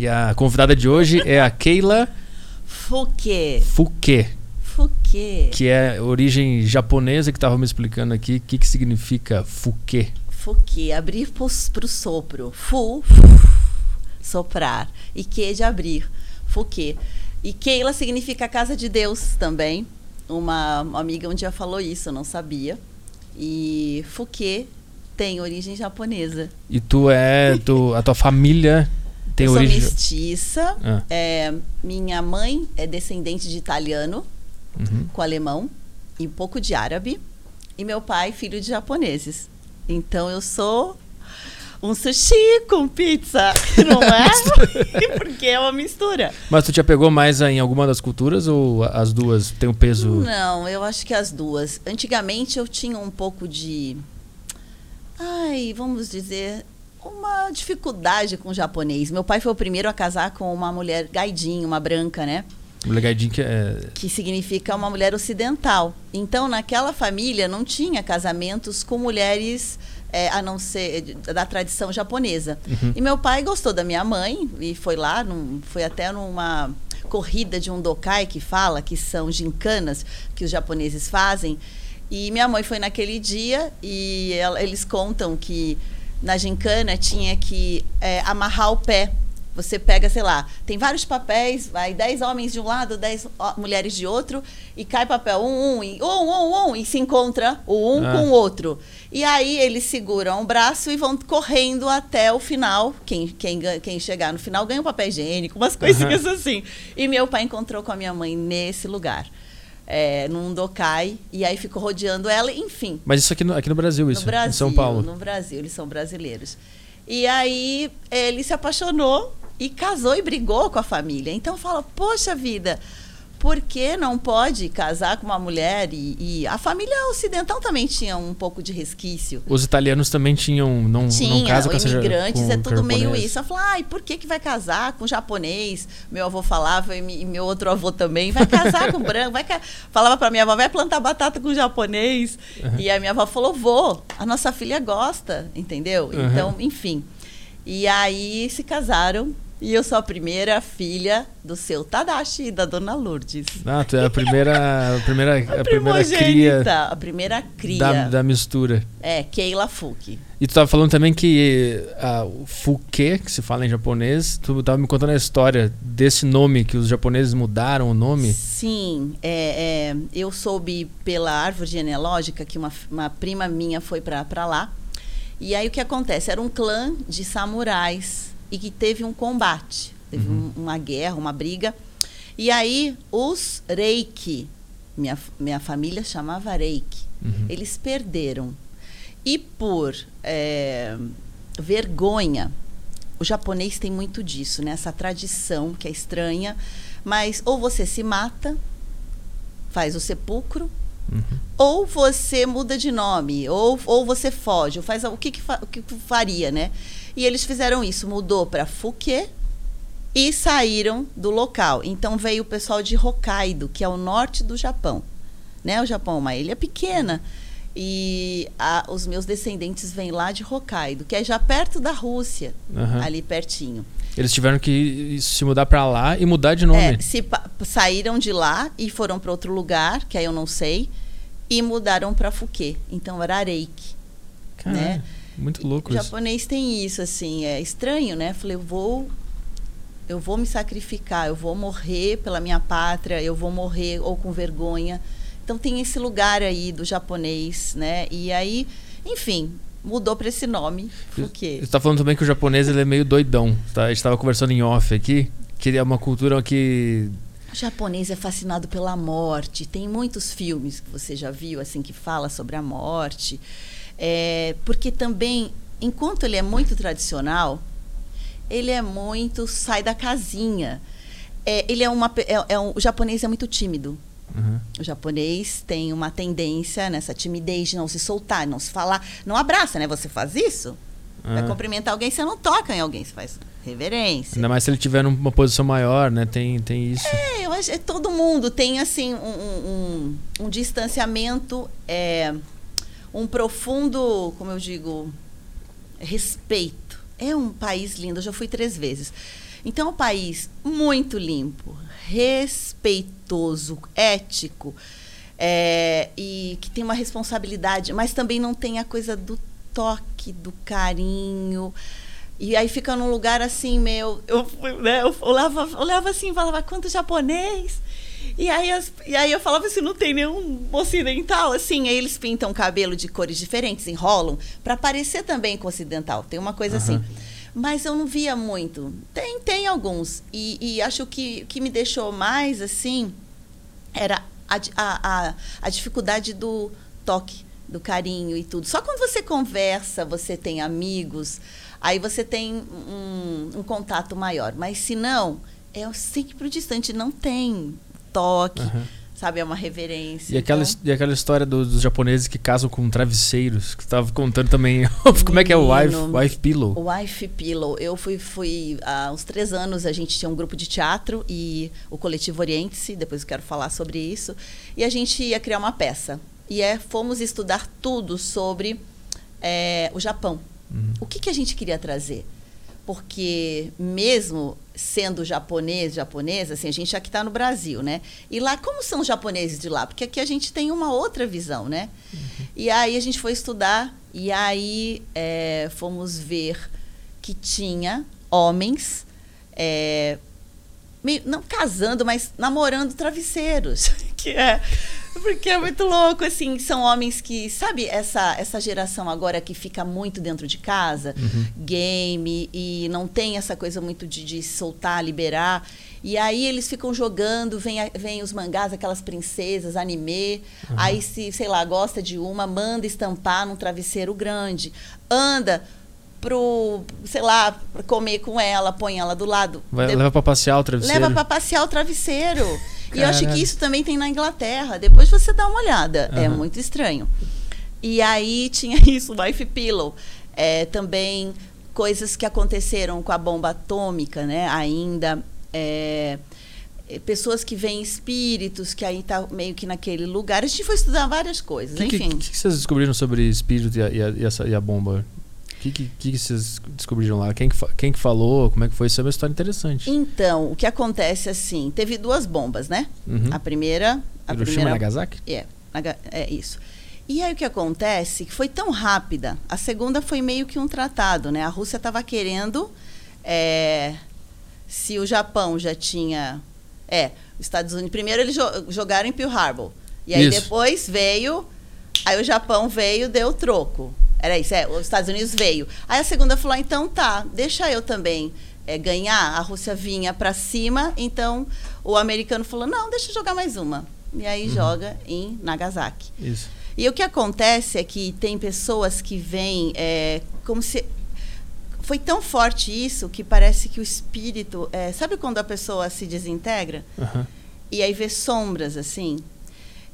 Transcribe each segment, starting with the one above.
E a convidada de hoje é a Keila Fuque. Fuke, Fuque. que é origem japonesa, que estava me explicando aqui o que, que significa Fuke. Fuque. Abrir para o sopro. Fu, soprar. E que de abrir. Fuque. E Keila significa casa de Deus também. Uma, uma amiga um dia falou isso, eu não sabia. E Fuque tem origem japonesa. E tu é, tu, a tua família tem eu origem... sou mestiça. Ah. É, minha mãe é descendente de italiano Uhum. com alemão e um pouco de árabe. E meu pai, filho de japoneses. Então eu sou um sushi com pizza, não é? Porque é uma mistura. Mas tu te apegou mais em alguma das culturas ou as duas têm o peso... Não, eu acho que as duas. Antigamente eu tinha um pouco de. Ai, vamos dizer. Uma dificuldade com o japonês. Meu pai foi o primeiro a casar com uma mulher gaidinha, uma branca, né? O legadinho que é... que significa uma mulher ocidental. Então, naquela família não tinha casamentos com mulheres é, a não ser de- da tradição japonesa. Uhum. E meu pai gostou da minha mãe e foi lá, num, foi até numa corrida de um dokai que fala que são gincanas que os japoneses fazem. E minha mãe foi naquele dia e ela- eles contam que na gincana tinha que é, amarrar o pé. Você pega, sei lá, tem vários papéis, vai 10 homens de um lado, 10 ó, mulheres de outro, e cai papel um, um, e, um, um, um, e se encontra o um Ah. com o outro. E aí eles seguram o braço e vão correndo até o final. Quem, quem, quem chegar no final ganha um papel higiênico, umas coisinhas assim. E meu pai encontrou com a minha mãe nesse lugar. É, num dokai, e aí ficou rodeando ela, enfim. Mas isso aqui no, aqui no Brasil, isso, No Brasil, em São Paulo. No Brasil, eles são brasileiros. E aí ele se apaixonou e casou e brigou com a família. Então fala, poxa vida, por que não pode casar com uma mulher? E, e a família ocidental também tinha um pouco de resquício. Os italianos também tinham... Não, não Tinha, casam com os essa imigrantes com é tudo meio isso. Eu falo, ai, por que, que vai casar com japonês? Meu avô falava, e meu outro avô também, vai casar com branco, vai falava pra minha avó, vai plantar batata com japonês. E a minha avó falou, vou, a nossa filha gosta, entendeu? Uhum. Então, enfim. E aí se casaram. E eu sou a primeira filha do seu Tadashi e da dona Lourdes. Ah, tu é a primeira, a primeira, A, a primeira cria a primeira cria. da, da mistura. É, Keila Fuki. E tu tava falando também que o Fuke, que se fala em japonês, tu tava me contando a história desse nome, que os japoneses mudaram o nome. Sim, é, é, eu soube pela árvore genealógica que uma, uma prima minha foi para lá. E aí o que acontece? Era um clã de samurais e que teve um combate, teve Uhum. um- uma guerra, uma briga. E aí os Reiki, minha, minha família chamava Reiki, Uhum. eles perderam. E por é, vergonha, o japonês tem muito disso, né? Essa tradição que é estranha, mas ou você se mata, faz o sepulcro, Uhum. ou você muda de nome, ou, ou você foge, ou faz o que, que, fa- o que que faria, né? E eles fizeram isso, mudou para Fuke e saíram do local. Então veio o pessoal de Hokkaido, que é o norte do Japão. Né? O Japão é uma ilha pequena. E a- os meus descendentes vêm lá de Hokkaido, que é já perto da Rússia, Aham. ali pertinho. Eles tiveram que se mudar pra lá e mudar de nome. É, se saíram de lá e foram para outro lugar, que aí eu não sei, e mudaram para Fuke. Então era. Caralho, né? Muito louco o isso. japonês tem isso, assim, é estranho, né? Falei, eu vou, eu vou me sacrificar, eu vou morrer pela minha pátria, eu vou morrer ou com vergonha. Então tem esse lugar aí do japonês, né? E aí, enfim, mudou para esse nome. Você tá falando também que o japonês ele é meio doidão. Tá? A gente tava conversando em off aqui, que é uma cultura que. O japonês é fascinado pela morte. Tem muitos filmes que você já viu, assim, que fala sobre a morte. É, porque também, enquanto ele é muito tradicional, ele é muito sai da casinha. É, ele é uma, é, é um- o japonês é muito tímido. Uhum. O japonês tem uma tendência nessa timidez de não se soltar, não se falar, não abraça, né? Você faz isso? Vai Ah. cumprimentar alguém, você não toca em alguém, você faz reverência. Ainda mais se ele tiver numa posição maior, né? Tem, tem isso. É, eu acho que todo mundo tem assim um, um, um- um distanciamento, é, um profundo, como eu digo, respeito. É um país lindo, eu já fui três vezes. Então é um país muito limpo, respeitoso, ético, é, e que tem uma responsabilidade, mas também não tem a coisa do toque, do carinho. E aí fica num lugar assim, meu. Eu, né, eu olhava, olhava assim e falava, quanto japonês! E aí, as, e aí eu falava assim, não tem nenhum ocidental, assim. Aí eles pintam cabelo de cores diferentes, enrolam, para parecer também com ocidental. Tem uma coisa uhum. assim. Mas eu não via muito. Tem, tem alguns. E, e acho que o que me deixou mais, assim, era a, a, a, a dificuldade do toque, do carinho e tudo. Só quando você conversa, você tem amigos, aí você tem um, um contato maior. Mas se não, é sempre distante, não tem toque. Uhum. Sabe, é uma reverência. E aquela, então... e aquela história do, dos japoneses que casam com travesseiros, que estava contando também. Como é que é o wife, wife Pillow? Wife Pillow. Eu fui, fui há uns três anos, a gente tinha um grupo de teatro e o Coletivo Oriente-se, depois eu quero falar sobre isso. E a gente ia criar uma peça. E é, fomos estudar tudo sobre é, o Japão. Uhum. O que, que a gente queria trazer? Porque mesmo sendo japonês, japonesa, assim, a gente aqui está no Brasil, né? E lá, como são os japoneses de lá? Porque aqui a gente tem uma outra visão, né? Uhum. E aí a gente foi estudar e aí é, fomos ver que tinha homens, é, meio, não casando, mas namorando travesseiros, que é porque é muito louco, assim, são homens que, sabe, essa, essa geração agora que fica muito dentro de casa, uhum. game, e não tem essa coisa muito de, de soltar, liberar. E aí eles ficam jogando, vem, vem os mangás, aquelas princesas, anime. Uhum. Aí, se, sei lá, gosta de uma, manda estampar num travesseiro grande. Anda pro, sei lá, pra comer com ela, põe ela do lado. Vai, de... Leva para passear o travesseiro. Leva para passear o travesseiro. E eu acho que isso também tem na Inglaterra. Depois você dá uma olhada. Uhum. É muito estranho. E aí tinha isso, Wife Pillow. É, também coisas que aconteceram com a bomba atômica, né? Ainda. É, pessoas que veem espíritos, que aí tá meio que naquele lugar. A gente foi estudar várias coisas, que, enfim. O que, que, vocês descobriram sobre espírito e a, e a, e a bomba? O que, que, que, vocês descobriram lá? Quem que, quem que falou? Como é que foi? Isso é uma história interessante. Então, o que acontece assim, teve duas bombas, né? Uhum. A primeira... A Hiroshima primeira, Nagasaki? É, é isso. E aí o que acontece, que foi tão rápida, a segunda foi meio que um tratado, né? A Rússia estava querendo, é, se o Japão já tinha... É, os Estados Unidos... Primeiro eles jogaram em Pearl Harbor. E aí isso. depois veio... Aí o Japão veio deu troco. Era isso, é, os Estados Unidos veio. Aí a segunda falou: então tá, deixa eu também é, ganhar. A Rússia vinha para cima, então o americano falou: não, deixa eu jogar mais uma. E aí uhum. joga em Nagasaki. Isso. E o que acontece é que tem pessoas que vêm é, como se. Foi tão forte isso que parece que o espírito. É, sabe quando a pessoa se desintegra? Uhum. E aí vê sombras assim?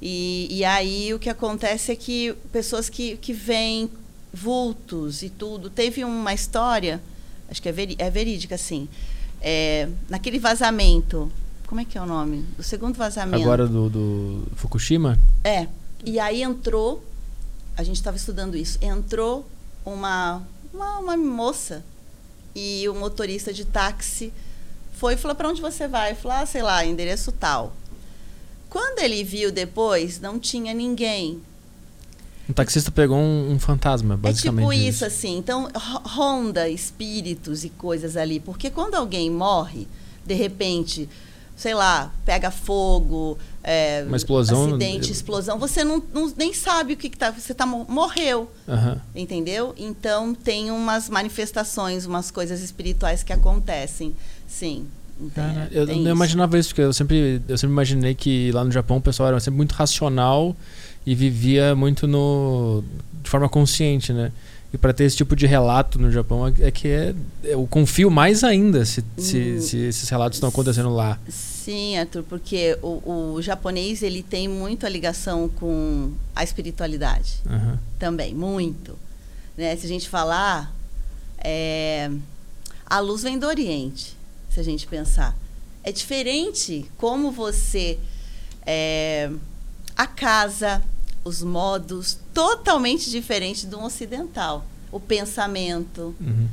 E, e aí o que acontece é que pessoas que, que vêm vultos e tudo. Teve uma história, acho que é, veri é verídica, assim, é, naquele vazamento. Como é que é o nome? O segundo vazamento. Agora do, do Fukushima? É. E aí entrou, a gente estava estudando isso, entrou uma, uma, uma, moça e o motorista de táxi foi e falou: para onde você vai? Falou: ah, sei lá, endereço tal. Quando ele viu depois, não tinha ninguém. Um taxista pegou um, um fantasma, basicamente. É tipo isso, isso, assim. Então, ronda espíritos e coisas ali. Porque quando alguém morre, de repente, sei lá, pega fogo, é, uma explosão, acidente, explosão, você não, não nem sabe o que, está. Você tá, morreu. Uhum. Entendeu? Então, tem umas manifestações, umas coisas espirituais que acontecem. Sim. Cara, eu não imaginava isso, porque eu sempre, eu sempre imaginei que lá no Japão o pessoal era sempre muito racional e vivia muito no de forma consciente, né? E para ter esse tipo de relato no Japão é, é que é, eu confio mais ainda se, se, hum, se esses relatos estão acontecendo lá. Sim, Arthur, porque o, o, japonês ele tem muito a ligação com a espiritualidade uhum. também, muito. Né? Se a gente falar, é, a luz vem do Oriente, se a gente pensar. É diferente como você é, a casa, os modos totalmente diferentes do ocidental, o pensamento. Uhum.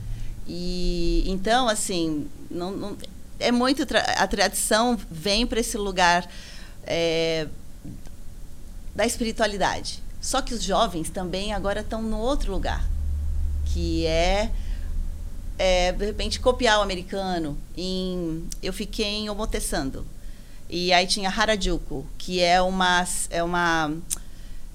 E então, assim, não, não é muito tra a tradição vem para esse lugar é, da espiritualidade. Só que os jovens também agora estão no outro lugar, que é, é de repente copiar o americano. Em, eu fiquei em Omotesando e aí tinha Harajuku, que é uma é uma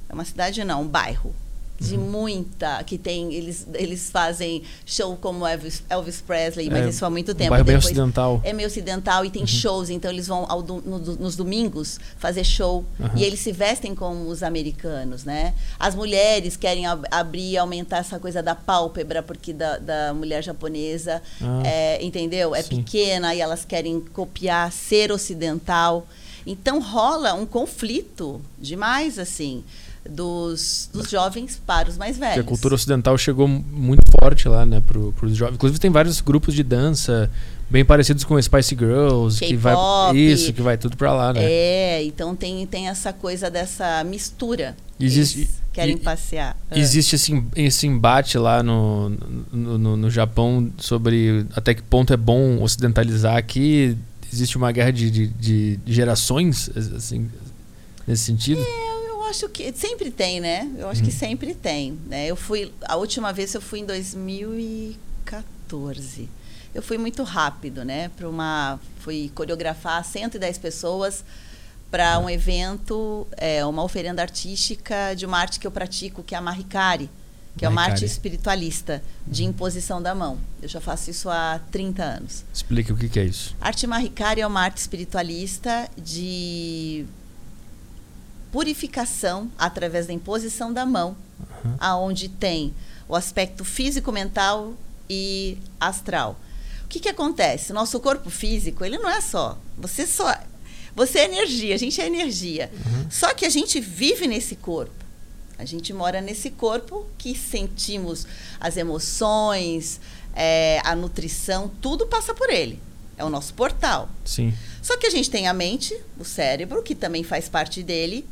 é uma cidade não, um bairro. De uhum. muita que tem eles eles fazem show como Elvis, Elvis Presley mas é, isso há muito tempo. um bairro bem ocidental. é meio ocidental e tem uhum. shows então eles vão ao, no, nos domingos fazer show. Uhum. e eles se vestem como os americanos né? As mulheres querem ab abrir aumentar essa coisa da pálpebra porque da, da mulher japonesa ah, é, entendeu? É sim. pequena e elas querem copiar ser ocidental. Então rola um conflito demais assim dos, dos jovens para os mais velhos. A cultura ocidental chegou muito forte lá, né, para os jovens. Inclusive tem vários grupos de dança bem parecidos com Spice Girls, que vai isso, que vai tudo para lá, né? É, então tem, tem essa coisa dessa mistura. Existe Eles querem e, passear. É. Existe esse, esse embate lá no, no, no, no, Japão sobre até que ponto é bom ocidentalizar aqui. Existe uma guerra de, de, de gerações, assim, nesse sentido? É, acho que sempre tem, né? Eu acho hum. que sempre tem, né? Eu fui a última vez eu fui em 2014. Eu fui muito rápido, né? Para uma fui coreografar 110 pessoas para um evento, é, uma oferenda artística de uma arte que eu pratico, que é a Mahikari, que é uma arte espiritualista de uhum. imposição da mão. Eu já faço isso há 30 anos. Explique o que é isso. A arte Mahikari é uma arte espiritualista de purificação através da imposição da mão, uhum. aonde tem o aspecto físico, mental e astral. O que, que acontece? Nosso corpo físico, ele não é só. Você só. Você é energia, a gente é energia. Uhum. Só que a gente vive nesse corpo. A gente mora nesse corpo que sentimos as emoções, é, a nutrição, tudo passa por ele. É o nosso portal. Sim. Só que a gente tem a mente, o cérebro, que também faz parte dele,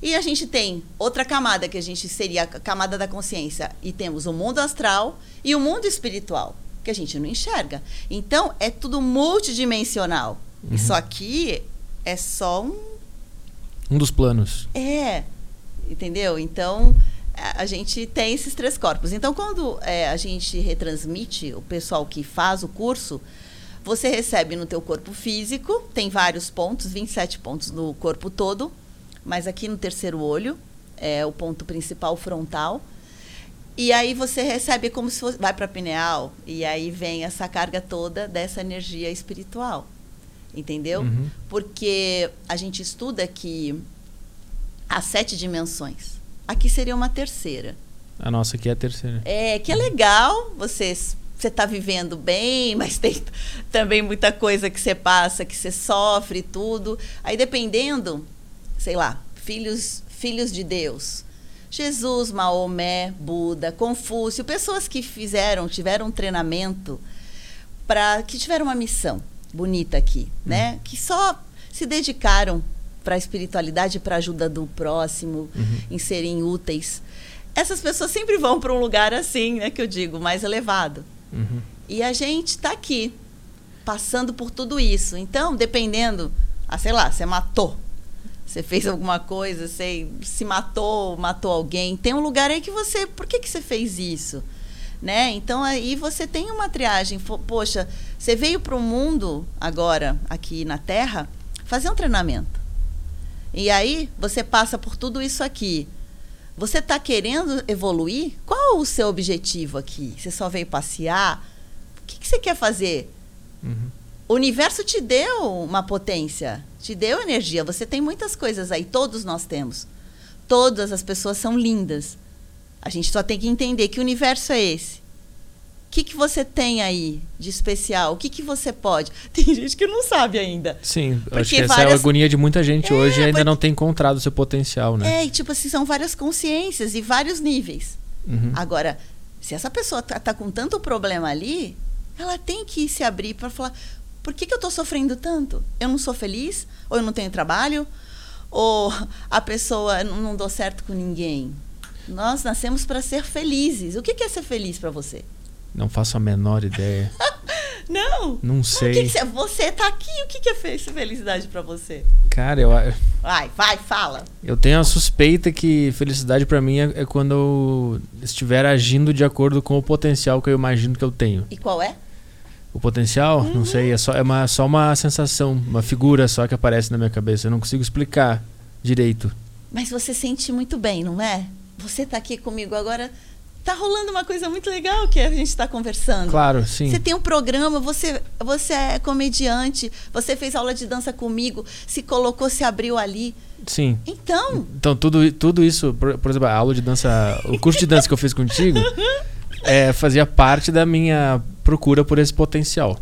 e a gente tem outra camada, que a gente seria a camada da consciência. E temos o mundo astral e o mundo espiritual, que a gente não enxerga. Então, é tudo multidimensional. Uhum. Isso aqui é só um. Um dos planos. É. Entendeu? Então, a gente tem esses três corpos. Então, quando é, a gente retransmite o pessoal que faz o curso, você recebe no teu corpo físico, tem vários pontos, 27 pontos no corpo todo mas aqui no terceiro olho, é o ponto principal frontal. E aí você recebe como se fosse, vai para pineal e aí vem essa carga toda dessa energia espiritual. Entendeu? Uhum. Porque a gente estuda que há sete dimensões. Aqui seria uma terceira. A nossa aqui é a terceira. É, que é legal, você você está vivendo bem, mas tem também muita coisa que você passa, que você sofre tudo. Aí dependendo, sei lá, filhos, filhos de Deus. Jesus, Maomé, Buda, Confúcio, pessoas que fizeram, tiveram um treinamento para que tiveram uma missão bonita aqui, né? Que só se dedicaram para a espiritualidade, para a ajuda do próximo, uhum. em serem úteis. Essas pessoas sempre vão para um lugar assim, né, que eu digo, mais elevado. Uhum. E a gente está aqui, passando por tudo isso. Então, dependendo, ah, sei lá, você matou você fez alguma coisa, você se matou, matou alguém. Tem um lugar aí que você, por que que você fez isso? Né? Então aí você tem uma triagem. Poxa, você veio para o mundo agora aqui na Terra fazer um treinamento. E aí você passa por tudo isso aqui. Você está querendo evoluir? Qual o seu objetivo aqui? Você só veio passear? O que, que você quer fazer? Uhum. O universo te deu uma potência te deu energia. Você tem muitas coisas aí, todos nós temos. Todas as pessoas são lindas. A gente só tem que entender que universo é esse. O que, que você tem aí de especial? O que, que você pode? Tem gente que não sabe ainda. Sim, Porque acho que essa várias... é a agonia de muita gente é, hoje e ainda não tem encontrado o seu potencial, né? É, e tipo assim, são várias consciências e vários níveis. Uhum. Agora, se essa pessoa tá, tá, com tanto problema ali, ela tem que se abrir para falar: por que, que eu estou sofrendo tanto? Eu não sou feliz? Ou eu não tenho trabalho? Ou a pessoa não dou certo com ninguém? Nós nascemos para ser felizes. O que, que é ser feliz para você? Não faço a menor ideia. Não? Não sei. Que que você, você tá aqui, o que, que é felicidade para você? Cara, eu. Vai, vai, fala. Eu tenho a suspeita que felicidade para mim é, é, quando eu estiver agindo de acordo com o potencial que eu imagino que eu tenho. E qual é? O potencial? Uhum. Não sei, é só, é uma, só uma sensação, uma figura só que aparece na minha cabeça. Eu não consigo explicar direito. Mas você sente muito bem, não é? Você tá aqui comigo agora tá rolando uma coisa muito legal que a gente está conversando. Claro, sim. Você tem um programa, você, você é comediante, você fez aula de dança comigo, se colocou, se abriu ali. Sim. Então. Então, tudo, tudo isso, por, por exemplo, a aula de dança, o curso de dança que eu fiz contigo, é, fazia parte da minha procura por esse potencial.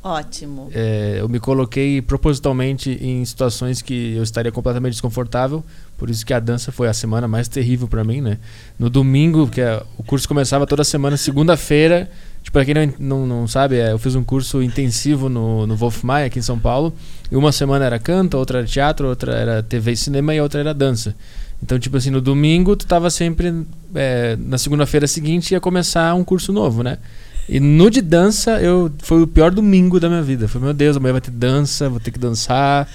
Ótimo. É, eu me coloquei propositalmente em situações que eu estaria completamente desconfortável, por isso que a dança foi a semana mais terrível para mim, né? No domingo, que é, o curso começava toda semana, segunda-feira, tipo, para quem não, não, não sabe, é, eu fiz um curso intensivo no, no Wolf Maia, aqui em São Paulo, e uma semana era canto, outra era teatro, outra era TV e cinema e outra era dança. Então, tipo assim, no domingo tu tava sempre, é, na segunda-feira seguinte ia começar um curso novo, né? E no de dança, eu foi o pior domingo da minha vida. Foi, meu Deus, amanhã vai ter dança, vou ter que dançar.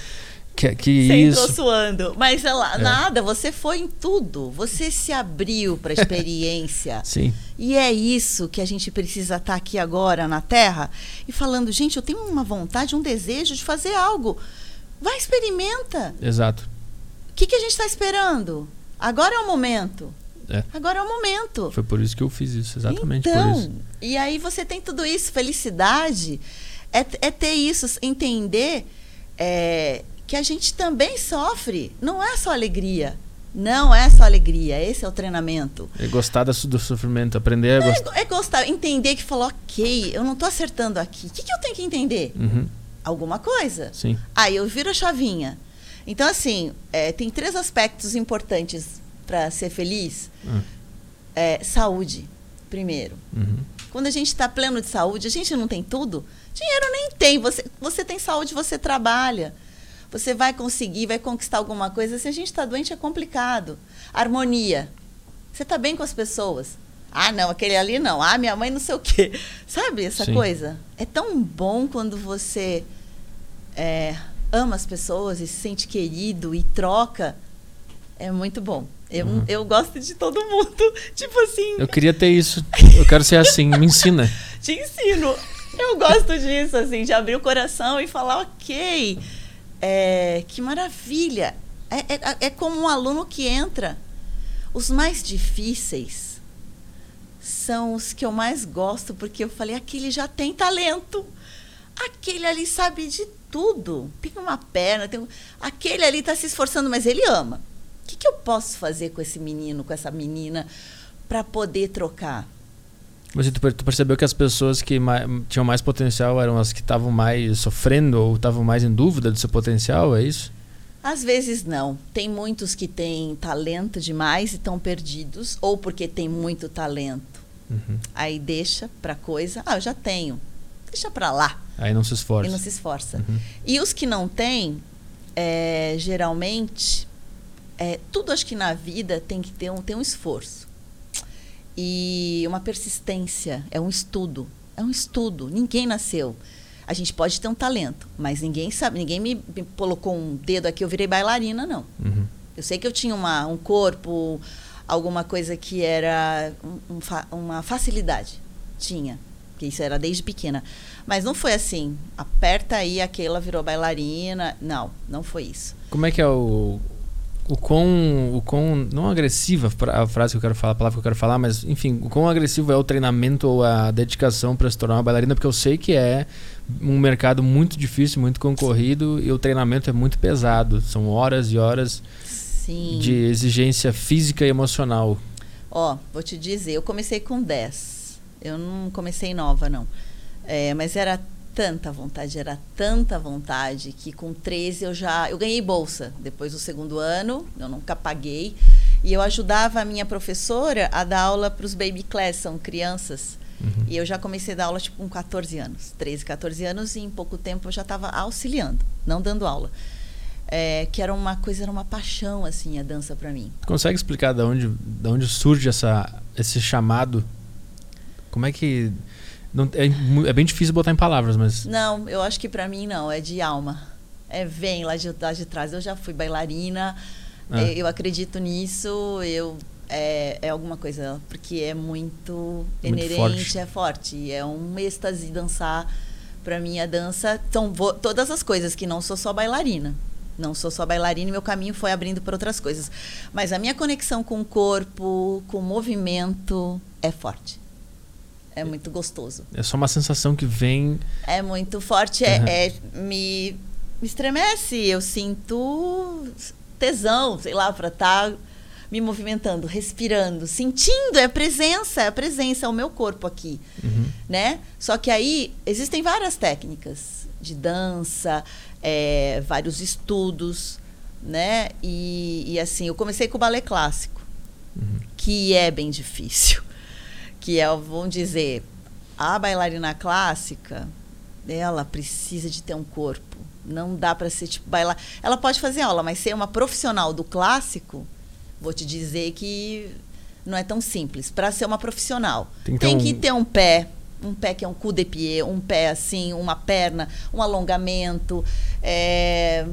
Que, que você isso. entrou suando. Mas ela, é. nada, você foi em tudo. Você se abriu para a experiência. Sim. E é isso que a gente precisa estar tá aqui agora na Terra e falando, gente, eu tenho uma vontade, um desejo de fazer algo. Vai, experimenta. Exato. O que, que a gente está esperando? Agora é o momento. É. Agora é o momento. Foi por isso que eu fiz isso, exatamente então, por isso. E aí você tem tudo isso, felicidade. É, é ter isso, entender é, que a gente também sofre. Não é só alegria. Não é só alegria, esse é o treinamento. É gostar do sofrimento, aprender a gostar. É, é, gostar, entender que falou, ok, eu não estou acertando aqui. O que, que eu tenho que entender? Uhum. Alguma coisa. Sim. Aí eu viro a chavinha. Então, assim, é, tem três aspectos importantes para ser feliz? Hum. É, saúde, primeiro. Uhum. Quando a gente está pleno de saúde, a gente não tem tudo? Dinheiro nem tem. Você, você tem saúde, você trabalha. Você vai conseguir, vai conquistar alguma coisa. Se a gente está doente, é complicado. Harmonia. Você está bem com as pessoas. Ah, não, aquele ali não. Ah, minha mãe não sei o quê. Sabe essa Sim. coisa? É tão bom quando você é, ama as pessoas e se sente querido e troca. É muito bom. Eu, uhum. eu gosto de todo mundo. Tipo assim. Eu queria ter isso. Eu quero ser assim. Me ensina. Te ensino. Eu gosto disso, assim, de abrir o coração e falar, ok, é, que maravilha. É, é, é como um aluno que entra. Os mais difíceis são os que eu mais gosto, porque eu falei, aquele já tem talento. Aquele ali sabe de tudo. Tem uma perna, tem... aquele ali está se esforçando, mas ele ama que, que eu posso fazer com esse menino, com essa menina, para poder trocar? Mas tu, percebeu que as pessoas que mais, tinham mais potencial eram as que estavam mais sofrendo ou estavam mais em dúvida do seu potencial, é isso? Às vezes não. Tem muitos que têm talento demais e estão perdidos, ou porque tem muito talento. Uhum. Aí deixa para coisa, ah, eu já tenho. Deixa para lá. Aí não se esforça. E não se esforça. Uhum. E os que não têm, é, geralmente é, tudo acho que na vida tem que ter um, ter um esforço. E uma persistência, é um estudo. É um estudo. Ninguém nasceu. A gente pode ter um talento, mas ninguém sabe, ninguém me, me colocou um dedo aqui, eu virei bailarina, não. Uhum. Eu sei que eu tinha uma, um corpo, alguma coisa que era um, um, uma facilidade. Tinha. Que isso era desde pequena. Mas não foi assim. Aperta aí, aquela virou bailarina. Não, não foi isso. Como é que é o, o quão, o quão não agressiva a frase que eu quero falar, a palavra que eu quero falar, mas enfim, o quão agressivo é o treinamento ou a dedicação para se tornar uma bailarina, porque eu sei que é um mercado muito difícil, muito concorrido e o treinamento é muito pesado, são horas e horas Sim. de exigência física e emocional. Ó, vou te dizer, eu comecei com 10. Eu não comecei nova não. É, mas era tanta vontade, era tanta vontade que com 13 eu já eu ganhei bolsa depois do segundo ano, eu nunca paguei. E eu ajudava a minha professora a dar aula para os baby class, são crianças. Uhum. E eu já comecei a dar aula tipo com 14 anos, 13, 14 anos e em pouco tempo eu já estava auxiliando, não dando aula. É, que era uma coisa, era uma paixão assim a dança para mim. Consegue explicar de onde, de onde surge essa, esse chamado? Como é que Não, é, é, bem difícil botar em palavras, mas. Não, eu acho que para mim não, é de alma. É vem lá de, lá de trás. Eu já fui bailarina, ah. eu acredito nisso, eu é, é alguma coisa, porque é muito, muito inerente, forte. é forte. É um êxtase dançar. Para mim, a dança são todas as coisas, que não sou só bailarina. Não sou só bailarina e meu caminho foi abrindo para outras coisas. Mas a minha conexão com o corpo, com o movimento, é forte. É muito gostoso. É só uma sensação que vem. É muito forte, é, uhum. é me, me estremece. Eu sinto tesão, sei lá, para estar tá me movimentando, respirando, sentindo, é a presença, é a presença, é o meu corpo aqui, uhum. né? Só que aí existem várias técnicas de dança, é, vários estudos, né? E, e, assim, eu comecei com o balé clássico, uhum. que é bem difícil, que é, vamos dizer, a bailarina clássica, ela precisa de ter um corpo. Não dá para ser tipo bailar. Ela pode fazer aula, mas ser uma profissional do clássico, vou te dizer que não é tão simples. Para ser uma profissional, tem, tem que ter um pé, um pé que é um coup de pied, um pé assim, uma perna, um alongamento. É,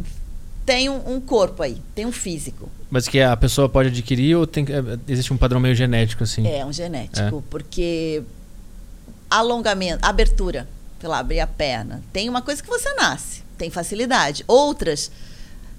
tem um, um, corpo aí, tem um físico. Mas que a pessoa pode adquirir ou tem, é, existe um padrão meio genético assim? É, um genético, é. porque alongamento, abertura, sei lá, abrir a perna, tem uma coisa que você nasce, tem facilidade. Outras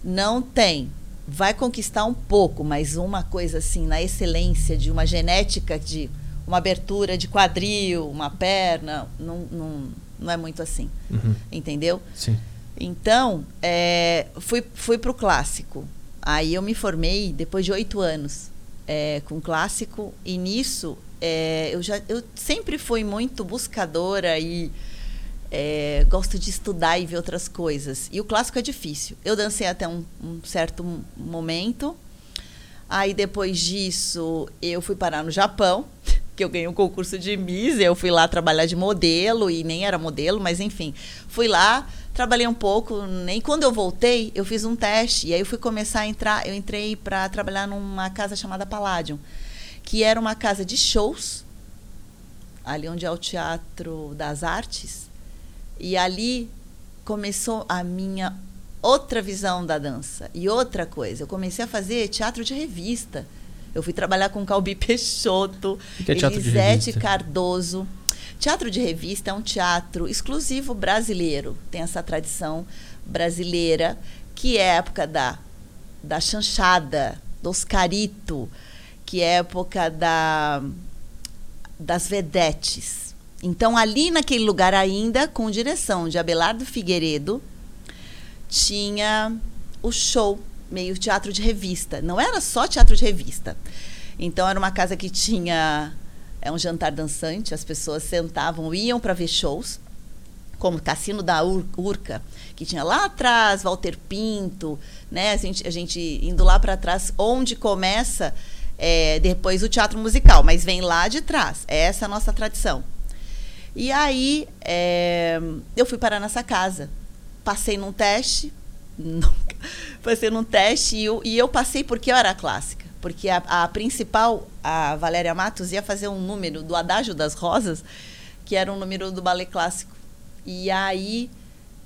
não tem vai conquistar um pouco, mas uma coisa assim, na excelência de uma genética de uma abertura de quadril, uma perna, não, não, não é muito assim. Uhum. Entendeu? Sim. Então, é, fui, fui para o clássico. Aí eu me formei depois de oito anos é, com clássico, e nisso é, eu, já, eu sempre fui muito buscadora e é, gosto de estudar e ver outras coisas. E o clássico é difícil. Eu dancei até um, um, certo momento. Aí depois disso eu fui parar no Japão, que eu ganhei um concurso de Miss. Eu fui lá trabalhar de modelo e nem era modelo, mas enfim, fui lá. Trabalhei um pouco, nem quando eu voltei, eu fiz um teste. E aí eu fui começar a entrar. Eu entrei para trabalhar numa casa chamada Palladium, que era uma casa de shows, ali onde é o Teatro das Artes e ali começou a minha outra visão da dança. E outra coisa, eu comecei a fazer teatro de revista. Eu fui trabalhar com Calbi Peixoto, que é Elisete Cardoso. Teatro de revista é um teatro exclusivo brasileiro. Tem essa tradição brasileira, que é a época da, da chanchada, do Oscarito, que é a época da, das vedetes então, ali naquele lugar ainda, com direção de Abelardo Figueiredo, tinha o show, meio teatro de revista. Não era só teatro de revista. Então, era uma casa que tinha é um jantar dançante, as pessoas sentavam, iam para ver shows, como Cassino da Ur Urca, que tinha lá atrás, Walter Pinto, né? A gente, a gente indo lá para trás, onde começa é, depois o teatro musical, mas vem lá de trás. Essa é a nossa tradição. E aí é, eu fui parar nessa casa. Passei num teste. Nunca, passei num teste e eu, e eu passei porque eu era clássica. Porque a, a principal, a Valéria Matos, ia fazer um número do Adágio das Rosas, que era um número do ballet clássico. E aí,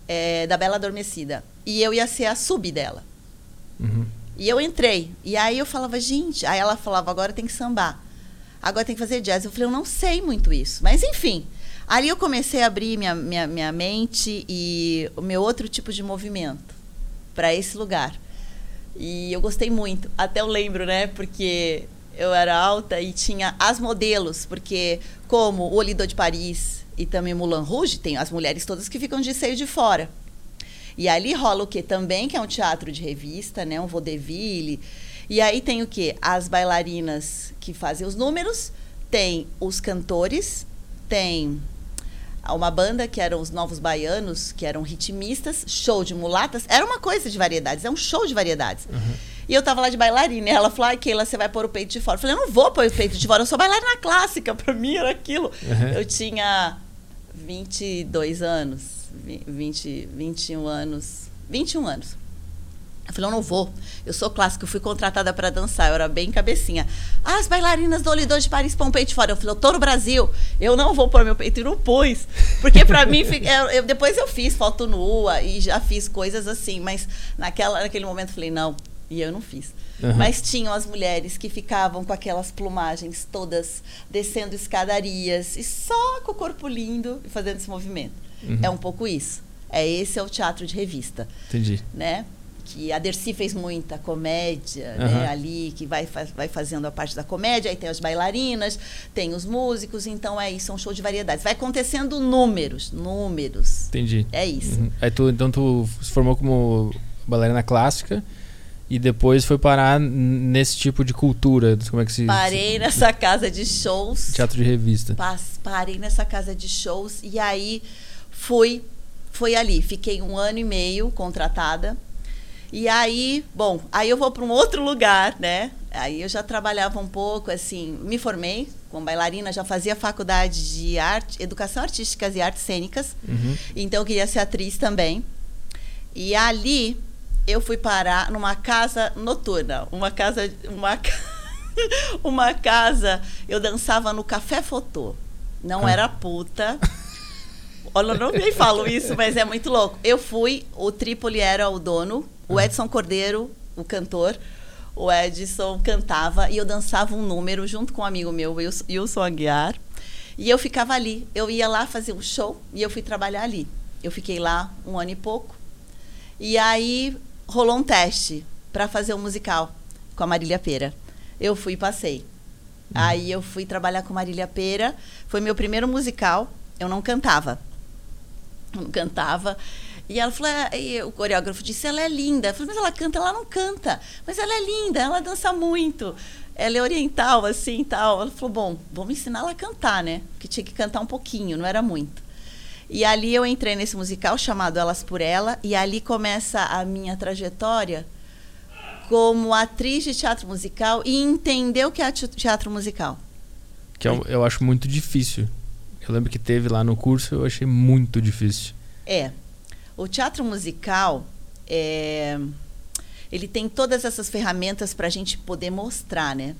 é, da Bela Adormecida. E eu ia ser a sub dela. Uhum. E eu entrei. E aí eu falava, gente. Aí ela falava, agora tem que sambar. Agora tem que fazer jazz. Eu falei, eu não sei muito isso. Mas enfim. Ali eu comecei a abrir minha, minha, minha mente e o meu outro tipo de movimento para esse lugar. E eu gostei muito. Até eu lembro, né? Porque eu era alta e tinha as modelos, porque como o Lido de Paris e também Moulin Rouge, tem as mulheres todas que ficam de seio de fora. E ali rola o que também, que é um teatro de revista, né? Um vaudeville. E aí tem o que? As bailarinas que fazem os números, tem os cantores, tem uma banda que eram os Novos Baianos, que eram ritmistas, show de mulatas. Era uma coisa de variedades, é um show de variedades. Uhum. E eu tava lá de bailarina, e ela falou, ai, Keila, você vai pôr o peito de fora. Eu falei, eu não vou pôr o peito de fora, eu sou bailarina clássica, pra mim era aquilo. Uhum. Eu tinha 22 anos, 20, 21 anos, 21 anos. Eu falei, eu não vou. Eu sou clássica, eu fui contratada para dançar, eu era bem cabecinha. Ah, as bailarinas do Olidor de Paris põem peito fora. Eu falei, eu tô no Brasil, eu não vou pôr meu peito e não pus. Porque para mim, eu, eu, depois eu fiz foto nua e já fiz coisas assim, mas naquela, naquele momento eu falei, não, e eu não fiz. Uhum. Mas tinham as mulheres que ficavam com aquelas plumagens todas descendo escadarias e só com o corpo lindo e fazendo esse movimento. Uhum. É um pouco isso. É esse é o teatro de revista. Entendi. Né? Que a Dercy fez muita comédia uhum. né, ali, que vai, vai fazendo a parte da comédia, aí tem as bailarinas, tem os músicos, então é isso, é um show de variedades. Vai acontecendo números, números. Entendi. É isso. Uhum. Aí tu, então tu se formou como bailarina clássica e depois foi parar nesse tipo de cultura, como é que se... Parei se... nessa casa de shows. Teatro de revista. Parei nessa casa de shows e aí fui, foi ali, fiquei um ano e meio contratada e aí, bom, aí eu vou para um outro lugar, né? Aí eu já trabalhava um pouco, assim, me formei como bailarina, já fazia faculdade de arte, educação artísticas e artes cênicas. Uhum. Então eu queria ser atriz também. E ali eu fui parar numa casa noturna, uma casa, uma, uma casa. Eu dançava no Café Fotô. Não ah. era puta. Olha, eu não nem falo isso, mas é muito louco. Eu fui, o Trípoli era o dono, o Edson Cordeiro, o cantor, o Edson cantava e eu dançava um número junto com um amigo meu, Wilson Aguiar. E eu ficava ali. Eu ia lá fazer um show e eu fui trabalhar ali. Eu fiquei lá um ano e pouco. E aí rolou um teste para fazer um musical com a Marília Pera. Eu fui e passei. Uhum. Aí eu fui trabalhar com Marília Pera. Foi meu primeiro musical. Eu não cantava. não cantava. E ela falou, ah, e o coreógrafo disse, ela é linda. Eu falei, mas ela canta, ela não canta. Mas ela é linda, ela dança muito. Ela é oriental, assim, tal. Ela falou, bom, vamos ensinar ela a cantar, né? Porque tinha que cantar um pouquinho, não era muito. E ali eu entrei nesse musical chamado Elas por Ela, e ali começa a minha trajetória como atriz de teatro musical e entender o que é teatro musical. Que eu, eu acho muito difícil. Eu lembro que teve lá no curso, eu achei muito difícil. É, o teatro musical, é, ele tem todas essas ferramentas para a gente poder mostrar, né?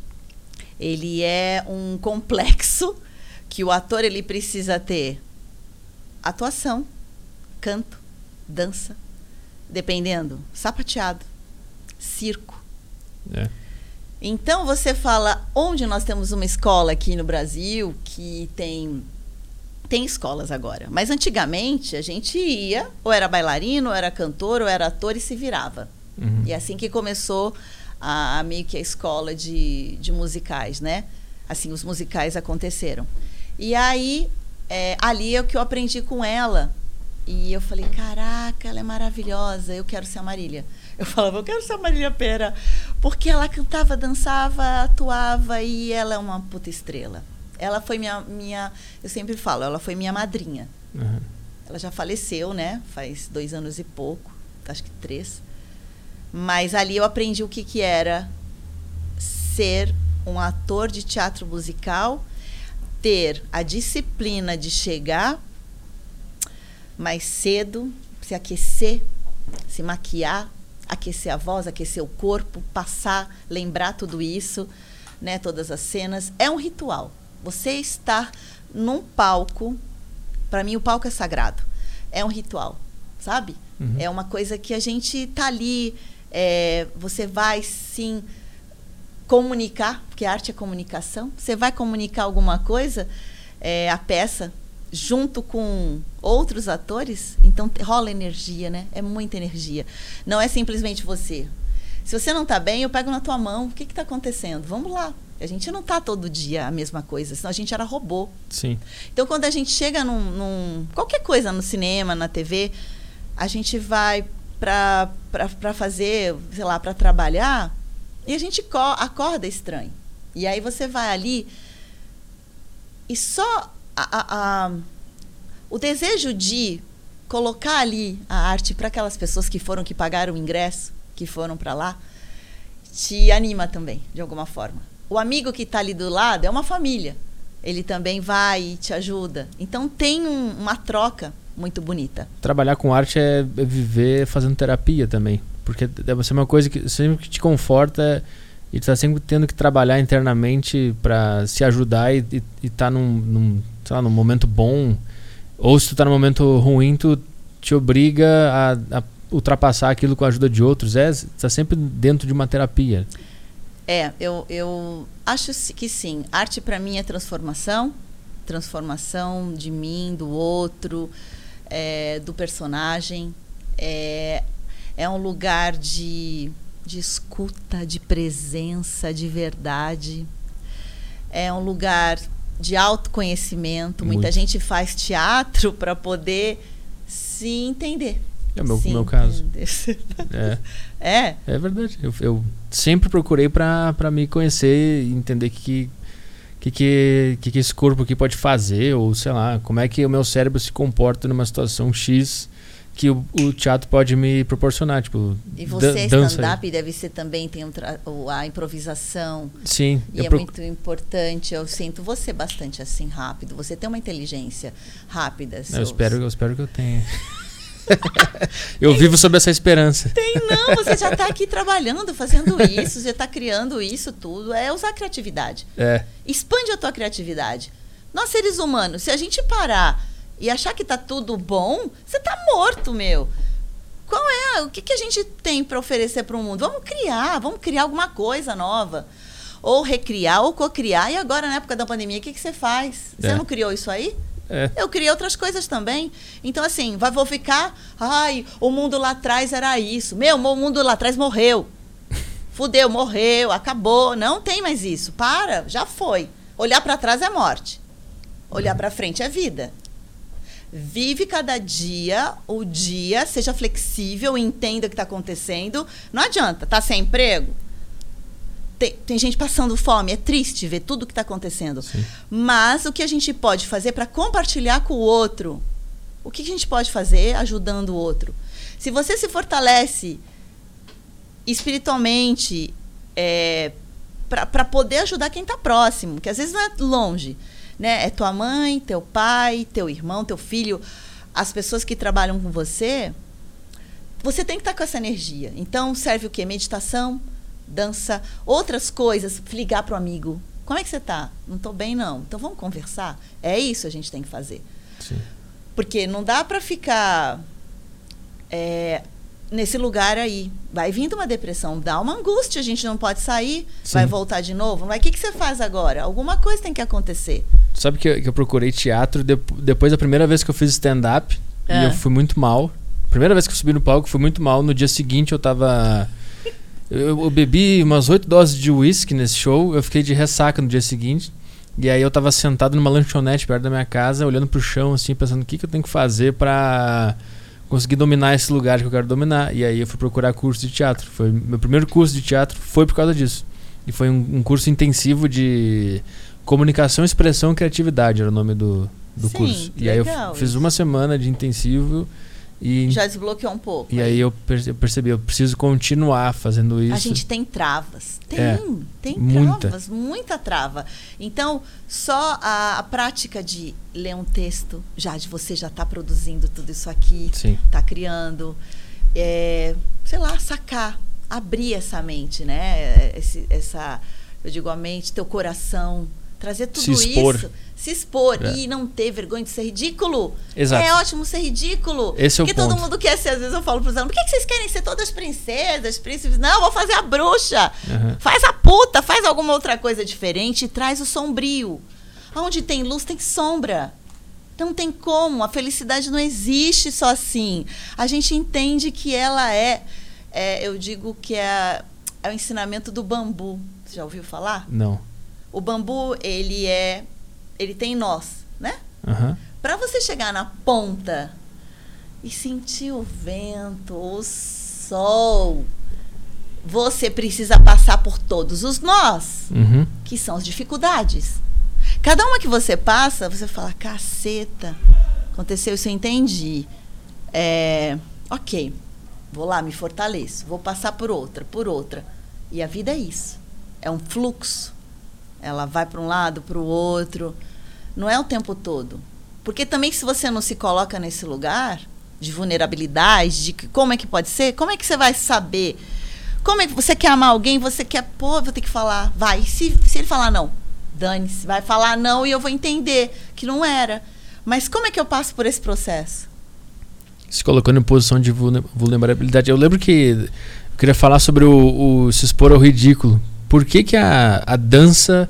Ele é um complexo que o ator ele precisa ter atuação, canto, dança, dependendo, sapateado, circo. É. Então você fala onde nós temos uma escola aqui no Brasil que tem tem escolas agora. Mas antigamente a gente ia, ou era bailarino, ou era cantor, ou era ator e se virava. Uhum. E é assim que começou a, a, meio que a escola de, de musicais, né? Assim, os musicais aconteceram. E aí, é, ali é o que eu aprendi com ela. E eu falei, caraca, ela é maravilhosa, eu quero ser a Marília. Eu falava, eu quero ser a Marília Pera. Porque ela cantava, dançava, atuava e ela é uma puta estrela ela foi minha, minha. Eu sempre falo, ela foi minha madrinha. Uhum. Ela já faleceu, né? Faz dois anos e pouco, acho que três. Mas ali eu aprendi o que, que era ser um ator de teatro musical, ter a disciplina de chegar mais cedo, se aquecer, se maquiar, aquecer a voz, aquecer o corpo, passar, lembrar tudo isso, né, todas as cenas. É um ritual. Você estar num palco, para mim o palco é sagrado. É um ritual, sabe? Uhum. É uma coisa que a gente tá ali, é, você vai sim comunicar, porque arte é comunicação. Você vai comunicar alguma coisa, é, a peça, junto com outros atores, então rola energia, né? É muita energia. Não é simplesmente você. Se você não está bem, eu pego na tua mão. O que está acontecendo? Vamos lá. A gente não está todo dia a mesma coisa, senão a gente era robô. Sim. Então, quando a gente chega num, num qualquer coisa no cinema, na TV, a gente vai para fazer, sei lá, para trabalhar, e a gente acorda estranho. E aí você vai ali e só a, a, a, o desejo de colocar ali a arte para aquelas pessoas que foram, que pagaram o ingresso, que foram para lá, te anima também, de alguma forma. O amigo que está ali do lado é uma família. Ele também vai e te ajuda. Então tem um, uma troca muito bonita. Trabalhar com arte é viver fazendo terapia também. Porque deve ser uma coisa que sempre que te conforta e tu tá sempre tendo que trabalhar internamente para se ajudar e, e, e tá num, num, sei lá, num momento bom. Ou se tu tá num momento ruim, tu te obriga a, a ultrapassar aquilo com a ajuda de outros. É, tá sempre dentro de uma terapia. É, eu, eu acho que sim. Arte para mim é transformação transformação de mim, do outro, é, do personagem. É, é um lugar de, de escuta, de presença, de verdade. É um lugar de autoconhecimento. Muito. Muita gente faz teatro para poder se entender. É o meu, meu caso. é. é. É verdade. Eu, eu sempre procurei para me conhecer e entender que que, que, que, que esse corpo aqui pode fazer, ou sei lá, como é que o meu cérebro se comporta numa situação X que o, o teatro pode me proporcionar, tipo, E você stand-up deve ser também tem um a improvisação. Sim, e é muito importante. Eu sinto você bastante assim rápido. Você tem uma inteligência rápida. Eu espero, eu espero que eu tenha. eu vivo sob essa esperança. Tem não, você já está aqui trabalhando, fazendo isso, já está criando isso tudo. É usar a criatividade. É. Expande a tua criatividade. Nós, seres humanos, se a gente parar e achar que está tudo bom, você está morto, meu. Qual é? O que, que a gente tem para oferecer para o mundo? Vamos criar, vamos criar alguma coisa nova. Ou recriar, ou cocriar. E agora, na época da pandemia, o que, que você faz? Você é. não criou isso aí? É. Eu criei outras coisas também. Então, assim, vai, vou ficar. Ai, o mundo lá atrás era isso. Meu, o mundo lá atrás morreu. Fudeu, morreu, acabou. Não tem mais isso. Para, já foi. Olhar para trás é morte. Olhar para frente é vida. Vive cada dia, o dia, seja flexível, entenda o que está acontecendo. Não adianta, tá sem emprego? Tem, tem gente passando fome, é triste ver tudo o que está acontecendo. Sim. Mas o que a gente pode fazer para compartilhar com o outro? O que a gente pode fazer ajudando o outro? Se você se fortalece espiritualmente é, para poder ajudar quem está próximo, que às vezes não é longe, né? É tua mãe, teu pai, teu irmão, teu filho, as pessoas que trabalham com você. Você tem que estar tá com essa energia. Então serve o quê? Meditação, dança, outras coisas, ligar para o amigo. Como é que você está? Não estou bem, não. Então vamos conversar? É isso que a gente tem que fazer. Sim. Porque não dá para ficar é, nesse lugar aí. Vai vindo uma depressão, dá uma angústia, a gente não pode sair, Sim. vai voltar de novo. Mas o que, que você faz agora? Alguma coisa tem que acontecer. Sabe que eu, que eu procurei teatro de, depois da primeira vez que eu fiz stand-up é. e eu fui muito mal. Primeira vez que eu subi no palco, fui muito mal. No dia seguinte eu estava eu, eu bebi umas oito doses de uísque nesse show, eu fiquei de ressaca no dia seguinte. E aí eu tava sentado numa lanchonete perto da minha casa, olhando pro chão, assim, pensando o que, que eu tenho que fazer pra conseguir dominar esse lugar que eu quero dominar. E aí eu fui procurar curso de teatro. Foi meu primeiro curso de teatro foi por causa disso. E foi um, um curso intensivo de comunicação, expressão e criatividade, era o nome do, do Sim, curso. E aí eu fiz uma semana de intensivo e, Já desbloqueou um pouco. E aí, aí eu percebi, eu preciso continuar fazendo isso. A gente tem travas. Tem, é, tem muita. travas, muita trava. Então, só a, a, prática de ler um texto, já de você já está produzindo tudo isso aqui, está criando, é, sei lá, sacar, abrir essa mente, né? Esse, essa, eu digo a mente, teu coração, trazer tudo se expor. isso se expor é. e não ter vergonha de ser ridículo. Exato. É ótimo ser ridículo. Esse é Porque o todo mundo quer ser, às vezes eu falo para os alunos, por que, vocês querem ser todas princesas, príncipes? Não, vou fazer a bruxa. Uhum. Faz a puta, faz alguma outra coisa diferente e traz o sombrio. Onde tem luz, tem sombra. Não tem como. A felicidade não existe só assim. A gente entende que ela é, é eu digo que é, é o ensinamento do bambu. Você já ouviu falar? Não. O bambu, ele é ele tem nós, né? Uhum. Para você chegar na ponta e sentir o vento, o sol, você precisa passar por todos os nós, uhum. que são as dificuldades. Cada uma que você passa, você fala, caceta, aconteceu isso, eu entendi. É, ok, vou lá, me fortaleço, vou passar por outra, por outra. E a vida é isso. É um fluxo. Ela vai para um lado, para o outro. Não é o tempo todo. Porque também, se você não se coloca nesse lugar, de vulnerabilidade, de que, como é que pode ser, como é que você vai saber? Como é que você quer amar alguém, você quer, pô, vou ter que falar, vai. Se, se ele falar não, dane-se, vai falar não e eu vou entender que não era. Mas como é que eu passo por esse processo? Se colocando em posição de vulnerabilidade. Eu lembro que eu queria falar sobre o, o se expor ao ridículo. Por que, que a, a dança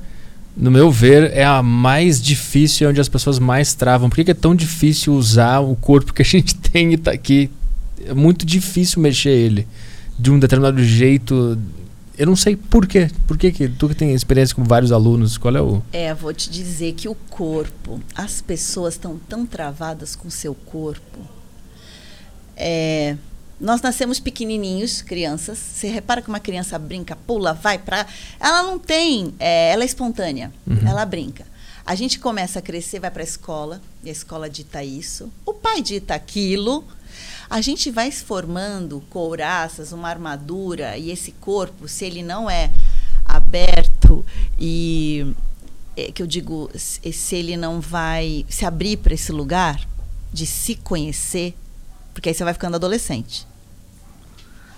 no meu ver, é a mais difícil, é onde as pessoas mais travam. Por que, que é tão difícil usar o corpo que a gente tem tá aqui? É muito difícil mexer ele de um determinado jeito. Eu não sei por quê. Por que, que tu que tem experiência com vários alunos, qual é o. É, vou te dizer que o corpo, as pessoas estão tão travadas com seu corpo. É, nós nascemos pequenininhos, crianças. Você repara que uma criança brinca, pula, vai para. Ela não tem. É, ela é espontânea. Uhum. Ela brinca. A gente começa a crescer, vai para a escola, e a escola dita isso. O pai dita aquilo. A gente vai se formando couraças, uma armadura, e esse corpo, se ele não é aberto e. É, que eu digo, se ele não vai se abrir para esse lugar de se conhecer, porque aí você vai ficando adolescente.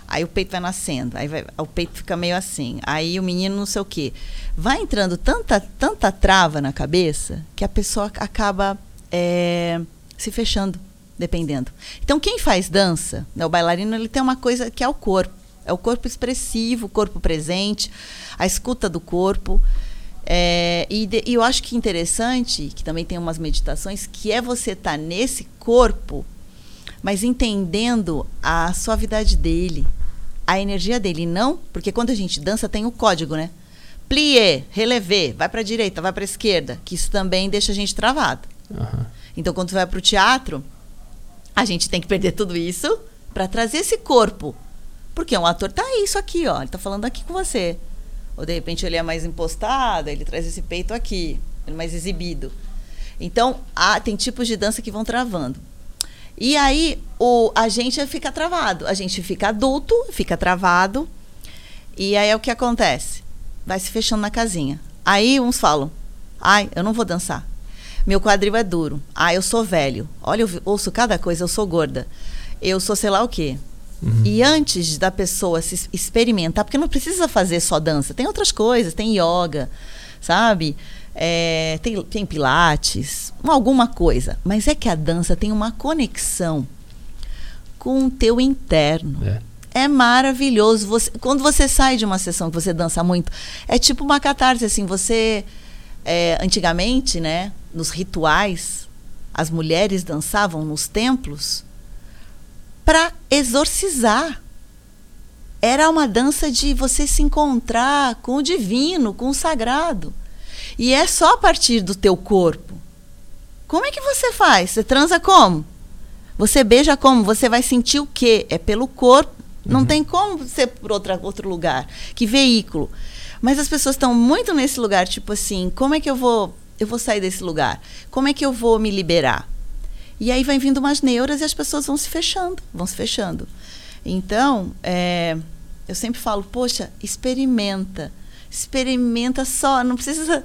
Aí o peito vai nascendo, aí vai, o peito fica meio assim. Aí o menino não sei o quê. Vai entrando tanta, tanta trava na cabeça que a pessoa acaba é, se fechando, dependendo. Então quem faz dança, né, o bailarino, ele tem uma coisa que é o corpo. É o corpo expressivo, o corpo presente, a escuta do corpo. É, e, de, e, eu acho que interessante, que também tem umas meditações, que é você estar tá nesse corpo mas entendendo a suavidade dele, a energia dele. Não, porque quando a gente dança tem o código, né? Plié, relevé, vai para a direita, vai para a esquerda, que isso também deixa a gente travado. Uhum. Então, quando você vai para o teatro, a gente tem que perder tudo isso para trazer esse corpo. Porque um ator tá isso aqui, ó, ele tá falando aqui com você. Ou de repente ele é mais impostado, ele traz esse peito aqui, ele é mais exibido. Então, há, tem tipos de dança que vão travando. E aí o, a gente fica travado. A gente fica adulto, fica travado. E aí é o que acontece? Vai se fechando na casinha. Aí uns falam: ai, eu não vou dançar. Meu quadril é duro. Ah, eu sou velho. Olha, eu ouço cada coisa, eu sou gorda. Eu sou sei lá o quê. Uhum. E antes da pessoa se experimentar, porque não precisa fazer só dança, tem outras coisas, tem yoga, sabe? É, tem, tem pilates, alguma coisa. Mas é que a dança tem uma conexão com o teu interno. É. É maravilhoso. Você, quando você sai de uma sessão que você dança muito, é tipo uma catarse, assim, você... É, antigamente, né, nos rituais, as mulheres dançavam nos templos para exorcizar. Era uma dança de você se encontrar com o divino, com o sagrado. E é só a partir do teu corpo. Como é que você faz? Você transa como? Você beija como? Você vai sentir o quê? É pelo corpo. Não uhum. tem como ser por outra, outro lugar. Que veículo. Mas as pessoas estão muito nesse lugar, tipo assim, como é que eu vou, eu vou sair desse lugar? Como é que eu vou me liberar? E aí vai vindo umas neuras e as pessoas vão se fechando, vão se fechando. Então, é, eu sempre falo, poxa, experimenta experimenta só, não precisa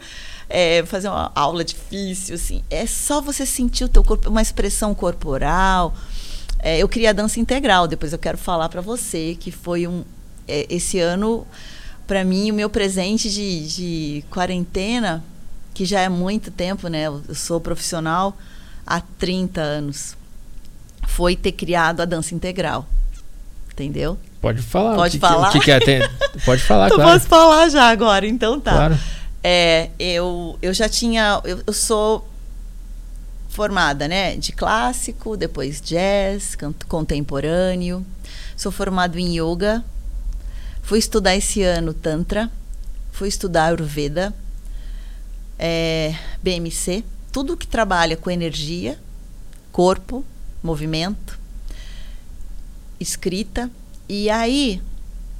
é, fazer uma aula difícil, assim. É só você sentir o teu corpo, uma expressão corporal. É, eu queria a dança integral, depois eu quero falar para você que foi um é, esse ano para mim o meu presente de, de quarentena, que já é muito tempo, né? Eu sou profissional há 30 anos. Foi ter criado a dança integral. Entendeu? Pode falar. Pode que, falar. Que, que é, tem, pode falar, então claro. posso falar já agora, então tá. Claro. É, eu, eu já tinha. Eu, eu sou formada, né? De clássico, depois jazz, canto contemporâneo. Sou formado em yoga. Fui estudar esse ano Tantra. Fui estudar Ayurveda. É, BMC. Tudo que trabalha com energia, corpo, movimento, escrita e aí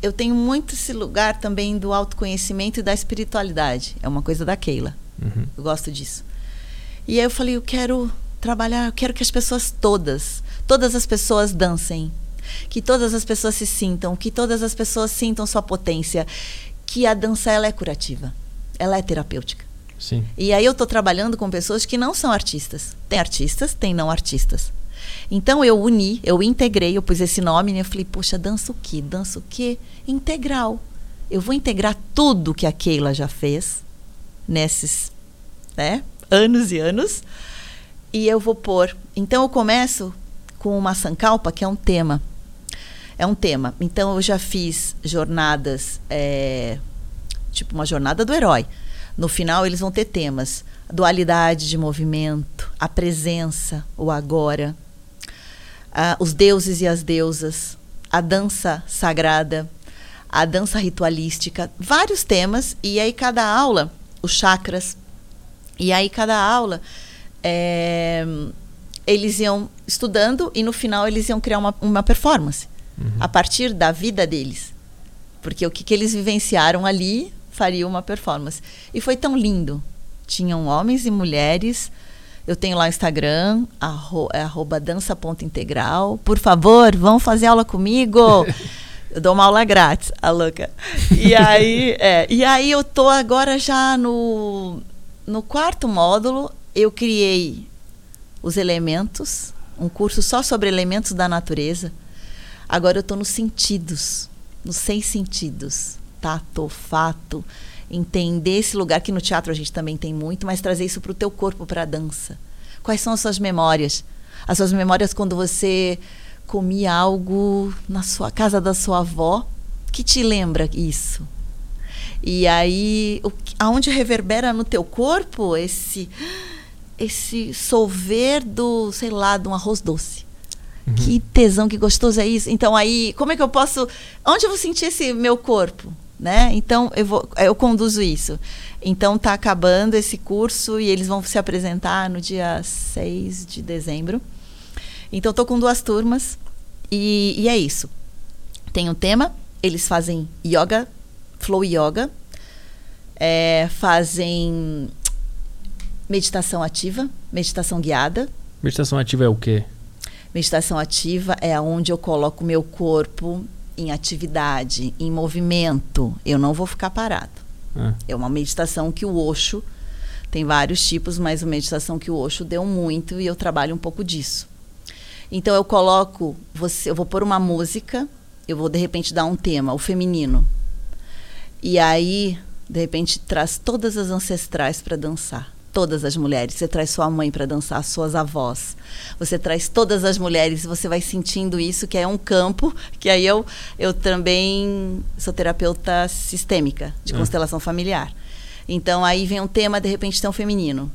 eu tenho muito esse lugar também do autoconhecimento e da espiritualidade. É uma coisa da Keila. Uhum. Eu gosto disso. E aí eu falei, eu quero trabalhar, eu quero que as pessoas todas, todas as pessoas dancem. Que todas as pessoas se sintam, que todas as pessoas sintam sua potência, que a dança ela é curativa, ela é terapêutica. Sim. E aí eu estou trabalhando com pessoas que não são artistas. Tem artistas, tem não artistas. Então eu uni, eu integrei, eu pus esse nome, né? Eu falei, poxa, dança o quê? Dança o quê? Integral. Eu vou integrar tudo que a Keila já fez nesses, né, anos e anos, e eu vou pôr. Então eu começo com uma sankalpa, que é um tema. É um tema. Então eu já fiz jornadas, é, tipo uma jornada do herói. No final eles vão ter temas: dualidade de movimento, a presença, o agora, os deuses e as deusas, a dança sagrada, a dança ritualística, vários temas. E aí cada aula, os chakras. E aí cada aula é, eles iam estudando e no final eles iam criar uma, uma performance uhum. a partir da vida deles. Porque o que, que eles vivenciaram ali faria uma performance. E foi tão lindo. Tinham homens e mulheres. Eu tenho lá o Instagram, arro, é arroba dança.integral. Por favor, vão fazer aula comigo. Eu dou uma aula grátis, a louca. E aí, é, e aí eu tô agora já no, no quarto módulo. Eu criei os elementos, um curso só sobre elementos da natureza. Agora eu estou nos sentidos, nos seis sentidos. Tato, fato, entender esse lugar que no teatro a gente também tem muito, mas trazer isso para o teu corpo, para a dança. Quais são as suas memórias? As suas memórias quando você comia algo na sua casa da sua avó que te lembra isso. E aí, o, aonde reverbera no teu corpo esse esse solver do, sei lá, de um arroz doce. Uhum. Que tesão, que gostoso é isso. Então aí, como é que eu posso, onde eu vou sentir esse meu corpo, né? Então eu vou, eu conduzo isso. Então tá acabando esse curso e eles vão se apresentar no dia 6 de dezembro. Então tô com duas turmas e, e é isso. Tem um tema, eles fazem yoga, flow yoga, é, fazem meditação ativa, meditação guiada. Meditação ativa é o quê? Meditação ativa é onde eu coloco meu corpo em atividade, em movimento. Eu não vou ficar parado. É, é uma meditação que o Osho tem vários tipos, mas uma meditação que o Osho deu muito e eu trabalho um pouco disso. Então eu coloco, você, eu vou pôr uma música, eu vou de repente dar um tema, o feminino. E aí, de repente, traz todas as ancestrais para dançar todas as mulheres. Você traz sua mãe para dançar, suas avós. Você traz todas as mulheres, você vai sentindo isso, que é um campo, que aí eu, eu também sou terapeuta sistêmica, de hum. constelação familiar. Então aí vem um tema, de repente um feminino.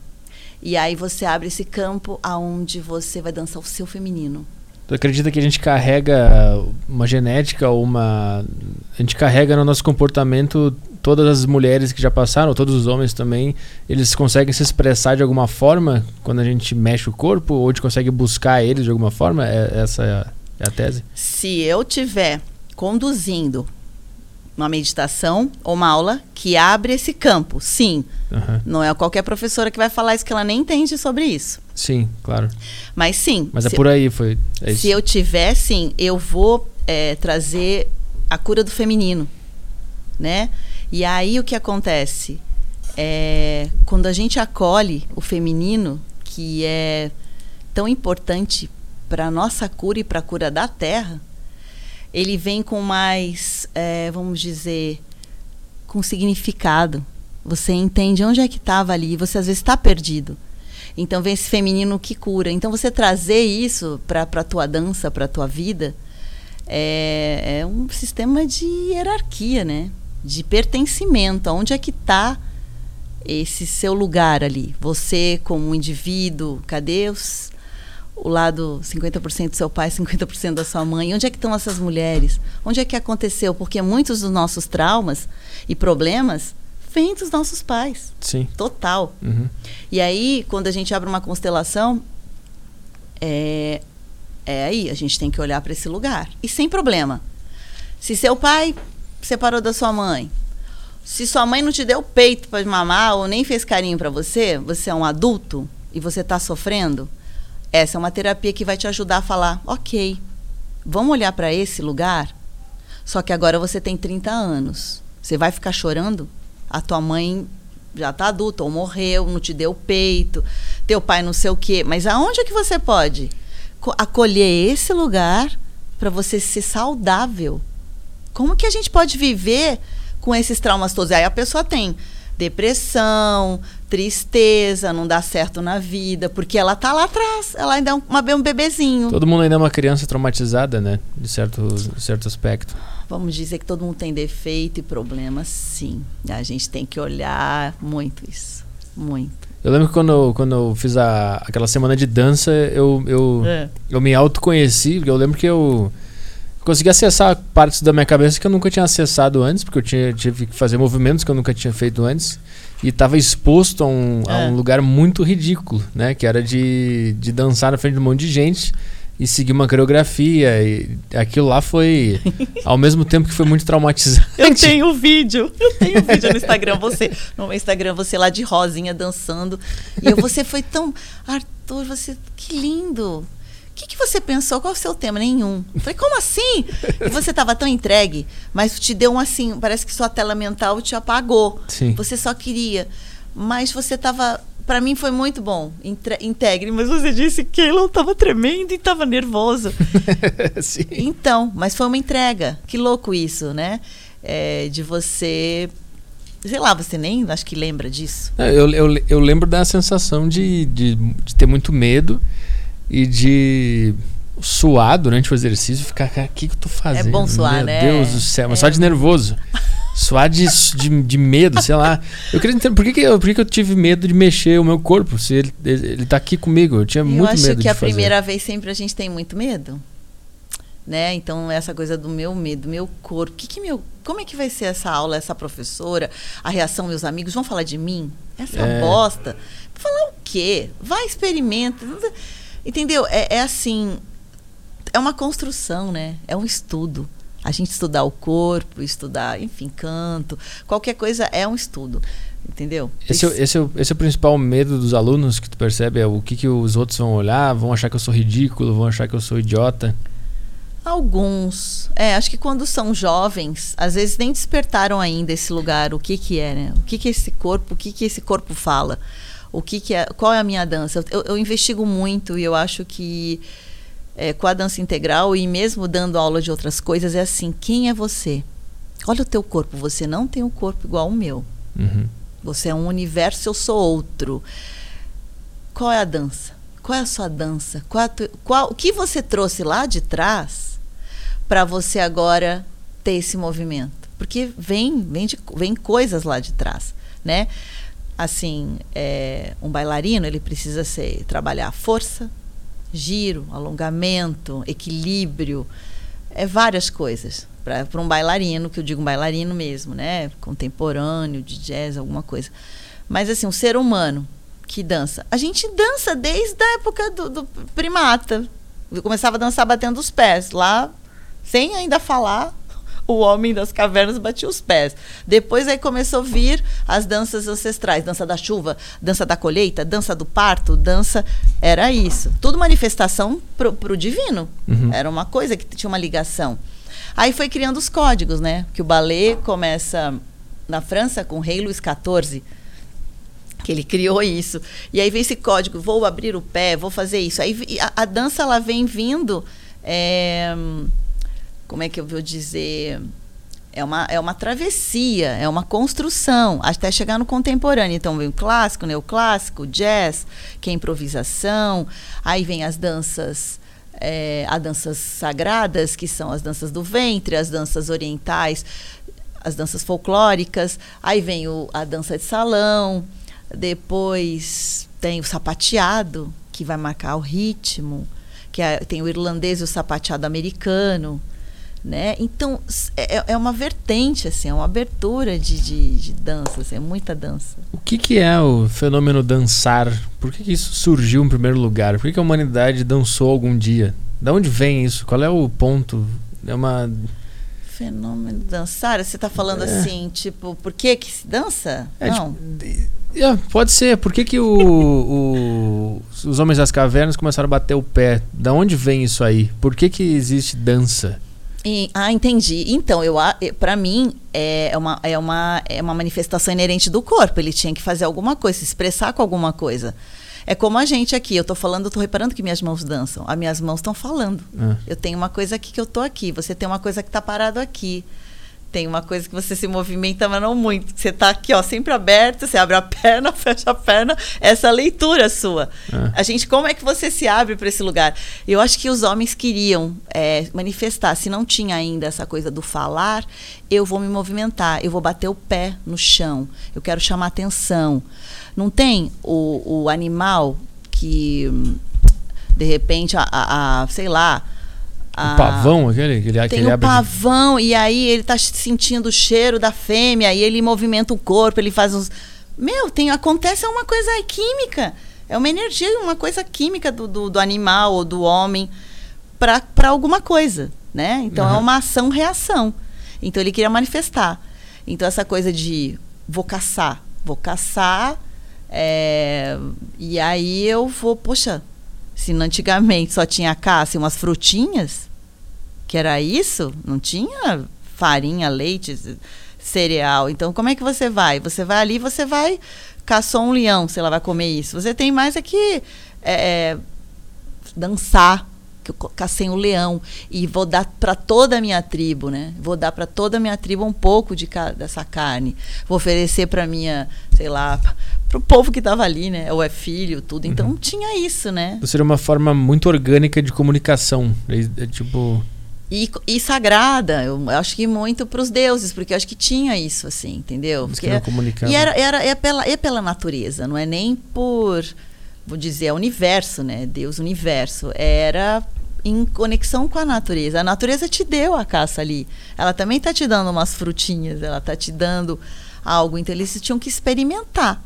E aí você abre esse campo aonde você vai dançar o seu feminino. Tu acredita que a gente carrega uma genética ou uma. A gente carrega no nosso comportamento todas as mulheres que já passaram, todos os homens também, eles conseguem se expressar de alguma forma quando a gente mexe o corpo? Ou a gente consegue buscar eles de alguma forma? É, essa é a, é a tese? Se eu tiver conduzindo uma meditação ou uma aula que abre esse campo. Sim. Uhum. Não é qualquer professora que vai falar isso que ela nem entende sobre isso. Sim, claro. Mas sim. Mas é por aí, foi. É se eu tiver, sim, eu vou é, trazer a cura do feminino, né? E aí o que acontece? É, quando a gente acolhe o feminino, que é tão importante para a nossa cura e para a cura da Terra, ele vem com mais, é, vamos dizer, com significado. Você entende onde é que estava ali, você às vezes está perdido. Então vem esse feminino que cura. Então você trazer isso para a tua dança, para a tua vida, é, é, um sistema de hierarquia, né? De pertencimento. Aonde é que está esse seu lugar ali? Você como um indivíduo, cadê os, o lado 50% do seu pai, 50% da sua mãe? Onde é que estão essas mulheres? Onde é que aconteceu? Porque muitos dos nossos traumas e problemas vêm dos nossos pais. Sim. Total. Uhum. E aí, quando a gente abre uma constelação, é, é aí, a gente tem que olhar para esse lugar. E sem problema. Se seu pai separou da sua mãe, se sua mãe não te deu peito para mamar ou nem fez carinho para você, você é um adulto e você está sofrendo, essa é uma terapia que vai te ajudar a falar: ok, vamos olhar para esse lugar. Só que agora você tem 30 anos. Você vai ficar chorando? A tua mãe já está adulta, ou morreu, não te deu peito, teu pai não sei o quê. Mas aonde é que você pode acolher esse lugar para você ser saudável. Como que a gente pode viver com esses traumas todos? Aí a pessoa tem depressão, tristeza, não dá certo na vida, porque ela tá lá atrás, ela ainda é uma, um bebezinho. Todo mundo ainda é uma criança traumatizada, né? De certo, de certo aspecto. Vamos dizer que todo mundo tem defeito e problema, sim. A gente tem que olhar muito isso. Muito. Eu lembro que quando eu, quando eu fiz a, aquela semana de dança, eu, eu, é. eu me autoconheci, porque eu lembro que eu consegui acessar partes da minha cabeça que eu nunca tinha acessado antes, porque eu tinha, tive que fazer movimentos que eu nunca tinha feito antes. E estava exposto a um, é. a um lugar muito ridículo, né? Que era de, de dançar na frente de um monte de gente e seguir uma coreografia. E aquilo lá foi, ao mesmo tempo que foi muito traumatizante. Eu tenho vídeo, eu tenho vídeo no Instagram, você, no Instagram, você lá de rosinha dançando. E eu, você foi tão. Arthur, você. Que lindo! O que, que você pensou? Qual é o seu tema? Nenhum. Eu falei, como assim? E você estava tão entregue, mas te deu um assim, parece que sua tela mental te apagou. Sim. Você só queria. Mas você estava para mim foi muito bom, integre, mas você disse que ele estava tremendo e estava nervoso. Sim. Então, mas foi uma entrega. Que louco isso, né? É, de você. Sei lá, você nem acho que lembra disso. É, eu, eu, eu lembro da sensação de, de, de ter muito medo e de suar durante o exercício, ficar, o que, que eu tô fazendo? É bom suar, Meu né? Deus do céu, mas é. só de nervoso. Suar de, de, de, medo, sei lá. Eu queria entender por que, que, eu, por que, que eu tive medo de mexer o meu corpo, se ele, ele tá aqui comigo. Eu tinha eu muito medo de Eu acho que a fazer. primeira vez sempre a gente tem muito medo. Né? Então, essa coisa do meu medo, meu corpo. Que que meu, como é que vai ser essa aula, essa professora? A reação, meus amigos, vão falar de mim? Essa é. bosta. Falar o quê? Vai, experimenta. Entendeu? É, é assim. É uma construção, né? É um estudo. A gente estudar o corpo, estudar, enfim, canto, qualquer coisa é um estudo. Entendeu? Esse, é, esse, é, esse é o principal medo dos alunos que tu percebe? É o que, que os outros vão olhar? Vão achar que eu sou ridículo? Vão achar que eu sou idiota? Alguns. É, acho que quando são jovens, às vezes nem despertaram ainda esse lugar, o que que é, né? O que que é esse corpo, o que que esse corpo fala? O que que é, qual é a minha dança? Eu, eu investigo muito e eu acho que é, com a dança integral e mesmo dando aula de outras coisas, é assim: quem é você? Olha o teu corpo, você não tem um corpo igual ao meu. Uhum. Você é um universo, eu sou outro. Qual é a dança? Qual é a sua dança? Qual, tu, qual o que você trouxe lá de trás para você agora ter esse movimento? Porque vem, vem, de, vem coisas lá de trás, né? Assim, é, um bailarino ele precisa ser trabalhar força, giro, alongamento, equilíbrio, é várias coisas para um bailarino, que eu digo um bailarino mesmo, né, contemporâneo, de jazz, alguma coisa. Mas assim, um ser humano que dança, a gente dança desde a época do, do primata. Eu começava a dançar batendo os pés lá, sem ainda falar o homem das cavernas batia os pés. Depois aí começou a vir as danças ancestrais, dança da chuva, dança da colheita, dança do parto, dança era isso. Tudo manifestação pro, pro divino. Uhum. Era uma coisa que tinha uma ligação. Aí foi criando os códigos, né? Que o ballet começa na França com o rei Luís XIV que ele criou isso. E aí vem esse código, vou abrir o pé, vou fazer isso. Aí a, a dança ela vem vindo é, como é que eu vou dizer? É uma, é uma travessia, é uma construção, até chegar no contemporâneo. Então vem o clássico, neoclássico, o jazz, que é improvisação, aí vem as danças, é, as danças sagradas, que são as danças do ventre, as danças orientais, as danças folclóricas, aí vem o, a dança de salão, depois tem o sapateado, que vai marcar o ritmo, que é, tem o irlandês e o sapateado americano né? Então é, é, é uma vertente assim, é uma abertura de, de, de dança, assim, é muita dança. O que, que é o fenômeno dançar? Por que, que isso surgiu em primeiro lugar? Por que, que a humanidade dançou algum dia? Da onde vem isso? Qual é o ponto? É uma fenômeno dançar? Você está falando é. assim, tipo, por que que se dança? É, Não. Tipo, é, pode ser. Por que, que o, o, os homens das cavernas começaram a bater o pé? Da onde vem isso aí? Por que, que existe dança? E, ah, entendi. Então, eu para mim é uma, é, uma, é uma manifestação inerente do corpo. Ele tinha que fazer alguma coisa, se expressar com alguma coisa. É como a gente aqui. Eu tô falando, eu tô reparando que minhas mãos dançam. As minhas mãos estão falando. É. Eu tenho uma coisa aqui que eu tô aqui. Você tem uma coisa que tá parado aqui. Tem uma coisa que você se movimenta, mas não muito. Você tá aqui, ó, sempre aberto, você abre a perna, fecha a perna. Essa leitura sua. É. A gente, como é que você se abre para esse lugar? Eu acho que os homens queriam é, manifestar. Se não tinha ainda essa coisa do falar, eu vou me movimentar, eu vou bater o pé no chão, eu quero chamar atenção. Não tem o, o animal que, de repente, a, a- a- sei lá. O a- pavão, aquele, aquele, tem aquele o de- pavão, e aí ele tá sentindo o cheiro da fêmea, e ele movimenta o corpo, ele faz uns. Meu, tem, acontece uma coisa química. É uma energia, uma coisa química do, do, do animal ou do homem para alguma coisa, né? Então é Uhum. uma ação-reação. Então ele queria manifestar. Então essa coisa de vou caçar, vou caçar, é, e aí eu vou, poxa, se antigamente só tinha caça e umas frutinhas, que era isso, não tinha farinha, leite, cereal. Então, como é que você vai? Você vai ali, você vai caçou um leão, sei lá, vai comer isso. Você tem mais é que é, dançar, que eu cacei um leão e vou dar para toda a minha tribo, né? Vou dar para toda a minha tribo um pouco de dessa carne. Vou oferecer para minha, sei lá, para o povo que estava ali, né? Ou é filho, tudo. Então Uhum. tinha isso, né? Seria uma forma muito orgânica de comunicação. É, é tipo. E, e sagrada, eu acho que muito para os deuses, porque eu acho que tinha isso, assim, entendeu? Porque comunicar. e era, era é, pela, é pela natureza, não é nem por, vou dizer, é universo, né? Deus, universo. Era em conexão com a natureza. A natureza te deu a caça ali. Ela também está te dando umas frutinhas, ela está te dando algo. Então eles tinham que experimentar,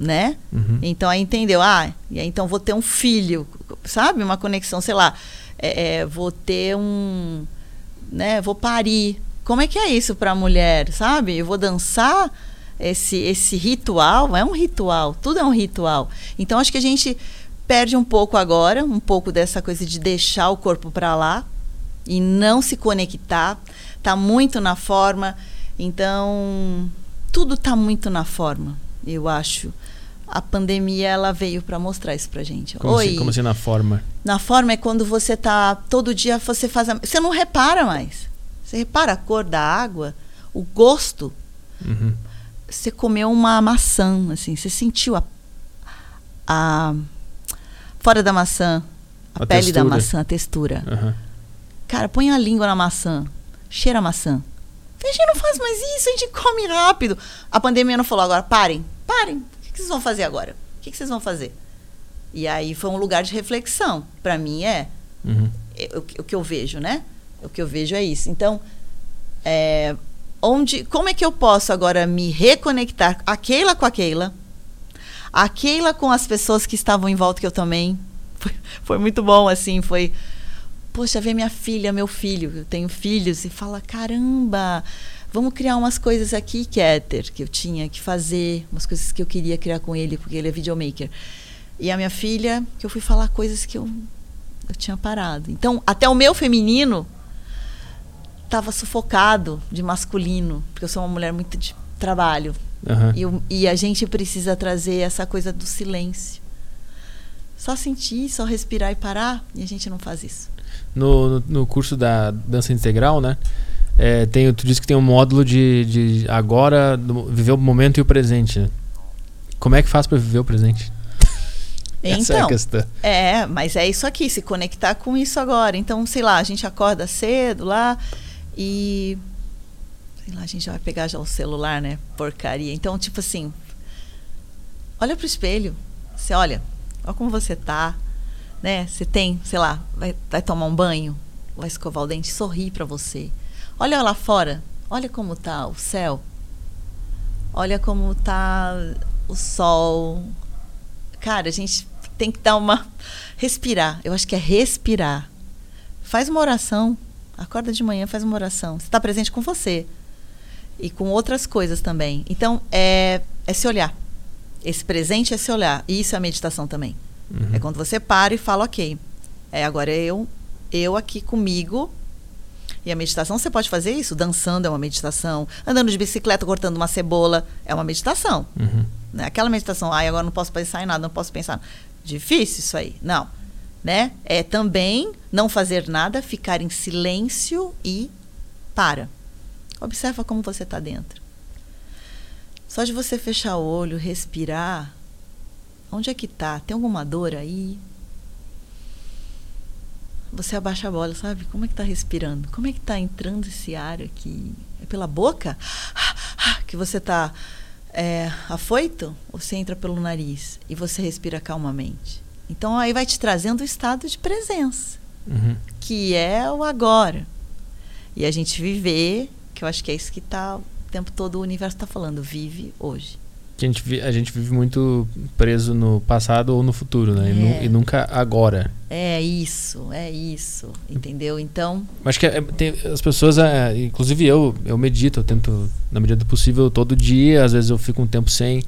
né? Uhum. Então aí entendeu, ah, e aí então vou ter um filho, sabe? Uma conexão, sei lá, é, é, vou ter um, né? Vou parir. Como é que é isso para a mulher, sabe? Eu vou dançar esse esse ritual, é um ritual, tudo é um ritual. Então acho que a gente perde um pouco agora, um pouco dessa coisa de deixar o corpo para lá e não se conectar. Tá muito na forma. Então, tudo tá muito na forma, eu acho. A pandemia ela veio para mostrar isso pra gente. Como, Oi. assim, como assim na forma? Na forma é quando você tá todo dia você faz a, você não repara mais. Você repara a cor da água, o gosto. Uhum. Você comeu uma maçã, assim, você sentiu a, a fora da maçã, a, A pele da textura. maçã, a textura. Aham. Cara, põe a língua na maçã, cheira a maçã. A gente não faz mais isso, a gente come rápido. A pandemia não falou agora, parem, parem. Vocês vão fazer agora? O que que vocês vão fazer? E aí foi um lugar de reflexão. Para mim é, Uhum. é o, que- o que eu vejo, né? O que eu vejo é isso. Então, é, onde, como é que eu posso agora me reconectar a Keila com a Keila, a Keila com as pessoas que estavam em volta que eu também foi, foi muito bom assim, foi poxa, ver minha filha, meu filho, eu tenho filhos e fala caramba, vamos criar umas coisas aqui, Keter, que eu tinha que fazer, umas coisas que eu queria criar com ele, porque ele é videomaker. E a minha filha, que eu fui falar coisas que eu eu tinha parado. Então, até o meu feminino estava sufocado de masculino, porque eu sou uma mulher muito de trabalho. Aham. E, e a gente precisa trazer essa coisa do silêncio. Só sentir, só respirar e parar, e a gente não faz isso. No, no, no curso da dança integral, né? É, tem, tu disse que tem um módulo de, de agora, do- viver o momento e o presente. né? Como é que faz pra viver o presente? Essa é a Então, questão. É, mas é isso aqui, se conectar com isso agora. Então, sei lá, a gente acorda cedo lá e. Sei lá, a gente já vai pegar já o celular, né? Porcaria. Então, tipo assim. Olha pro espelho. Você olha, olha como você tá. Né? Você tem, sei lá, vai, vai tomar um banho, vai escovar o dente, sorri pra você. Olha lá fora, olha como tá o céu. Olha como tá o sol. Cara, a gente tem que dar uma. Respirar. Eu acho que é respirar. Faz uma oração. Acorda de manhã, faz uma oração. Você está presente com você. E com outras coisas também. Então, é, é se olhar. Esse presente é se olhar. E isso é a meditação também. Uhum. É quando você para e fala, ok. É, agora eu, eu aqui comigo. E a meditação você pode fazer isso. Dançando é uma meditação. Andando de bicicleta, cortando uma cebola, é uma meditação. Uhum. Né? Aquela meditação, ai, agora não posso pensar em nada, não posso pensar. Difícil isso aí. Não. Né? É também não fazer nada, ficar em silêncio e para. Observa como você está dentro. Só de você fechar o olho, respirar, onde é que tá? Tem alguma dor aí? Você abaixa a bola, sabe? Como é que tá respirando? Como é que tá entrando esse ar aqui? É pela boca? Que você tá é, afoito? Ou você entra pelo nariz e você respira calmamente? Então aí vai te trazendo o estado de presença, uhum. que é o agora. E a gente viver, que eu acho que é isso que tá o tempo todo o universo está falando, vive hoje que a gente, a gente vive muito preso no passado ou no futuro, né? É. E, nu, e, nunca agora. É isso, é isso, entendeu? Então. Acho que é, tem, as pessoas, é, inclusive eu, eu medito, eu tento, na medida do possível, todo dia, às vezes eu fico um tempo sem.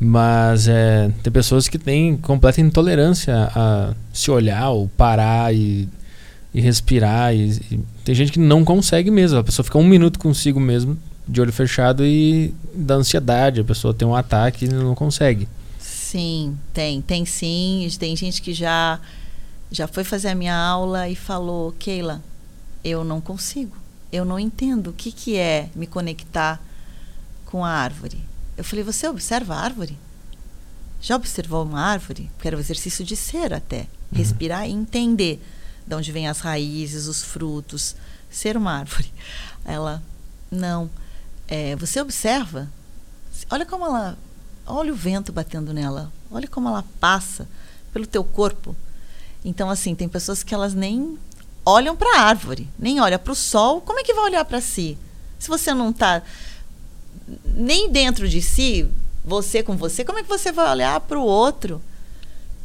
Mas é, tem pessoas que têm completa intolerância a se olhar ou parar e, e respirar. E, e tem gente que não consegue mesmo. A pessoa fica um minuto consigo mesmo, de olho fechado e da ansiedade. A pessoa tem um ataque e não consegue. Sim, tem. Tem sim. Tem gente que já, já foi fazer a minha aula e falou: Keila, eu não consigo. Eu não entendo o que, que é me conectar com a árvore. Eu falei: Você observa a árvore? Já observou uma árvore? Porque era o exercício de ser até. Uhum. Respirar e entender de onde vêm as raízes, os frutos. Ser uma árvore. Ela, não é, você observa, olha como ela, olha o vento batendo nela, olha como ela passa pelo teu corpo. Então, assim, tem pessoas que elas nem olham para a árvore, nem olham para o sol. Como é que vai olhar para si? Se você não está nem dentro de si, você com você, como é que você vai olhar para o outro,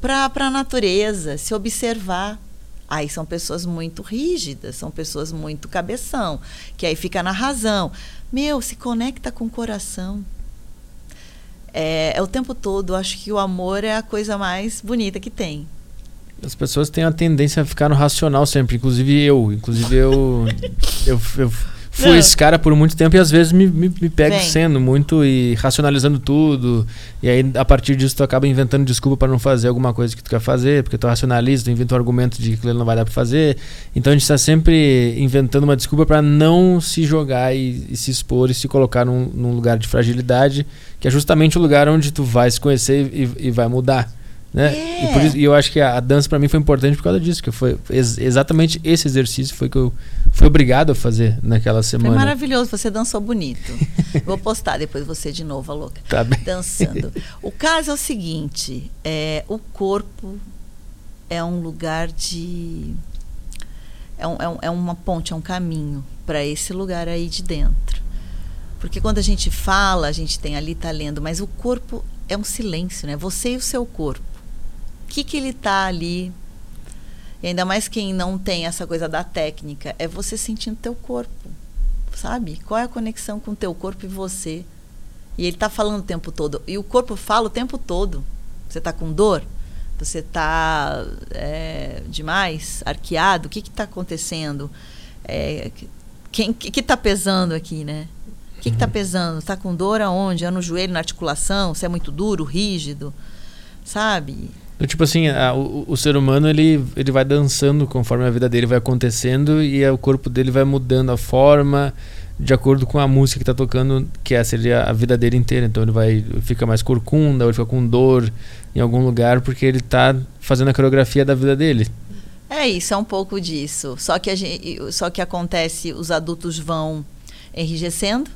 para a natureza, se observar? Aí são pessoas muito rígidas, são pessoas muito cabeção, que aí fica na razão. Meu, se conecta com o coração. É, é o tempo todo. Acho que o amor é a coisa mais bonita que tem. As pessoas têm a tendência a ficar no racional sempre, inclusive eu. Inclusive eu, eu, eu fui esse cara por muito tempo e às vezes me, me, me pego Vem. sendo muito e racionalizando tudo. E aí, a partir disso, tu acaba inventando desculpa para não fazer alguma coisa que tu quer fazer, porque tu racionaliza, tu inventa um argumento de que ele não vai dar para fazer. Então a gente está sempre inventando uma desculpa para não se jogar e, e, se expor e se colocar num, num, lugar de fragilidade, que é justamente o lugar onde tu vai se conhecer e, e vai mudar. Né? É. E, isso, e, eu acho que a, a dança para mim foi importante por causa disso, que foi ex exatamente esse exercício foi que eu fui obrigado a fazer naquela semana. Foi maravilhoso, você dançou bonito. Vou postar depois você de novo, a louca. Tá bem. Dançando. O caso é o seguinte, é, o corpo é um lugar de é, um, é, um, é uma ponte, é um caminho para esse lugar aí de dentro. Porque quando a gente fala, a gente tem ali, tá lendo, mas o corpo é um silêncio, né? Você e o seu corpo que, que ele está ali. E ainda mais quem não tem essa coisa da técnica, é você sentindo teu corpo, sabe? Qual é a conexão com o teu corpo e você? E ele está falando o tempo todo. E o corpo fala o tempo todo. Você está com dor? Você está é, demais? Arqueado? O que está acontecendo? É, quem que está pesando aqui, né? O que está uhum. pesando? Está com dor aonde? É no joelho, na articulação? Se é muito duro, rígido? Sabe? Então, tipo assim, a, o, o, ser humano ele, ele vai dançando conforme a vida dele vai acontecendo e o corpo dele vai mudando a forma de acordo com a música que está tocando, que essa seria a vida dele inteira. Então ele vai fica mais corcunda, ou ele fica com dor em algum lugar porque ele está fazendo a coreografia da vida dele. É isso, é um pouco disso. Só que gente, só que acontece, os adultos vão enrijecendo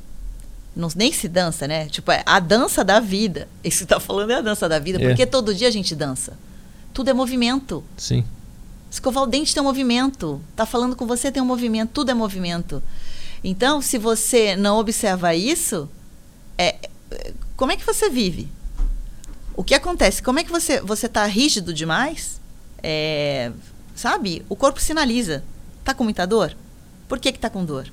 não, nem se dança, né? Tipo, é a dança da vida. Isso que está falando é a dança da vida, é. porque todo dia a gente dança. Tudo é movimento. Sim. Escovar o dente tem um movimento. Tá falando com você tem um movimento, tudo é movimento. Então, se você não observa isso, é, como é que você vive? O que acontece? Como é que você você está rígido demais? É, sabe? O corpo sinaliza. Tá com muita dor? Por que que tá com dor?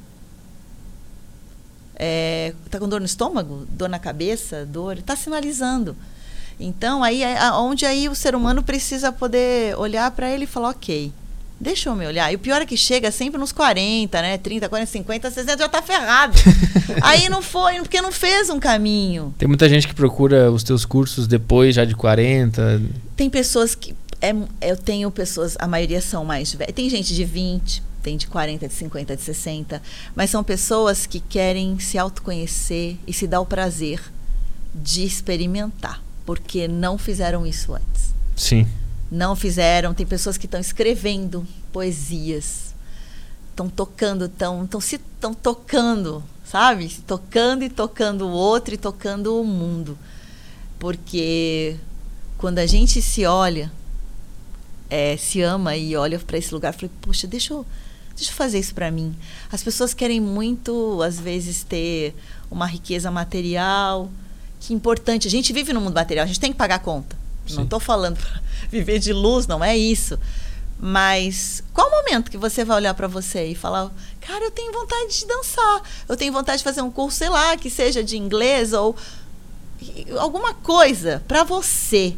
É, tá com dor no estômago, dor na cabeça, dor, está sinalizando. Então, aí é onde aí o ser humano precisa poder olhar para ele e falar, ok, Deixa eu me olhar. E o pior é que chega sempre nos 40, né? 30, 40, 50, 60, já tá ferrado. Aí não foi, porque não fez um caminho. Tem muita gente que procura os teus cursos depois, já de 40. Tem pessoas que. É, eu tenho pessoas, a maioria são mais velhas. Tem gente de 20, tem de 40, de 50, de 60. Mas são pessoas que querem se autoconhecer e se dar o prazer de experimentar. Porque não fizeram isso antes. Sim não fizeram. Tem pessoas que estão escrevendo poesias, estão tocando, estão tão se estão tocando, sabe? Se tocando e tocando o outro e tocando o mundo. Porque quando a gente se olha, é, se ama e olha para esse lugar, falei, puxa, deixa eu, deixa eu fazer isso para mim. As pessoas querem muito, às vezes, ter uma riqueza material, que é importante. A gente vive no mundo material, a gente tem que pagar a conta. Sim. Não estou falando para viver de luz, não é isso. Mas qual o momento que você vai olhar para você e falar, cara, eu tenho vontade de dançar, eu tenho vontade de fazer um curso, sei lá, que seja de inglês ou alguma coisa para você.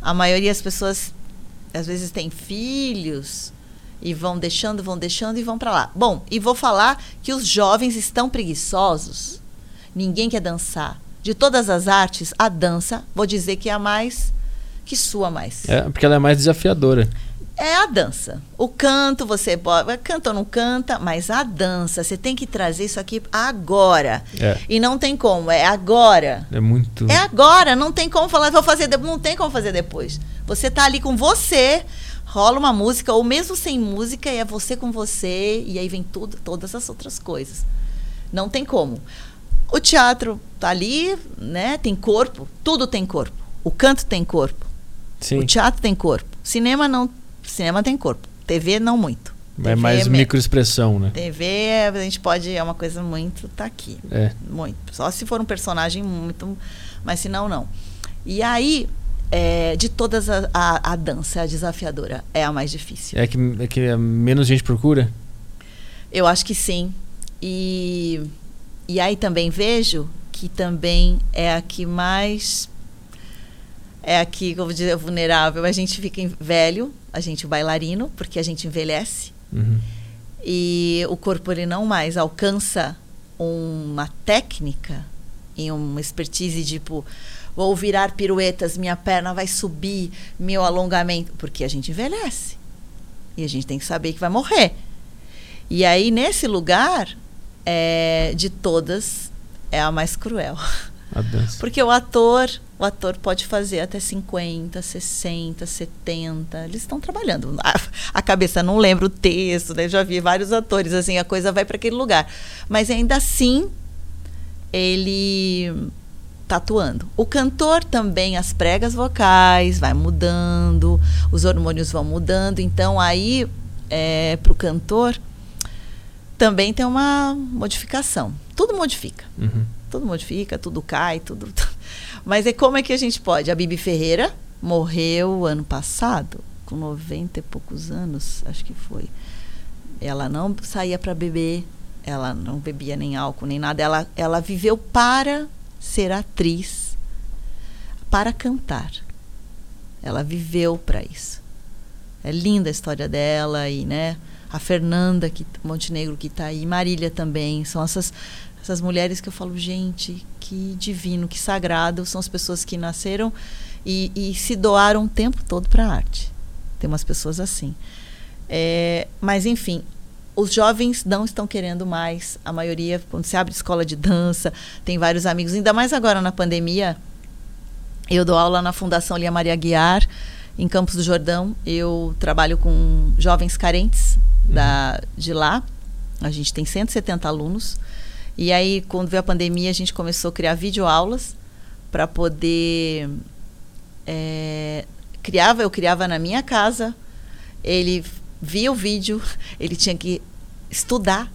A maioria das pessoas às vezes tem filhos e vão deixando, vão deixando e vão para lá. Bom, e vou falar que os jovens estão preguiçosos. Ninguém quer dançar. De todas as artes, a dança, vou dizer que é a mais que sua mais. É, porque ela é mais desafiadora. É a dança. O canto, você pode. Canta ou não canta, mas a dança, você tem que trazer isso aqui agora. É. E não tem como, é agora. É muito. É agora, não tem como falar, vou fazer depois. Não tem como fazer depois. Você tá ali com você, rola uma música, ou mesmo sem música, é você com você, e aí vem tudo, todas as outras coisas. Não tem como. O teatro tá ali, né? Tem corpo, tudo tem corpo. O canto tem corpo. Sim. O teatro tem corpo. Cinema não. Cinema tem corpo. TV não muito. É mais é microexpressão, né? TV a gente pode. É uma coisa muito. Tá aqui. É. Muito. Só se for um personagem muito. Mas se não, não. E aí, é, de todas a, a, a, dança, a desafiadora, é a mais difícil. É que, é que menos gente procura? Eu acho que sim. E, e aí também vejo que também é a que mais é aqui, como dizer, vulnerável. A gente fica velho, a gente bailarino, porque a gente envelhece. Uhum. E o corpo ele não mais alcança uma técnica e uma expertise tipo vou virar piruetas, minha perna vai subir, meu alongamento, porque a gente envelhece. E a gente tem que saber que vai morrer. E aí nesse lugar é, de todas é a mais cruel. A dança. Porque o ator, o ator pode fazer até 50, 60, 70. Eles estão trabalhando. A, a, cabeça não lembra o texto, né? Já vi vários atores, assim, a coisa vai para aquele lugar. Mas ainda assim, ele tá atuando. O cantor também, as pregas vocais vai mudando, os hormônios vão mudando. Então, aí, é, para o cantor, também tem uma modificação. Tudo modifica. Uhum tudo modifica, tudo cai, tudo. Mas é como é que a gente pode? A Bibi Ferreira morreu ano passado, com 90 e poucos anos, acho que foi. Ela não saía para beber, ela não bebia nem álcool, nem nada. Ela, ela viveu para ser atriz, para cantar. Ela viveu para isso. É linda a história dela e, né? A Fernanda que Montenegro que está aí, Marília também, são essas essas mulheres que eu falo, gente, que divino, que sagrado, são as pessoas que nasceram e, e se doaram o tempo todo para a arte. Tem umas pessoas assim. É, mas, enfim, os jovens não estão querendo mais. A maioria, quando se abre escola de dança, tem vários amigos, ainda mais agora na pandemia. Eu dou aula na Fundação Lia Maria Guiar, em Campos do Jordão. Eu trabalho com jovens carentes da, de lá. A gente tem 170 alunos. E aí, quando veio a pandemia, a gente começou a criar videoaulas para poder. É, criava, eu criava na minha casa, ele via o vídeo, ele tinha que estudar,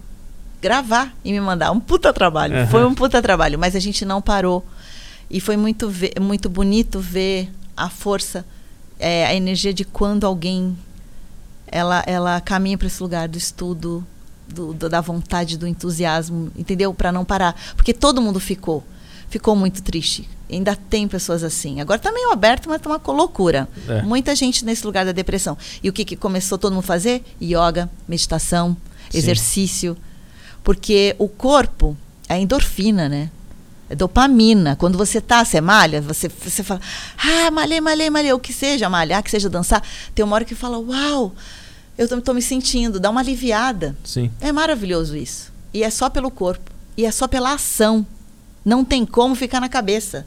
gravar e me mandar. Um puta trabalho. Uhum. Foi um puta trabalho, mas a gente não parou. E foi muito, ver, muito bonito ver a força, é, a energia de quando alguém ela, ela caminha para esse lugar do estudo, do, do, da vontade, do entusiasmo, entendeu? Para não parar. Porque todo mundo ficou. Ficou muito triste. Ainda tem pessoas assim. Agora está meio aberto, mas está uma loucura. É. Muita gente nesse lugar da depressão. E o que, que começou todo mundo a fazer? Yoga, meditação, Sim. exercício. Porque o corpo é endorfina, né? É dopamina. Quando você tá, você malha, você, você fala, ah, malhei, malhei, malhei, o que seja, malhar, que seja dançar. Tem uma hora que fala, uau, eu estou me sentindo, dá uma aliviada. Sim. É maravilhoso isso. E é só pelo corpo. E é só pela ação. Não tem como ficar na cabeça.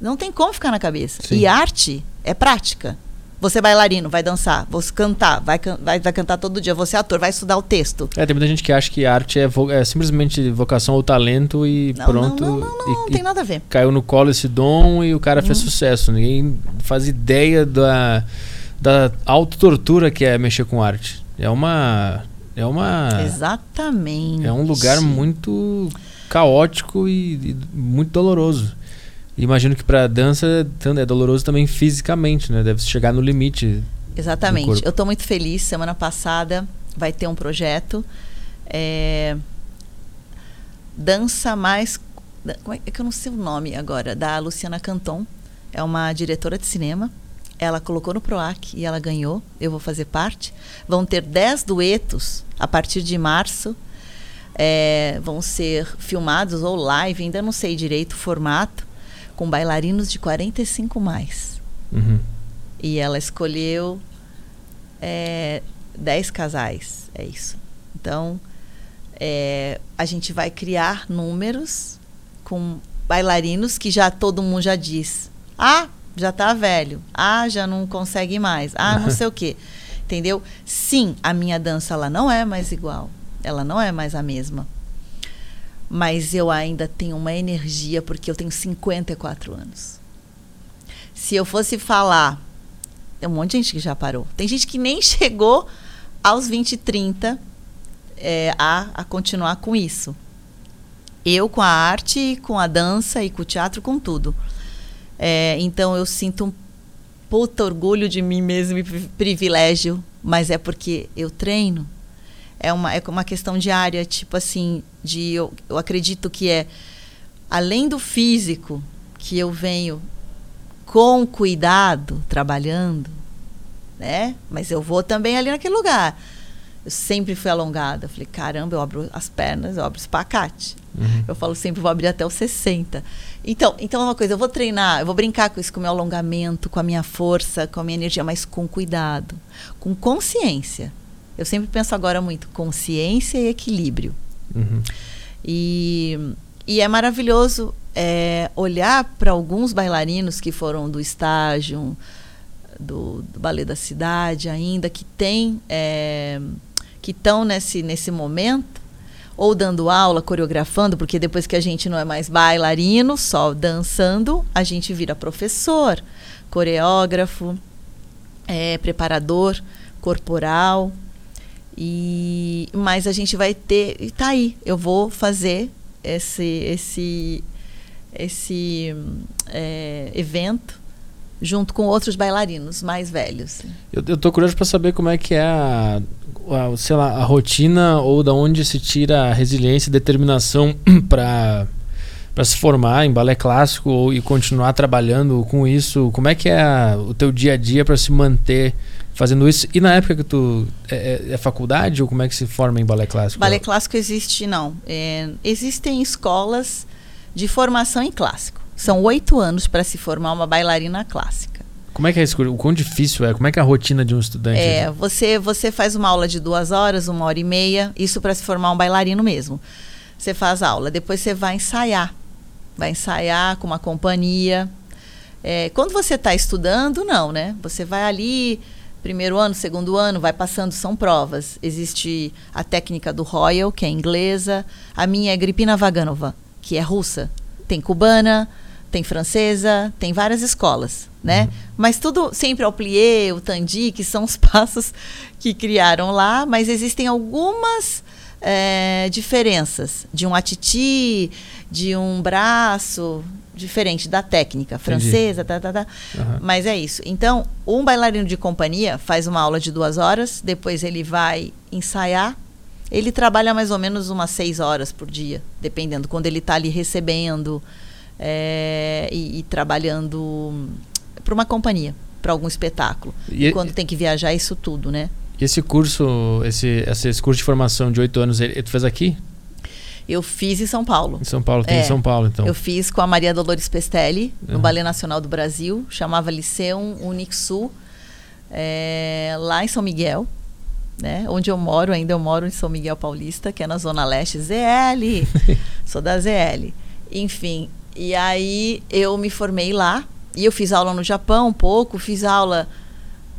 Não tem como ficar na cabeça. Sim. E arte é prática. Você é bailarino, vai dançar, você cantar, vai, vai, vai cantar todo dia, você é ator, vai estudar o texto. É, tem muita gente que acha que arte é, vo é simplesmente vocação ou talento e não, pronto. Não, não, não, não, e, não tem nada a ver. Caiu no colo esse dom e o cara fez hum. sucesso. Ninguém faz ideia da, da autotortura que é mexer com arte. É uma. É uma. Exatamente. É um lugar muito caótico e, e muito doloroso. Imagino que para dança é doloroso também fisicamente, né? Deve chegar no limite. Exatamente. Eu estou muito feliz. Semana passada vai ter um projeto. É, dança mais. Como é, é que eu não sei o nome agora? Da Luciana Canton. É uma diretora de cinema. Ela colocou no PROAC e ela ganhou. Eu vou fazer parte. Vão ter 10 duetos a partir de março. É, vão ser filmados ou live, ainda não sei direito o formato com bailarinos de 45 mais. Uhum. E ela escolheu é, 10 casais, é isso. Então, é, a gente vai criar números com bailarinos que já todo mundo já diz. Ah, já tá velho. Ah, já não consegue mais. Ah, não sei o quê. Entendeu? Sim, a minha dança ela não é mais igual. Ela não é mais a mesma mas eu ainda tenho uma energia porque eu tenho 54 anos. Se eu fosse falar, tem um monte de gente que já parou. Tem gente que nem chegou aos 20, 30 é, a, a continuar com isso. Eu com a arte, com a dança e com o teatro, com tudo. É, então eu sinto um puta orgulho de mim mesmo e privilégio, mas é porque eu treino, é uma, é uma questão diária, tipo assim, de eu, eu acredito que é além do físico que eu venho com cuidado trabalhando, né? Mas eu vou também ali naquele lugar. Eu sempre fui alongada. Eu falei, caramba, eu abro as pernas, eu abro o espacate. Uhum. Eu falo sempre, vou abrir até os 60. Então, então é uma coisa, eu vou treinar, eu vou brincar com isso, com o meu alongamento, com a minha força, com a minha energia, mas com cuidado, com consciência. Eu sempre penso agora muito consciência e equilíbrio. Uhum. E, e é maravilhoso é, olhar para alguns bailarinos que foram do estágio, do, do balé da cidade ainda, que tem, é, que estão nesse, nesse momento, ou dando aula, coreografando, porque depois que a gente não é mais bailarino, só dançando, a gente vira professor, coreógrafo, é, preparador corporal. E mas a gente vai ter, e tá aí, eu vou fazer esse esse esse é, evento junto com outros bailarinos mais velhos. Eu, eu tô curioso para saber como é que é a, a, sei lá, a rotina ou da onde se tira a resiliência e determinação para para se formar em balé clássico ou, e continuar trabalhando com isso. Como é que é a, o teu dia a dia para se manter fazendo isso. E na época que tu. É, é, é, faculdade ou como é que se forma em balé clássico? Balé clássico existe, não. É, existem escolas de formação em clássico. São oito anos para se formar uma bailarina clássica. Como é que é isso? O quão difícil é? Como é que é a rotina de um estudante? É, você, você faz uma aula de duas horas, uma hora e meia, isso para se formar um bailarino mesmo. Você faz aula, depois você vai ensaiar. Vai ensaiar com uma companhia. É, quando você está estudando, não, né? Você vai ali, primeiro ano, segundo ano, vai passando, são provas. Existe a técnica do Royal, que é inglesa. A minha é Gripina Vaganova, que é russa. Tem cubana, tem francesa, tem várias escolas, né? Uhum. Mas tudo sempre ao plié, o tandi, que são os passos que criaram lá, mas existem algumas é, diferenças de um atiti, de um braço, diferente da técnica francesa, tá, tá, tá. Uhum. mas é isso. Então, um bailarino de companhia faz uma aula de duas horas, depois ele vai ensaiar, Ele trabalha mais ou menos umas seis horas por dia, dependendo, quando ele está ali recebendo é, e, e, trabalhando para uma companhia, para algum espetáculo. E, e quando tem que viajar, isso tudo, né? E esse curso, esse, esse curso de formação de oito anos, ele, tu fez aqui? Eu fiz em São Paulo. Em São Paulo, tem é, em São Paulo, então. Eu fiz com a Maria Dolores Pestelli, no uhum. Ballet Nacional do Brasil, chamava Liceum Unixul, é, lá em São Miguel né? Onde eu moro, ainda eu moro em São Miguel Paulista, que é na Zona Leste, ZL. Sou da ZL. Enfim, e aí eu me formei lá. E eu fiz aula no Japão um pouco, fiz aula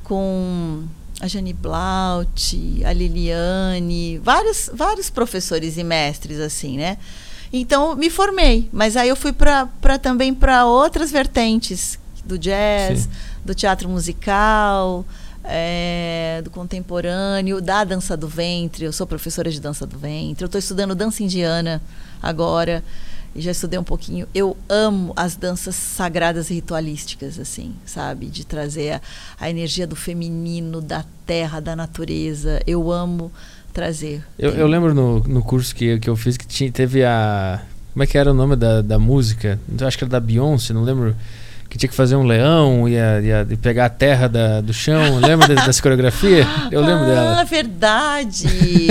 com a Jane Blaut, a Liliane, vários, vários professores e mestres, assim, né? Então, me formei. Mas aí eu fui para também para outras vertentes do jazz, Sim. do teatro musical, é, do contemporâneo, da dança do ventre. Eu sou professora de dança do ventre. Eu estou estudando dança indiana agora. E já estudei um pouquinho. Eu amo as danças sagradas e ritualísticas, assim, sabe? De trazer a, a energia do feminino, da terra, da natureza. Eu amo trazer. Eu, eu lembro no, no curso que, que eu fiz que tinha, teve a. Como é que era o nome da, da música? Acho que era da Beyoncé, não lembro que tinha que fazer um leão, ia, ia, ia pegar a terra da, do chão. Lembra dessa coreografia? Eu lembro ah, dela. verdade.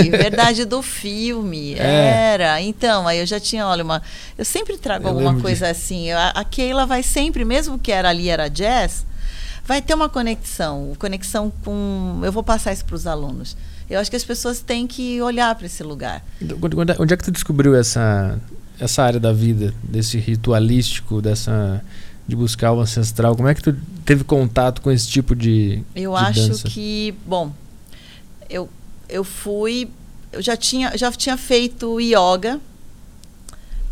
verdade do filme. É. Era. Então, aí eu já tinha, olha, uma. Eu sempre trago eu alguma coisa de... assim. A, a Keila vai sempre, mesmo que era ali era jazz, vai ter uma conexão. Conexão com. Eu vou passar isso para os alunos. Eu acho que as pessoas têm que olhar para esse lugar. Onde é que tu descobriu essa, essa área da vida, desse ritualístico, dessa de buscar o ancestral. Como é que tu teve contato com esse tipo de Eu de acho dança? que, bom, eu eu fui, eu já tinha já tinha feito yoga.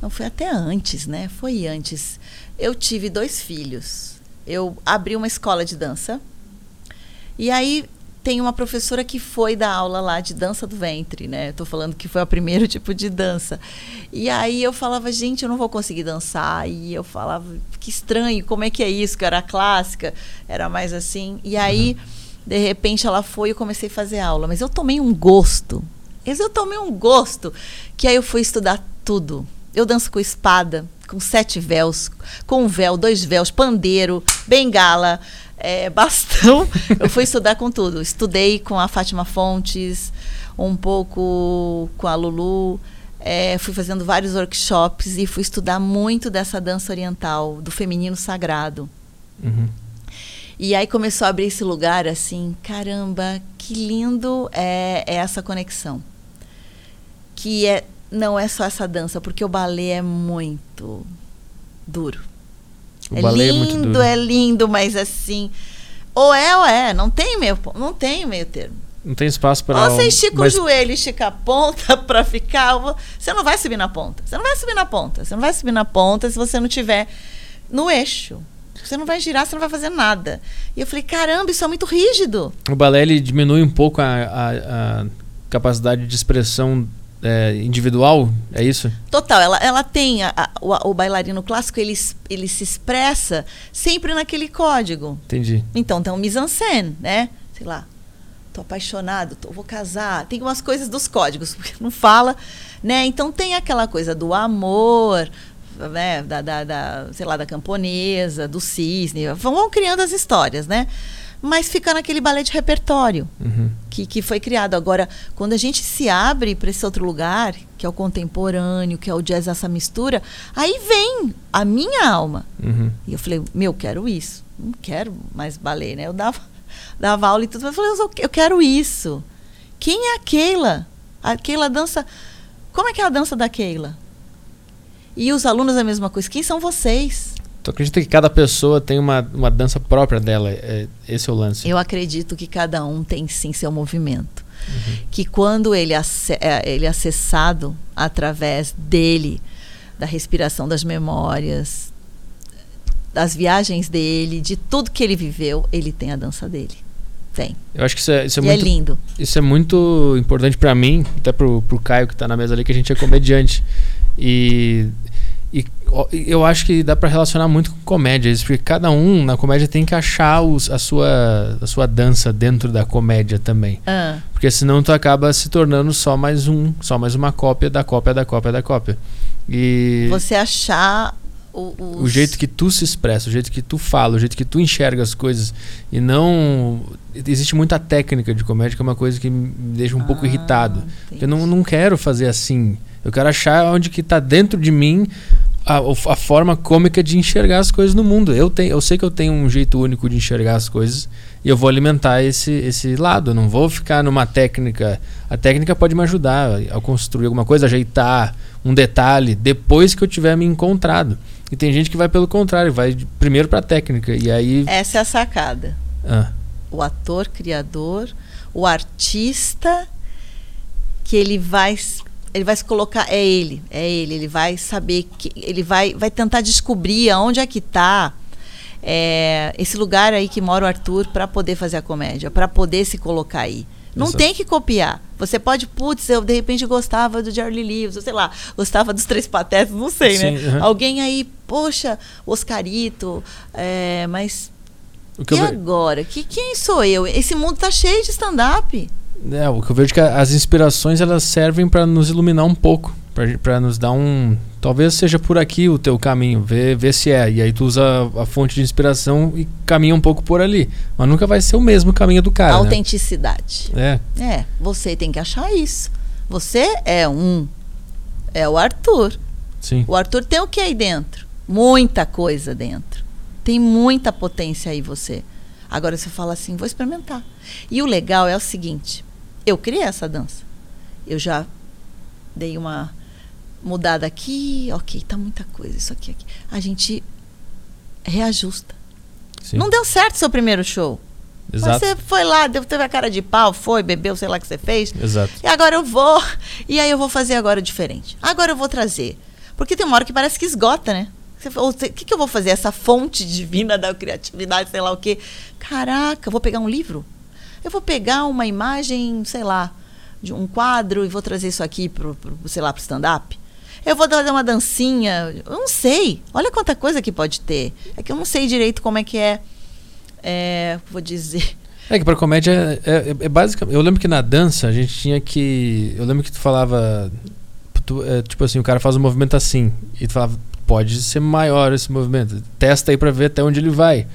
Não foi até antes, né? Foi antes. Eu tive dois filhos. Eu abri uma escola de dança. E aí tem uma professora que foi dar aula lá de dança do ventre, né? Estou falando que foi o primeiro tipo de dança. E aí eu falava, gente, eu não vou conseguir dançar. E eu falava, que estranho, como é que é isso? Que era clássica, era mais assim. E aí, uhum. de repente, ela foi e eu comecei a fazer aula. Mas eu tomei um gosto. Eu tomei um gosto que aí eu fui estudar tudo. Eu danço com espada, com sete véus, com um véu, dois véus, pandeiro, bengala é, bastão. eu fui estudar com tudo. Estudei com a Fátima Fontes, um pouco com a Lulu. É, fui fazendo vários workshops e fui estudar muito dessa dança oriental, do feminino sagrado. Uhum. E aí começou a abrir esse lugar assim, caramba, que lindo é, é essa conexão. Que é, não é só essa dança, porque o balé é muito duro. O é lindo, é, é lindo, mas assim. Ou é ou é, não tem meio, não tem meio termo. Não tem espaço para. Ou você estica mas... o joelho, estica a ponta para ficar. Você não vai subir na ponta. Você não vai subir na ponta. Você não vai subir na ponta se você não tiver no eixo. Você não vai girar, você não vai fazer nada. E eu falei, caramba, isso é muito rígido. O balé ele diminui um pouco a, a, a capacidade de expressão é, individual, é isso? Total, ela, ela tem, a, a, o, o, bailarino clássico, ele, ele se expressa sempre naquele código. Entendi. Então tem um mise-en-scène, né? Sei lá, tô apaixonado, tô, vou casar. Tem umas coisas dos códigos, porque não fala, né? Então tem aquela coisa do amor, né? Da, da, da sei lá, da camponesa, do cisne. Vão criando as histórias, né? Mas fica naquele balé de repertório uhum. que, que foi criado. Agora, quando a gente se abre para esse outro lugar, que é o contemporâneo, que é o jazz, essa mistura, aí vem a minha alma. Uhum. E eu falei, meu, quero isso. Não quero mais balé, né? Eu dava, dava aula e tudo, mas eu falei, eu quero isso. Quem é a Keila? A Keila dança. Como é que é a dança da Keila? E os alunos a mesma coisa. Quem são vocês? Tu acredita que cada pessoa tem uma, uma dança própria dela? É, esse é o lance. Eu acredito que cada um tem sim seu movimento. Uhum. Que quando ele, é, ele é acessado através dele, da respiração das memórias, das viagens dele, de tudo que ele viveu, ele tem a dança dele. Tem. Eu acho que isso é, isso é e muito. É lindo. Isso é muito importante para mim, até pro, pro Caio que está na mesa ali, que a gente é comediante. E eu acho que dá para relacionar muito com comédia, porque cada um na comédia tem que achar os, a, sua, a sua dança dentro da comédia também. Ah. Porque senão tu acaba se tornando só mais um, só mais uma cópia da cópia da cópia da cópia. E Você achar o, os... o jeito que tu se expressa, o jeito que tu fala, o jeito que tu enxerga as coisas e não existe muita técnica de comédia que é uma coisa que me deixa um pouco Ah, irritado. entendi. Eu não, não quero fazer assim. Eu quero achar onde que tá dentro de mim a, a forma cômica de enxergar as coisas no mundo. Eu, tenho, eu sei que eu tenho um jeito único de enxergar as coisas e eu vou alimentar esse, esse lado. Eu não vou ficar numa técnica. A técnica pode me ajudar a construir alguma coisa, ajeitar um detalhe depois que eu tiver me encontrado. E tem gente que vai pelo contrário, vai primeiro pra técnica. E aí. Essa é a sacada. Ah, O ator, criador, o artista que ele vai ele vai se colocar é ele, é ele, ele vai saber que ele vai vai tentar descobrir aonde é que tá é, esse lugar aí que mora o Arthur para poder fazer a comédia, para poder se colocar aí. Não Exato. tem que copiar. Você pode, putz, eu de repente gostava do Charlie Lewis, ou sei lá, gostava dos Três Patetas, não sei, né? Sim, aham. Alguém aí, poxa, Oscarito, é, mas o que e eu agora? Que, quem sou eu? Esse mundo tá cheio de stand-up. É, o que eu vejo é que as inspirações elas servem para nos iluminar um pouco, para nos dar um, talvez seja por aqui o teu caminho, vê, vê se é. E aí tu usa a, fonte de inspiração e caminha um pouco por ali, mas nunca vai ser o mesmo caminho do cara, né? Autenticidade. É, É, você tem que achar isso. Você é um. É o Arthur. sim. O Arthur tem o que aí dentro? Muita coisa dentro. Tem muita potência aí você. Agora você fala assim, vou experimentar. E o legal é o seguinte, eu criei essa dança. Eu já dei uma mudada aqui, ok, tá muita coisa, isso aqui, aqui. A gente reajusta. sim. Não deu certo seu primeiro show. Exato. Você foi lá, deu, teve a cara de pau, foi, bebeu, sei lá o que você fez. Exato. E agora eu vou. E aí eu vou fazer agora diferente. Agora eu vou trazer. Porque tem uma hora que parece que esgota, né? Você fala, "Ô, O que, que eu vou fazer? Essa fonte divina da criatividade, sei lá o quê. Caraca, vou pegar um livro? Eu vou pegar uma imagem, sei lá, de um quadro e vou trazer isso aqui pro sei lá, pro stand-up. Eu vou dar uma dancinha. Eu não sei. Olha quanta coisa que pode ter. É que eu não sei direito como é que é. é vou dizer. É que pra comédia é, é, é basicamente. Eu lembro que na dança a gente tinha que. Eu lembro que tu falava. tu- é, tipo assim, o cara faz um movimento assim. E tu falava, pode ser maior esse movimento. Testa aí pra ver até onde ele vai.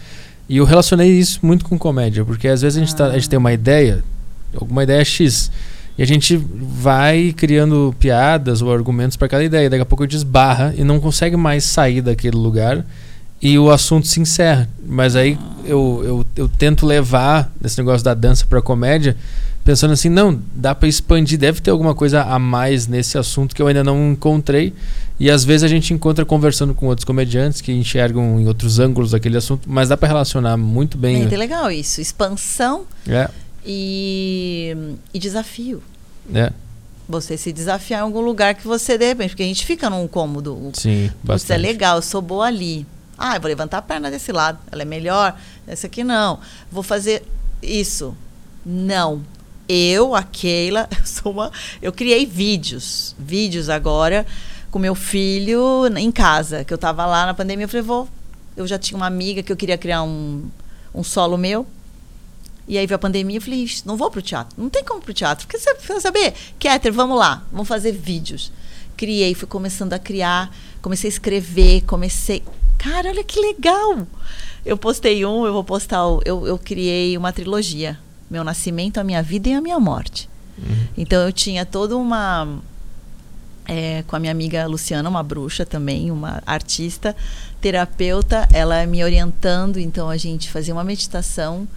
E eu relacionei isso muito com comédia, porque às vezes a gente, tá- a gente tem uma ideia, alguma ideia X. E a gente vai criando piadas ou argumentos pra cada ideia. Daqui a pouco desbarra e não consegue mais sair daquele lugar e o assunto se encerra. Mas aí eu, eu, eu tento levar esse negócio da dança pra comédia, pensando assim, não, dá pra expandir, deve ter alguma coisa a mais nesse assunto que eu ainda não encontrei. E às vezes a gente encontra conversando com outros comediantes que enxergam em outros ângulos aquele assunto, mas dá pra relacionar muito bem. Muito legal isso. Expansão É, e, e desafio. é, Você se desafiar em algum lugar que você de repente, porque a gente fica num cômodo. o- sim, é bastante. legal, eu sou boa ali. Ah, eu vou levantar a perna desse lado, ela é melhor, essa aqui não. Vou fazer isso. Não. Eu, a Keila, eu sou uma. Eu criei vídeos. Vídeos agora com meu filho em casa. Que eu tava lá na pandemia, eu falei, vou. Eu já tinha uma amiga que eu queria criar um, um solo meu. E aí veio a pandemia, eu falei, "Ixi, não vou pro teatro. Não tem como pro teatro. Porque você quer saber? Keter, vamos lá, vamos fazer vídeos. Criei, fui começando a criar, comecei a escrever, comecei. Cara, olha que legal! Eu postei um, eu vou postar. Eu, eu criei uma trilogia. Meu nascimento, a minha vida e a minha morte. Uhum. Então eu tinha toda uma. é, com a minha amiga Luciana, uma bruxa também, uma artista, terapeuta, ela me orientando. Então a gente fazia uma meditação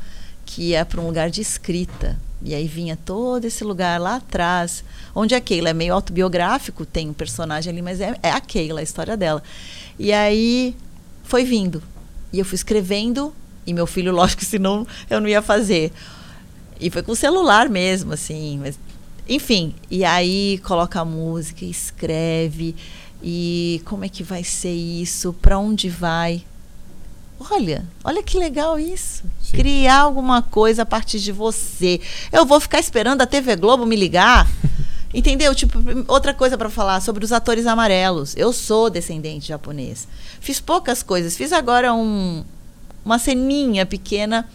que ia para um lugar de escrita. E aí vinha todo esse lugar lá atrás, onde a Keila é meio autobiográfico, tem um personagem ali, mas é, é a Keila, a história dela. E aí foi vindo. E eu fui escrevendo, e meu filho, lógico senão eu não ia fazer. E foi com o celular mesmo, assim. Mas, enfim, e aí coloca a música, escreve, e como é que vai ser isso, para onde vai. Olha, olha que legal isso. Sim. Criar alguma coisa a partir de você. Eu vou ficar esperando a TV Globo me ligar. Entendeu? Tipo, outra coisa para falar sobre os atores amarelos. Eu sou descendente japonês. Fiz poucas coisas. Fiz agora um, uma ceninha pequena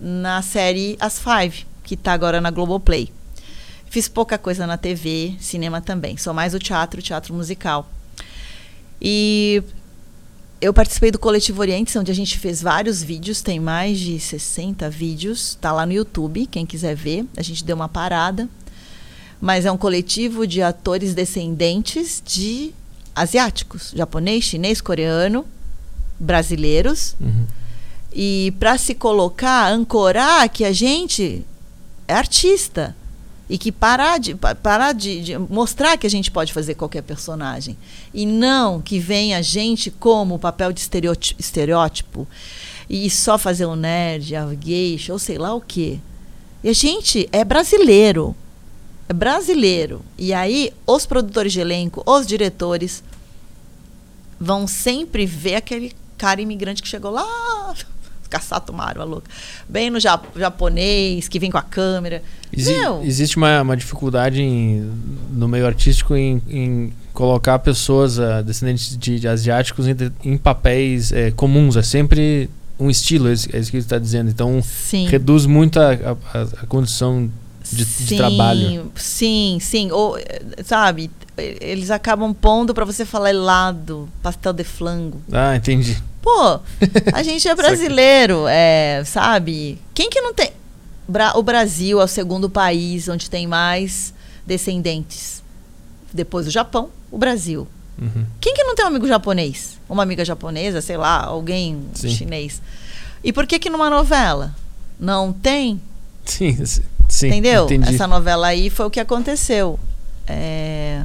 na série As Five, que está agora na Globoplay. Fiz pouca coisa na TV, cinema também. Sou mais o teatro, teatro musical. E eu participei do Coletivo Orientes, onde a gente fez vários vídeos, tem mais de 60 vídeos, tá lá no YouTube, quem quiser ver. A gente deu uma parada. Mas é um coletivo de atores descendentes de asiáticos, japonês, chinês, coreano, brasileiros. Uhum. E para se colocar, ancorar que a gente é artista e que parar de parar de, de, mostrar que a gente pode fazer qualquer personagem e não que venha a gente como papel de estereótipo, e só fazer um nerd, a geisha ou sei lá o quê. E a gente é brasileiro. É brasileiro. E aí os produtores de elenco, os diretores vão sempre ver aquele cara imigrante que chegou lá Caçato Mario, a louca. Bem no japonês, que vem com a câmera. Exi Meu. Existe uma, uma dificuldade em, no meio artístico em, em colocar pessoas uh, descendentes de, de asiáticos em, em papéis é, comuns. É sempre um estilo, é isso é que ele está dizendo. Então, sim. reduz muito a, a, a condição de, sim, de, trabalho. Sim, sim. Ou, sabe, eles acabam pondo para você falar helado, pastel de flango. Ah, entendi. Pô, a gente é brasileiro, é, sabe? Quem que não tem. Bra o Brasil é o segundo país onde tem mais descendentes. Depois do Japão, o Brasil. Uhum. Quem que não tem um amigo japonês? Uma amiga japonesa, sei lá, alguém Sim. chinês. E por que que numa novela não tem? Sim, sim. Entendeu? Entendi. Essa novela aí foi o que aconteceu. É...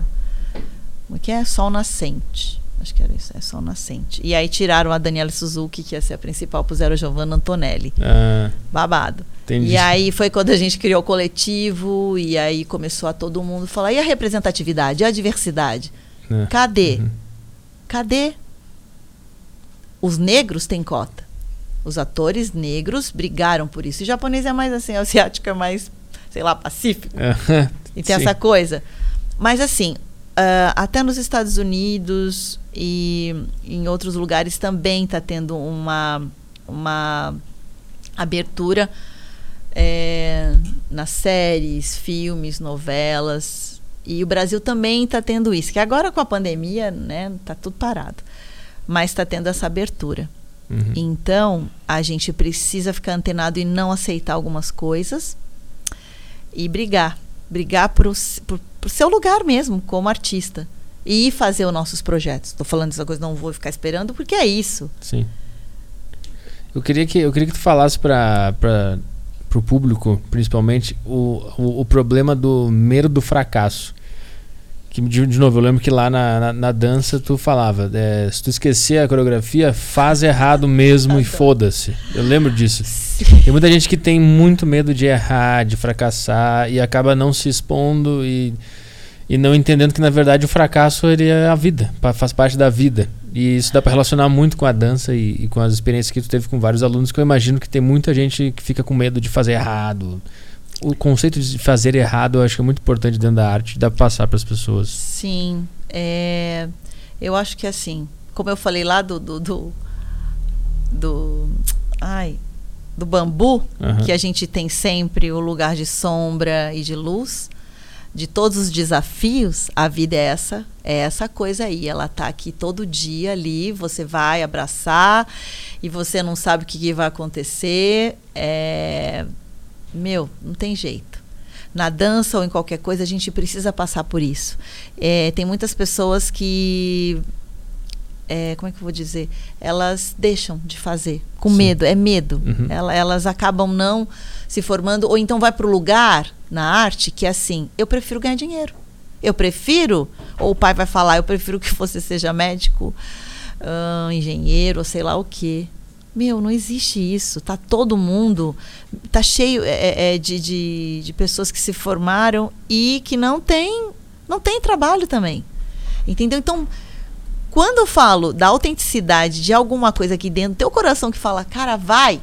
O que é? Sol Nascente. Acho que era isso, é Sol Nascente. E aí tiraram a Daniela Suzuki, que ia ser a principal, puseram a Giovanna Antonelli. Ah, Babado. Entendi. E aí foi quando a gente criou o coletivo, e aí começou a todo mundo falar: e a representatividade, e a diversidade? É. Cadê? Uhum. Cadê? Os negros têm cota. Os atores negros brigaram por isso. O japonês é mais assim, o asiático é mais, sei lá, pacífico. É. e tem Sim. essa coisa. Mas assim, Uh, até nos Estados Unidos e em outros lugares também está tendo uma, uma abertura é, nas séries, filmes, novelas. E o Brasil também está tendo isso. Que agora com a pandemia, né, tá tudo parado. Mas está tendo essa abertura. Uhum. Então, a gente precisa ficar antenado e não aceitar algumas coisas e brigar brigar por, por, por seu lugar mesmo, como artista. E fazer os nossos projetos. Estou falando essa coisa, não vou ficar esperando, porque é isso. Sim. Eu queria que, eu queria que tu falasse para o público, principalmente, o, o, o problema do medo do fracasso. Que, de, de, novo, eu lembro que lá na, na, na dança tu falava: é, se tu esquecer a coreografia, faz errado mesmo e foda-se. Eu lembro disso. Tem muita gente que tem muito medo de errar, de fracassar e acaba não se expondo e, e não entendendo que na verdade o fracasso ele é a vida, faz parte da vida. E isso dá para relacionar muito com a dança e, e com as experiências que tu teve com vários alunos, que eu imagino que tem muita gente que fica com medo de fazer errado o conceito de fazer errado eu acho que é muito importante dentro da arte, dá para passar para as pessoas. Sim. É, eu acho que assim, como eu falei lá do. do, do, do ai, do bambu, uhum. que a gente tem sempre o lugar de sombra e de luz, de todos os desafios, a vida é essa, é essa coisa aí. Ela tá aqui todo dia ali, você vai abraçar e você não sabe o que, que vai acontecer. É, meu, não tem jeito. Na dança ou em qualquer coisa, a gente precisa passar por isso. É, tem muitas pessoas que. É, como é que eu vou dizer? Elas deixam de fazer com Sim. medo, é medo. Uhum. Elas, elas acabam não se formando, ou então vai para o lugar na arte que é assim: eu prefiro ganhar dinheiro. Eu prefiro, ou o pai vai falar, eu prefiro que você seja médico, uh, engenheiro, ou sei lá o quê. Meu, não existe isso. Tá todo mundo. Tá cheio é, é, é, de, de, de, pessoas que se formaram e que não tem, não tem trabalho também. Entendeu? Então, quando eu falo da autenticidade de alguma coisa aqui dentro do teu coração que fala, cara, vai,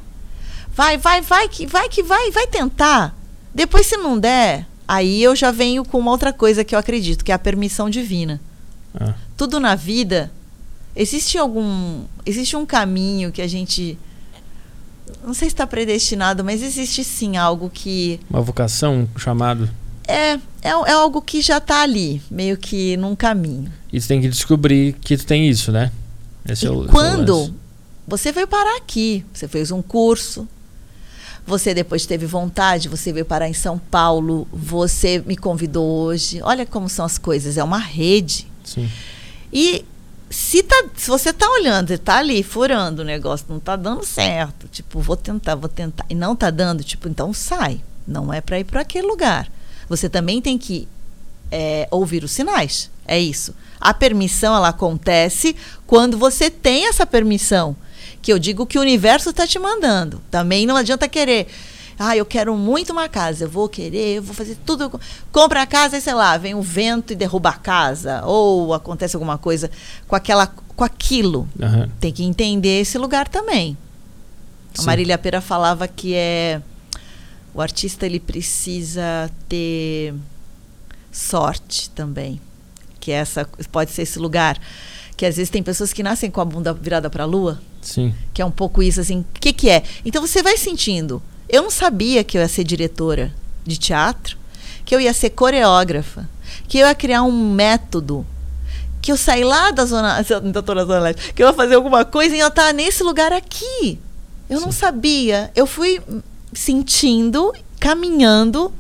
vai, vai, vai, que vai, que vai, vai tentar. Depois, se não der, Aí eu já venho com uma outra coisa que eu acredito, que é a permissão divina. Ah. Tudo na vida existe algum existe um caminho que a gente não sei se está predestinado, mas existe sim algo que uma vocação, um chamado. É, é, é algo que já está ali, meio que num caminho. E você tem que descobrir que tu tem isso, né? Esse e é o, quando é o você veio parar aqui, você fez um curso, você depois teve vontade, você veio parar em São Paulo, você me convidou hoje. Olha como são as coisas, é uma rede. Sim. E se, tá, se você tá olhando, e tá ali furando o negócio, não tá dando certo, tipo, vou tentar, vou tentar, e não tá dando, tipo, então sai. Não é para ir para aquele lugar. Você também tem que é, ouvir os sinais. É isso. A permissão ela acontece quando você tem essa permissão que eu digo que o universo está te mandando. Também não adianta querer. Ah, eu quero muito uma casa, eu vou querer, eu vou fazer tudo. Compra a casa e sei lá, vem um vento e derruba a casa. Ou acontece alguma coisa com aquela com aquilo. Uhum. Tem que entender esse lugar também. Sim. A Marília Pera falava que é o artista ele precisa ter sorte também. Que essa pode ser esse lugar que às vezes tem pessoas que nascem com a bunda virada para a lua. Sim. Que é um pouco isso, assim. O que, que é? Então você vai sentindo. Eu não sabia que eu ia ser diretora de teatro, que eu ia ser coreógrafa, que eu ia criar um método, que eu saí lá da zona, da zona leste, que eu ia fazer alguma coisa e eu estar nesse lugar aqui. Eu Sim. não sabia. Eu fui sentindo, caminhando,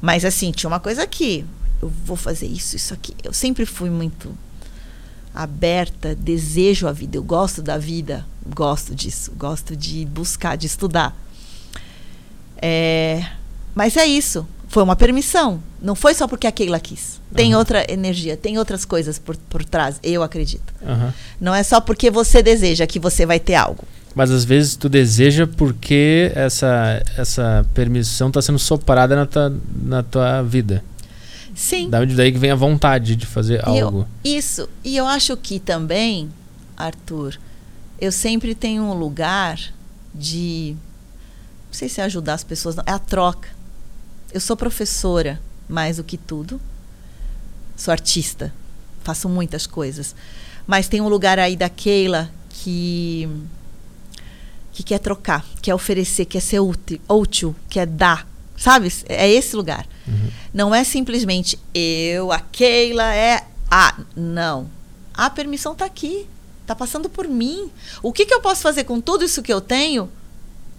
mas assim, tinha uma coisa aqui. Eu vou fazer isso, isso aqui. Eu sempre fui muito aberta, desejo a vida, eu gosto da vida, gosto disso, gosto de buscar, de estudar. É, mas é isso, foi uma permissão, não foi só porque a Keila quis. Tem uhum. outra energia, tem outras coisas por, por trás, eu acredito. Uhum. Não é só porque você deseja que você vai ter algo. Mas às vezes tu deseja porque essa, essa permissão está sendo soprada na tua, na tua vida. Sim. Da onde daí que vem a vontade de fazer e algo. Eu, isso. E eu acho que também, Arthur, eu sempre tenho um lugar de. Não sei se é ajudar as pessoas, não. É a troca. Eu sou professora, mais do que tudo. Sou artista. Faço muitas coisas. Mas tem um lugar aí da Keila que que quer trocar, quer oferecer, quer ser útil, útil quer dar, sabe? É esse lugar. Uhum. Não é simplesmente eu, a Keila é a. Não. A permissão está aqui. Está passando por mim. O que, que eu posso fazer com tudo isso que eu tenho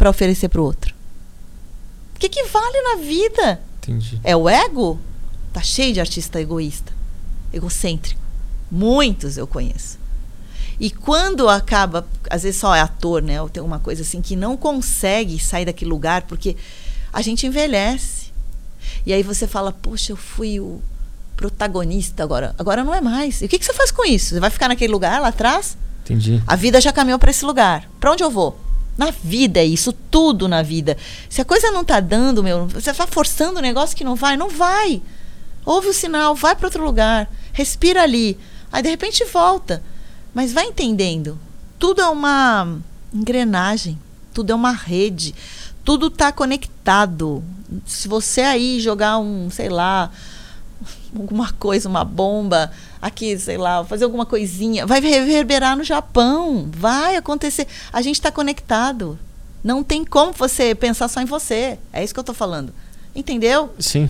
para oferecer para o outro? O que, que vale na vida? Entendi. É o ego? Tá cheio de artista egoísta, egocêntrico. Muitos eu conheço. E quando acaba, às vezes só é ator, né? Ou tem uma coisa assim que não consegue sair daquele lugar porque a gente envelhece. E aí você fala, poxa, eu fui o protagonista agora. Agora não é mais. E o que, que você faz com isso? Você vai ficar naquele lugar lá atrás? Entendi. A vida já caminhou para esse lugar. Para onde eu vou? Na vida é isso, tudo na vida. Se a coisa não tá dando, meu, você tá forçando um negócio que não vai, não vai. Ouve o sinal, vai para outro lugar, respira ali. Aí de repente volta. Mas vai entendendo. Tudo é uma engrenagem, tudo é uma rede, tudo está conectado se você aí jogar um, sei lá, alguma coisa, uma bomba aqui, sei lá, fazer alguma coisinha, vai reverberar no Japão, vai acontecer. A gente está conectado. Não tem como você pensar só em você. É isso que eu estou falando. Entendeu? Sim.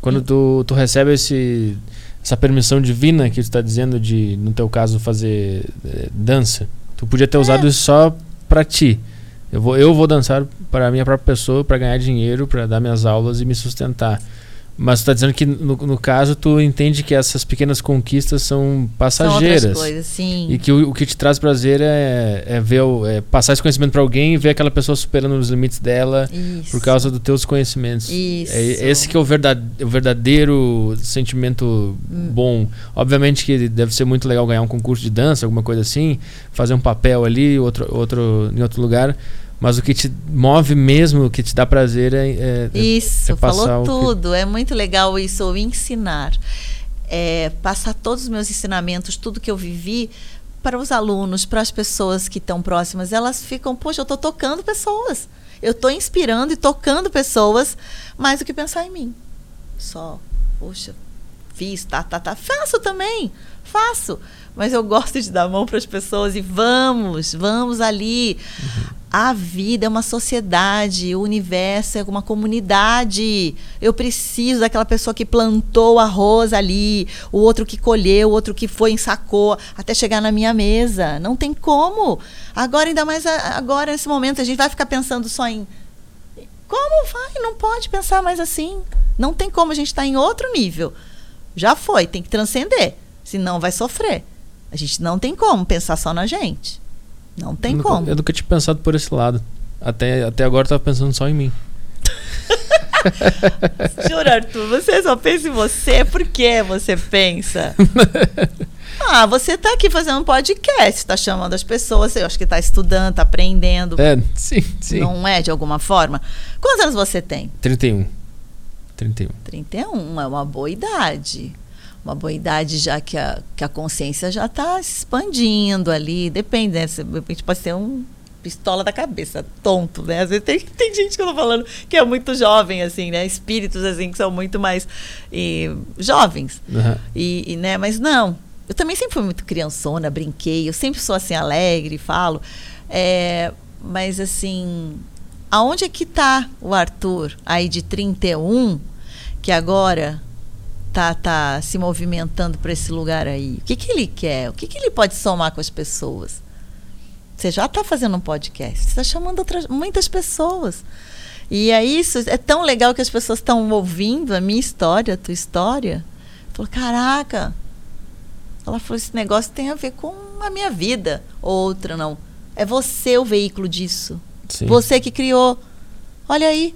Quando tu, tu recebe esse, essa permissão divina que tu está dizendo de, no teu caso, fazer é, dança, tu podia ter é. usado isso só para ti. Eu vou, eu vou dançar para a minha própria pessoa, para ganhar dinheiro, para dar minhas aulas e me sustentar. Mas tu está dizendo que no, no, caso tu entende que essas pequenas conquistas são passageiras. São coisas, sim. E que o, o, que te traz prazer é, é ver é passar esse conhecimento para alguém e ver aquela pessoa superando os limites dela Isso. por causa dos teus conhecimentos. Isso. É esse que é o verdadeiro, o verdadeiro sentimento hum. bom. Obviamente que deve ser muito legal ganhar um concurso de dança, alguma coisa assim, fazer um papel ali, outro, outro em outro lugar mas o que te move mesmo, o que te dá prazer é. é, é isso, é falou tudo. Que... É muito legal isso, o ensinar. É, passar todos os meus ensinamentos, tudo que eu vivi, para os alunos, para as pessoas que estão próximas. Elas ficam, poxa, eu estou tocando pessoas. Eu estou inspirando e tocando pessoas mais do que pensar em mim. só, poxa, fiz, tá, tá, tá. Faço também, faço. Mas eu gosto de dar a mão para as pessoas e vamos, vamos ali. Uhum. A vida é uma sociedade, o universo é uma comunidade. Eu preciso daquela pessoa que plantou arroz ali, o outro que colheu, o outro que foi ensacou até chegar na minha mesa. Não tem como. Agora, ainda mais agora, nesse momento, a gente vai ficar pensando só em. Como vai? Não pode pensar mais assim. Não tem como, a gente está em outro nível. Já foi, tem que transcender. Senão vai sofrer. A gente não tem como pensar só na gente. Não tem eu como. Nunca, eu nunca tinha pensado por esse lado. Até, até agora eu tava pensando só em mim. Juro, Arthur, você só pensa em você. Por que você pensa? ah, você tá aqui fazendo um podcast, tá chamando as pessoas, eu acho que tá estudando, tá aprendendo. É, sim, sim. Não é, de alguma forma. Quantos anos você tem? 31. 31. 31 é uma boa idade uma boa idade já que a, que a consciência já está se expandindo ali, depende, né? De repente pode ser um pistola da cabeça, tonto, né? Às vezes tem, tem gente que eu tô falando que é muito jovem, assim, né? Espíritos, assim, que são muito mais e, jovens. Uhum. E, e, né? Mas não, eu também sempre fui muito criançona, brinquei, eu sempre sou, assim, alegre, falo. É, mas, assim, aonde é que tá o Arthur aí de 31, que agora tá, tá se movimentando para esse lugar aí? O que, que ele quer? O que, que ele pode somar com as pessoas? Você já está fazendo um podcast, você está chamando outras, muitas pessoas. E é isso, é tão legal que as pessoas estão ouvindo a minha história, a tua história. Falou, caraca. Ela falou, esse negócio tem a ver com a minha vida. Outra não. É você o veículo disso. Sim. Você que criou. Olha aí.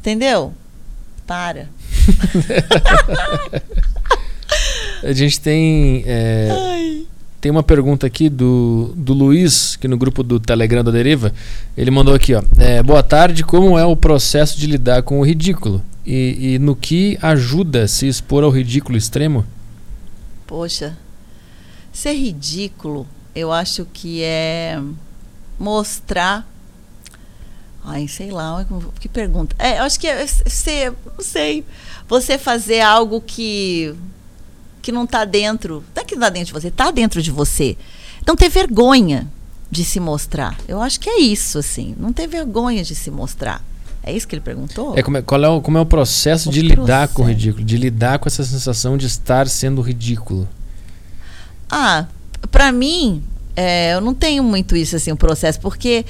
Entendeu? Para. A gente tem. É, tem uma pergunta aqui do, do Luiz, que no grupo do Telegram da Deriva. Ele mandou aqui, ó. É, boa tarde, como é o processo de lidar com o ridículo? E, e no que ajuda se expor ao ridículo extremo? Poxa, ser ridículo, eu acho que é mostrar Ai, sei lá, que pergunta. É, eu acho que é ser, não sei, você fazer algo que que não está dentro, não é que está dentro de você, está dentro de você. Não ter vergonha de se mostrar. Eu acho que é isso, assim, não ter vergonha de se mostrar. É isso que ele perguntou? É como é, qual é o, como é o processo o de processo. lidar com o ridículo, de lidar com essa sensação de estar sendo ridículo? Ah, para mim, é, eu não tenho muito isso assim, o processo, porque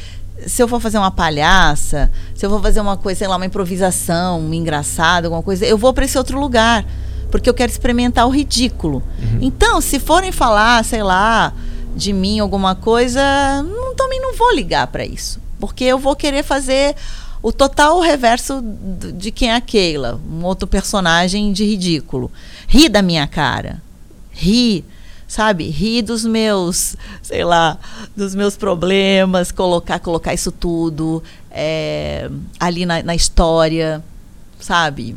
se eu for fazer uma palhaça, se eu for fazer uma coisa, sei lá, uma improvisação, um engraçado, alguma coisa, eu vou para esse outro lugar, porque eu quero experimentar o ridículo. Uhum. Então, se forem falar, sei lá, de mim alguma coisa, não, também não vou ligar para isso, porque eu vou querer fazer o total reverso de quem é a Keila, um outro personagem de ridículo. Ri da minha cara. Ri sabe, rir dos meus, sei lá, dos meus problemas, colocar, colocar isso tudo é, ali na, na, história, sabe?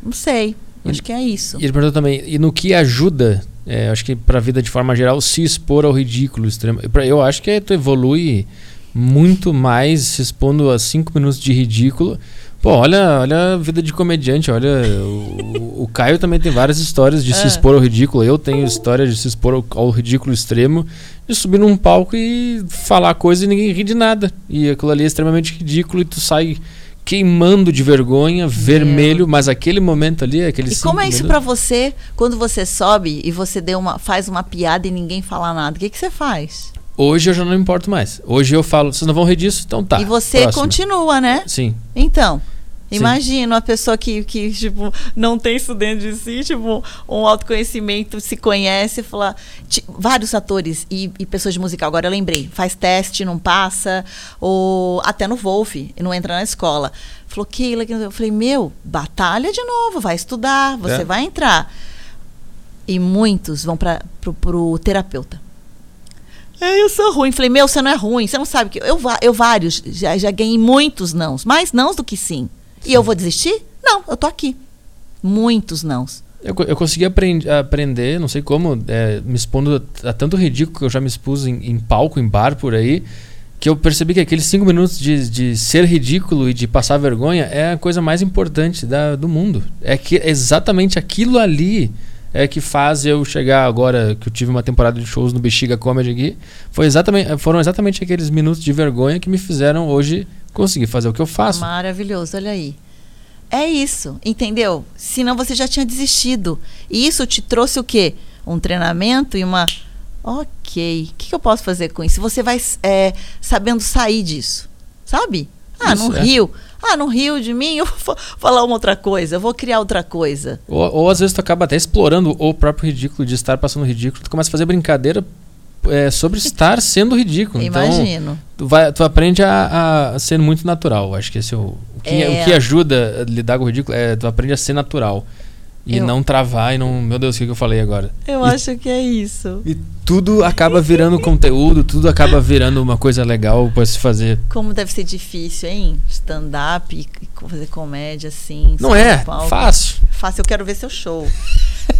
Não sei. E, acho que é isso. E ele perguntou também, e no que ajuda, é, acho que para a vida de forma geral, se expor ao ridículo extremo? Eu acho que tu evolui muito mais se expondo a cinco minutos de ridículo Pô, olha, olha a vida de comediante, olha. O, o Caio também tem várias histórias de é. se expor ao ridículo. Eu tenho história de se expor ao, ao, ridículo extremo, de subir num palco e falar coisa e ninguém ri de nada. E aquilo ali é extremamente ridículo e tu sai queimando de vergonha, vermelho, mas aquele momento ali, aquele E como é isso para você quando você sobe e você deu uma, faz uma piada e ninguém fala nada? O que, que você faz? Hoje eu já não me importo mais. Hoje eu falo, vocês não vão rir disso? Então tá. E você próximo. continua, né? Sim. Então, Imagina uma pessoa que, que tipo, não tem isso dentro de si, tipo, um autoconhecimento, se conhece, falar. Vários atores e, e, pessoas de musical, agora eu lembrei, faz teste, não passa, ou até no Wolf, não entra na escola. Falou, Keila, eu falei, meu, batalha de novo, vai estudar, você é. vai entrar. E muitos vão para o terapeuta. É, eu sou ruim. Falei, meu, você não é ruim, você não sabe que. Eu, eu vários, já, já ganhei muitos nãos, mais nãos do que sim. E eu vou desistir? Não, eu tô aqui. Muitos nãos. Eu, eu consegui aprend, aprender, não sei como, é, me expondo a, a, tanto ridículo que eu já me expus em, em, palco, em bar por aí. que eu percebi que aqueles cinco minutos de, de ser ridículo e de passar vergonha é a coisa mais importante da, do mundo. É que exatamente aquilo ali é que faz eu chegar agora que eu tive uma temporada de shows no Bexiga Comedy aqui. Foi exatamente, foram exatamente aqueles minutos de vergonha que me fizeram hoje conseguir fazer o que eu faço. Maravilhoso, olha aí. É isso, entendeu? Senão você já tinha desistido. E isso te trouxe o quê? Um treinamento e uma ok, o que, eu posso fazer com isso? Você vai é, sabendo sair disso, sabe? Ah, isso, no é. Rio. Ah, no Rio de mim, eu vou falar uma outra coisa, eu vou criar outra coisa. Ou, ou às vezes tu acaba até explorando o próprio ridículo, de estar passando ridículo, tu começa a fazer brincadeira é, sobre estar sendo ridículo. Então, Imagino. Então, tu, vai, tu aprende a, a ser muito natural. Acho que esse é o, o, que, é. o que ajuda a lidar com o ridículo é tu aprende a ser natural. E eu... não travar e não. Meu Deus, o que, eu falei agora? Eu e, acho que é isso. E tudo acaba virando conteúdo, tudo acaba virando uma coisa legal para se fazer. Como deve ser difícil, hein? Stand-up e fazer comédia assim. Não é? Fácil. Fácil, eu quero ver seu show.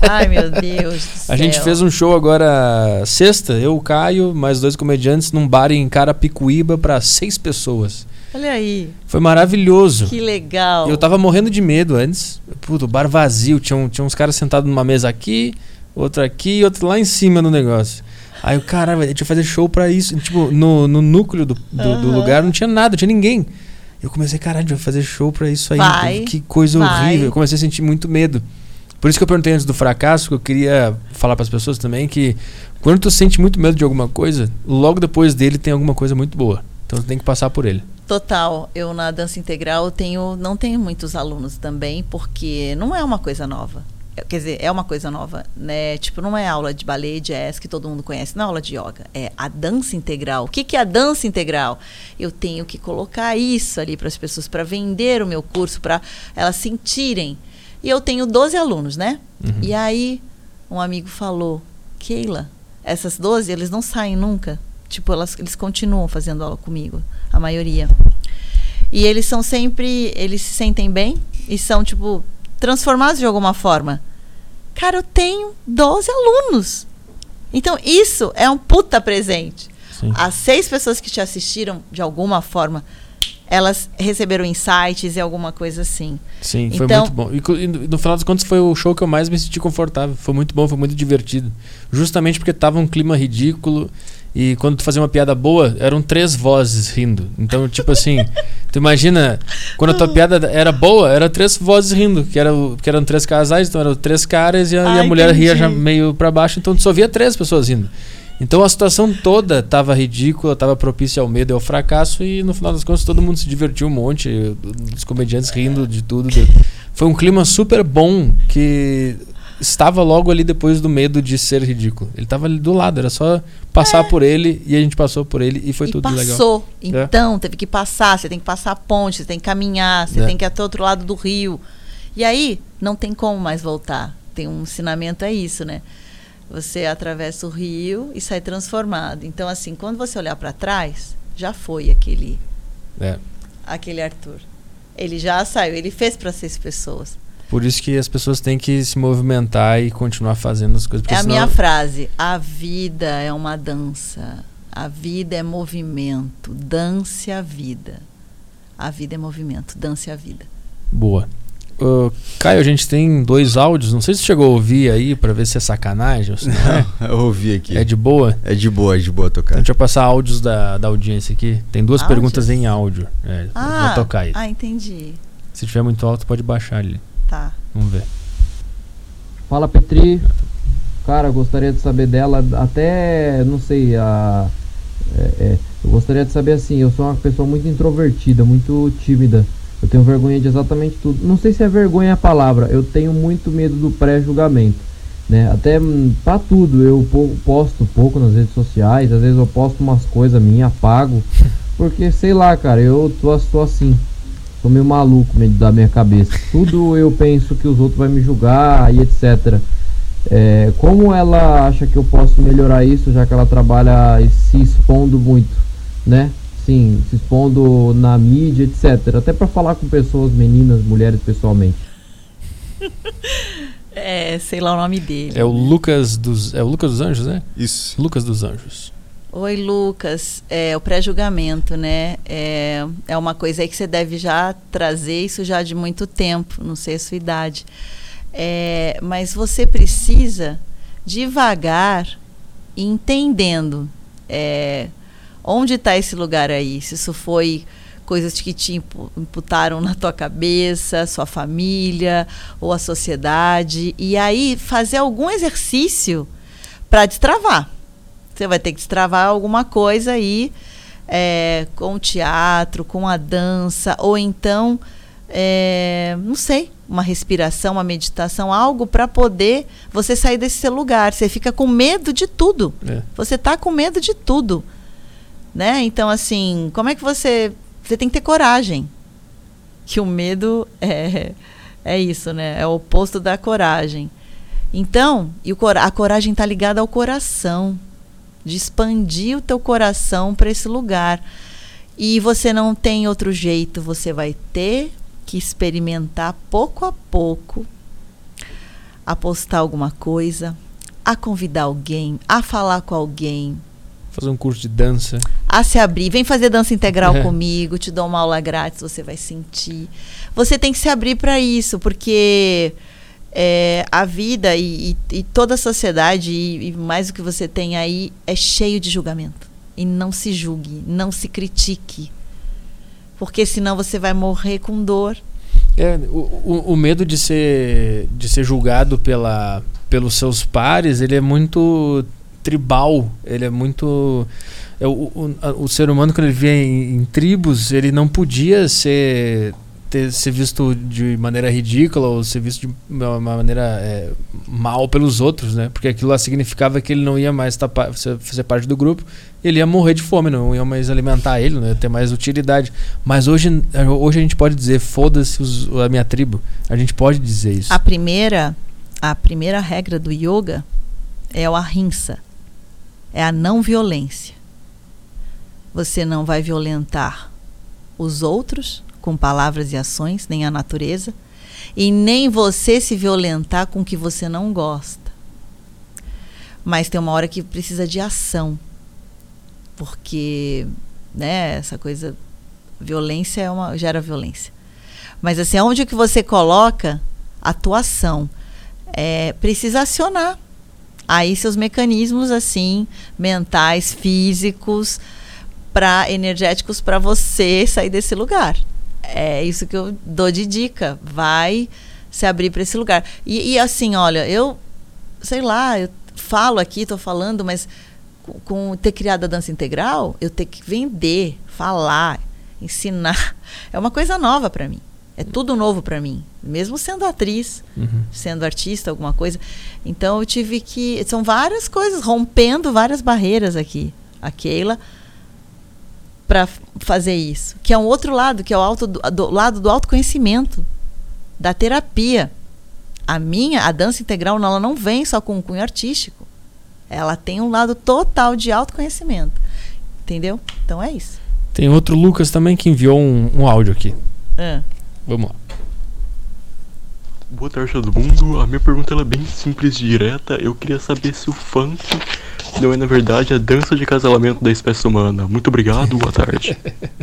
Ai, meu Deus. a gente fez um show agora sexta, eu, o Caio, mais dois comediantes, num bar em Carapicuíba para seis pessoas. Olha aí. Foi maravilhoso. Que legal. Eu tava morrendo de medo antes. Puto, bar vazio. Tinha, um, tinha uns caras sentados numa mesa aqui, outro aqui e outro lá em cima no negócio. Aí o cara, a gente ia fazer show pra isso. tipo, no, no núcleo do, do, uhum. do, lugar não tinha nada, não tinha ninguém. Eu comecei, caralho, a gente vai fazer show pra isso aí. Vai, que coisa vai. horrível. Eu comecei a sentir muito medo. Por isso que eu perguntei antes do fracasso, que eu queria falar para as pessoas também que quando tu sente muito medo de alguma coisa, logo depois dele tem alguma coisa muito boa. Então tu tem que passar por ele. Total. Eu na dança integral tenho, não tenho muitos alunos também, porque não é uma coisa nova. É, quer dizer, é uma coisa nova, né? Tipo, não é aula de ballet, jazz que todo mundo conhece, não é aula de yoga. É a dança integral. O que, que é a dança integral? Eu tenho que colocar isso ali para as pessoas, para vender o meu curso, para elas sentirem. E eu tenho 12 alunos, né? Uhum. E aí, um amigo falou: Keila, essas 12, eles não saem nunca. Tipo, elas, eles continuam fazendo aula comigo a maioria. E eles são sempre, eles se sentem bem e são, tipo, transformados de alguma forma. Cara, eu tenho 12 alunos. Então, isso é um puta presente. Sim. As seis pessoas que te assistiram, de alguma forma, elas receberam insights e alguma coisa assim. Sim, foi então, muito bom. E no final das contas foi o show que eu mais me senti confortável. Foi muito bom, foi muito divertido. Justamente porque tava um clima ridículo e quando tu fazia uma piada boa, eram três vozes rindo. Então, tipo assim, tu imagina, quando a tua piada era boa, eram três vozes rindo, que, era, que eram três casais, então eram três caras e a, Ai, e a mulher entendi. ria já meio para baixo, então tu só via três pessoas rindo. Então a situação toda estava ridícula, estava propícia ao medo e ao fracasso, e no final das contas todo mundo se divertiu um monte, os comediantes rindo de tudo. Foi um clima super bom que estava logo ali depois do medo de ser ridículo. Ele estava ali do lado, era só passar é. por ele e a gente passou por ele e foi e tudo passou. legal. Passou. É. Então, é. teve que passar, você tem que passar a ponte, você tem que caminhar, você é. tem que ir até o outro lado do rio. E aí, não tem como mais voltar. Tem um ensinamento é isso, né? Você atravessa o rio e sai transformado. Então, assim, quando você olhar para trás, já foi aquele é. aquele Arthur. Ele já saiu, ele fez para seis pessoas. Por isso que as pessoas têm que se movimentar e continuar fazendo as coisas. É a senão... minha frase. A vida é uma dança. A vida é movimento. Dance a vida. A vida é movimento. Dance a vida. Boa. Uh, Caio, a gente tem dois áudios. Não sei se você chegou a ouvir aí para ver se é sacanagem ou se não, é. eu ouvi aqui. É de boa? É de boa, é de boa tocar. Então, deixa eu passar áudios da, da audiência aqui. Tem duas áudios? perguntas em áudio. É, ah, vou tocar aí. Ah, entendi. Se tiver muito alto, pode baixar ali. Tá. Vamos ver. Fala Petri. Cara, gostaria de saber dela, até, não sei, a. É, é, eu gostaria de saber assim, eu sou uma pessoa muito introvertida, muito tímida. Eu tenho vergonha de exatamente tudo. Não sei se é vergonha a palavra, eu tenho muito medo do pré-julgamento. Né? Até hum, pra tudo, eu posto pouco nas redes sociais, às vezes eu posto umas coisas minhas, apago. Porque sei lá, cara, eu tô, tô assim. Tô meio maluco da minha cabeça. Tudo eu penso que os outros vão me julgar e etc. É, como ela acha que eu posso melhorar isso, já que ela trabalha se expondo muito, né? Sim, se expondo na mídia, etc. Até para falar com pessoas, meninas, mulheres pessoalmente. é, sei lá o nome dele. É o Lucas dos, é o Lucas dos Anjos, né? Isso. Lucas dos Anjos. Oi, Lucas. É, o pré-julgamento, né? É, é uma coisa aí que você deve já trazer isso já de muito tempo, não sei a sua idade. É, mas você precisa devagar entendendo é, onde está esse lugar aí. Se isso foi coisas que te imputaram na tua cabeça, sua família ou a sociedade. E aí fazer algum exercício para destravar. Você vai ter que destravar alguma coisa aí é, com o teatro, com a dança, ou então, é, não sei, uma respiração, uma meditação, algo para poder você sair desse seu lugar. Você fica com medo de tudo. É. Você está com medo de tudo. Né? Então, assim, como é que você. Você tem que ter coragem. Que o medo é, é isso, né? É o oposto da coragem. Então, e o, a coragem está ligada ao coração. De expandir o teu coração para esse lugar. E você não tem outro jeito, você vai ter que experimentar pouco a pouco a postar alguma coisa, a convidar alguém, a falar com alguém. Fazer um curso de dança. A se abrir. Vem fazer dança integral é. comigo, te dou uma aula grátis, você vai sentir. Você tem que se abrir para isso, porque é, a vida e, e, e, toda a sociedade, e, e mais o que você tem aí, é cheio de julgamento. E não se julgue, não se critique porque senão você vai morrer com dor. É, o, o, o, medo de ser, de ser julgado pela, pelos seus pares, ele é muito tribal, ele é muito... É, o, o, o ser humano, quando ele via em, em tribos, ele não podia ser ter, ser visto de maneira ridícula ou ser visto de uma maneira é, mal pelos outros, né? Porque aquilo lá significava que ele não ia mais tapar, fazer parte do grupo, ele ia morrer de fome, não ia mais alimentar ele, não ia ter mais utilidade. Mas hoje, hoje a gente pode dizer, foda-se a minha tribo. A gente pode dizer isso. A primeira, a primeira regra do yoga é o ahimsa, é a não violência. Você não vai violentar os outros com palavras e ações, nem a natureza, e nem você se violentar com o que você não gosta. Mas tem uma hora que precisa de ação. Porque, né, essa coisa violência é uma gera violência. Mas assim, onde que você coloca atuação? É, precisa acionar aí seus mecanismos assim mentais, físicos, para energéticos para você sair desse lugar é isso que eu dou de dica. Vai se abrir para esse lugar. E, e, assim, olha, eu sei lá, eu falo aqui, estou falando, mas com, com, ter criado a dança integral, eu ter que vender, falar, ensinar, é uma coisa nova para mim. É tudo novo para mim, mesmo sendo atriz, uhum. sendo artista, alguma coisa. Então eu tive que. São várias coisas, rompendo várias barreiras aqui. A Keila para fazer isso, que é um outro lado, que é o alto do, do, lado do autoconhecimento, da terapia. A minha, a dança integral, ela não vem só com um cunho artístico. Ela tem um lado total de autoconhecimento. Entendeu? Então é isso. Tem outro Lucas também que enviou um, um áudio aqui. É. Vamos lá. Boa tarde todo mundo. A minha pergunta é bem simples e direta. Eu queria saber se o funk não é, na verdade, a dança de casamento da espécie humana. Muito obrigado, boa tarde.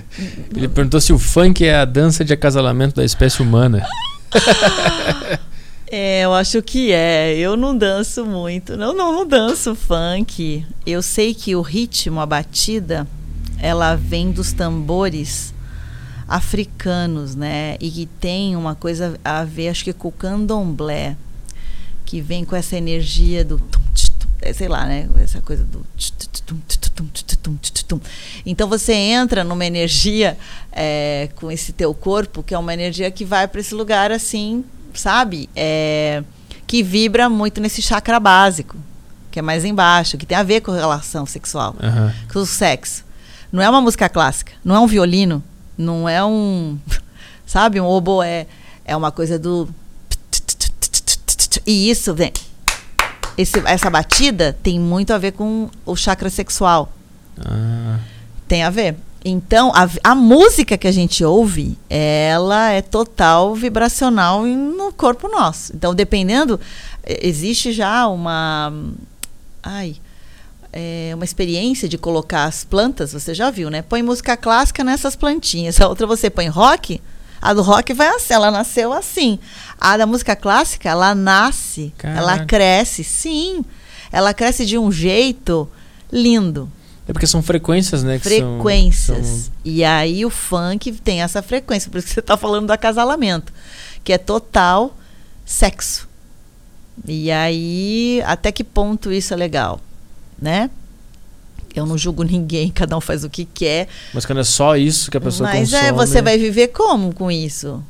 Ele perguntou se o funk é a dança de acasalamento da espécie humana. É, eu acho que é. Eu não danço muito. Não, não, não danço funk. Eu sei que o ritmo, a batida, ela vem dos tambores africanos, né? E que tem uma coisa a ver, acho que com o candomblé, que vem com essa energia do é, sei lá, né? Essa coisa do. Então você entra numa energia é, com esse teu corpo, que é uma energia que vai para esse lugar assim, sabe? É, que vibra muito nesse chakra básico, que é mais embaixo, que tem a ver com relação sexual, uhum. com o sexo. Não é uma música clássica, não é um violino, não é um. Sabe? Um oboé. É uma coisa do. E isso vem esse, essa batida tem muito a ver com o chakra sexual. Ah. Tem a ver. Então, a, a, música que a gente ouve, ela é total vibracional no corpo nosso. Então, dependendo, existe já uma. Ai. É, uma experiência de colocar as plantas, você já viu, né? Põe música clássica nessas plantinhas. A outra você põe rock, a do rock vai assim, ela nasceu assim. A da música clássica, ela nasce, Caraca. ela cresce, sim. Ela cresce de um jeito lindo. É porque são frequências, né? que são- frequências. são- E aí o funk tem essa frequência, por isso que você está falando do acasalamento, que é total sexo. E aí, até que ponto isso é legal, né? Eu não julgo ninguém, cada um faz o que quer. Mas quando é só isso que a pessoa Mas consome... é, você vai viver como com isso?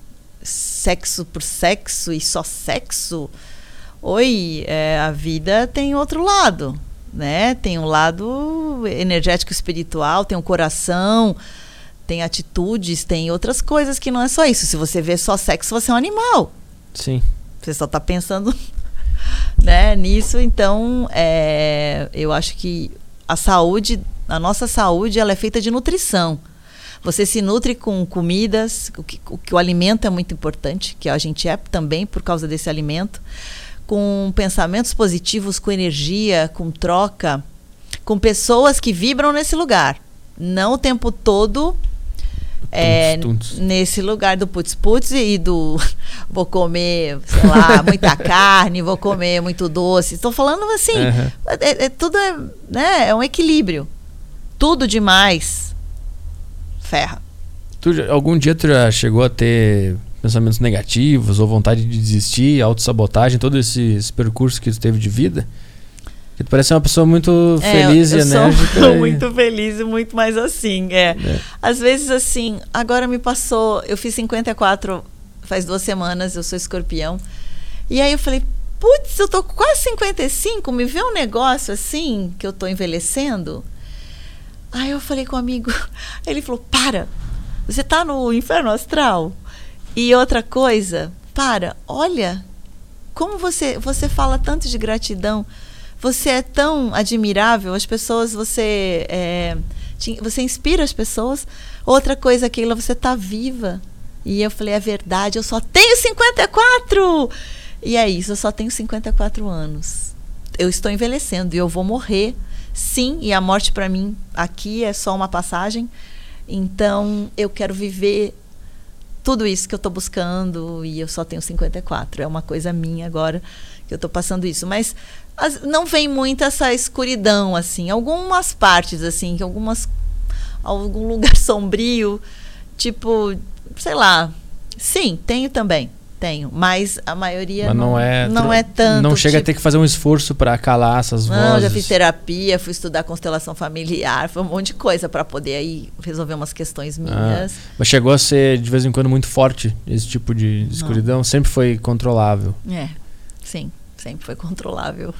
Sexo por sexo e só sexo? Oi, é, a vida tem outro lado, né? Tem um lado energético espiritual, tem um coração, tem atitudes, tem outras coisas que não é só isso. Se você vê só sexo, você é um animal. Sim. Você só está pensando né, nisso. Então, é, eu acho que a saúde, a nossa saúde, ela é feita de nutrição. Você se nutre com comidas, o que, o que o alimento é muito importante, que a gente é também por causa desse alimento, com pensamentos positivos, com energia, com troca, com pessoas que vibram nesse lugar. Não o tempo todo é, Tuntos, tuntos. nesse lugar do putz putz e do vou comer, sei lá, muita carne, vou comer muito doce. Estou falando assim, Aham. é, é- tudo é, né, é um equilíbrio. Tudo demais ferra. Tu algum dia tu já chegou a ter pensamentos negativos ou vontade de desistir, autossabotagem, todo esse, esse percurso que tu teve de vida? Parece uma pessoa muito feliz É, eu e enérgica. Sou e- muito feliz e muito mais assim. É. É. Às vezes, assim, agora me passou. Eu fiz 54 faz duas semanas, eu sou escorpião. E aí eu falei, putz, eu tô quase 55, me vê um negócio assim, que eu tô envelhecendo. Aí eu falei com um amigo, ele falou, para, você tá no inferno astral. E outra coisa, para, olha como você, você fala tanto de gratidão. Você é tão admirável, as pessoas, você, é, te- você inspira as pessoas. Outra coisa, Keila, você tá viva. E eu falei, é verdade, eu só tenho 54! E é isso, eu só tenho 54 anos. Eu estou envelhecendo e eu vou morrer. Sim, e a morte para mim aqui é só uma passagem. Então, eu quero viver tudo isso que eu estou buscando e eu só tenho 54. É uma coisa minha agora que eu estou passando isso. Mas as- não vem muito essa escuridão, assim. Algumas partes, assim, que algumas. Algum lugar sombrio, tipo, sei lá. Sim, tenho também. Tenho. Mas a maioria Mas não é. não é tanto. Não chega a tipo, ter que fazer um esforço pra calar essas não, vozes. já fiz terapia, fui estudar constelação familiar, foi um monte de coisa para poder aí resolver umas questões minhas. Mas chegou a ser de vez em quando muito forte esse tipo de escuridão? Sempre foi controlável. É, sim, sempre foi controlável.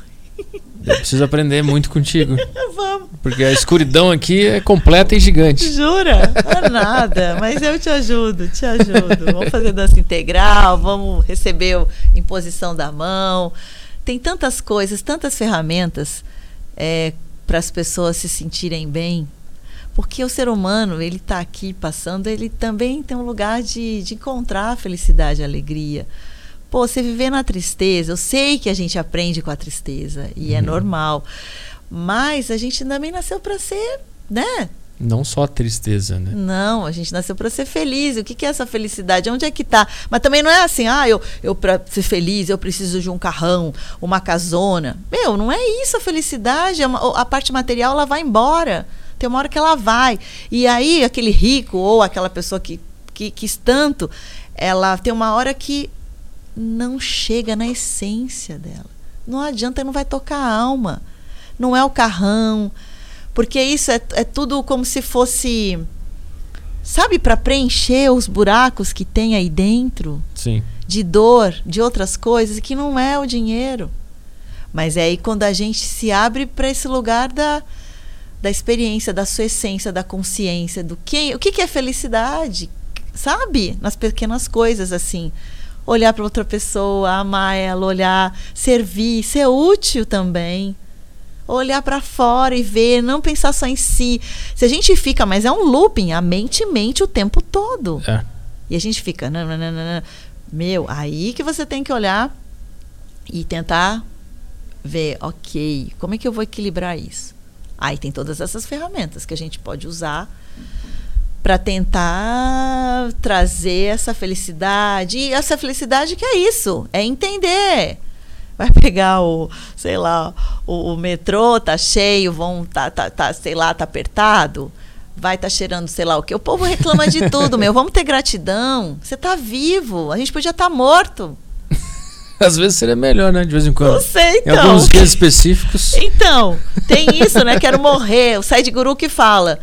Eu preciso aprender muito contigo. Vamos. Porque a escuridão aqui é completa e gigante. Jura? Não é nada, mas eu te ajudo, te ajudo. Vamos fazer dança integral, vamos receber o- imposição da mão. Tem tantas coisas, tantas ferramentas para as pessoas se sentirem bem. Porque o ser humano, ele está aqui passando, ele também tem um lugar de, de encontrar a felicidade, a alegria. Pô, você viver na tristeza, eu sei que a gente aprende com a tristeza e é normal. Mas a gente também nasceu para ser, né? Não só a tristeza, né? Não, a gente nasceu para ser feliz. O que, que é essa felicidade? Onde é que tá? Mas também não é assim, ah, eu, eu para ser feliz eu preciso de um carrão, uma casona. Meu, não é isso a felicidade. É uma- a parte material ela vai embora. Tem uma hora que ela vai. E aí aquele rico ou aquela pessoa que, que quis tanto, ela tem uma hora que não chega na essência dela. Não adianta, não vai tocar a alma. Não é o carrão. Porque isso é, é tudo como se fosse. Sabe, para preencher os buracos que tem aí dentro, Sim. de dor, de outras coisas, que não é o dinheiro. Mas é aí quando a gente se abre para esse lugar da, da experiência, da sua essência, da consciência, do que, o que, que é felicidade, sabe? Nas pequenas coisas, assim. Olhar para outra pessoa, amar ela, olhar, servir, ser útil também. Olhar para fora e ver, não pensar só em si. Se a gente fica, mas é um looping, a mente mente o tempo todo. É. E a gente fica, não, não, não, não, meu, aí que você tem que olhar e tentar ver, ok, como é que eu vou equilibrar isso? Aí tem todas essas ferramentas que a gente pode usar para tentar trazer essa felicidade. E essa felicidade que é isso, é entender. Vai pegar o, sei lá, o, o metrô tá cheio, vão tá, tá, tá, sei lá, tá apertado vai tá cheirando, sei lá o que. O povo reclama de tudo, meu. Vamos ter gratidão. Você está vivo. A gente podia estar tá morto. Às vezes seria melhor, né? De vez em quando. Não sei, então. Em alguns dias específicos. Então, tem isso, né? Quero morrer. O Sai de Guru que fala.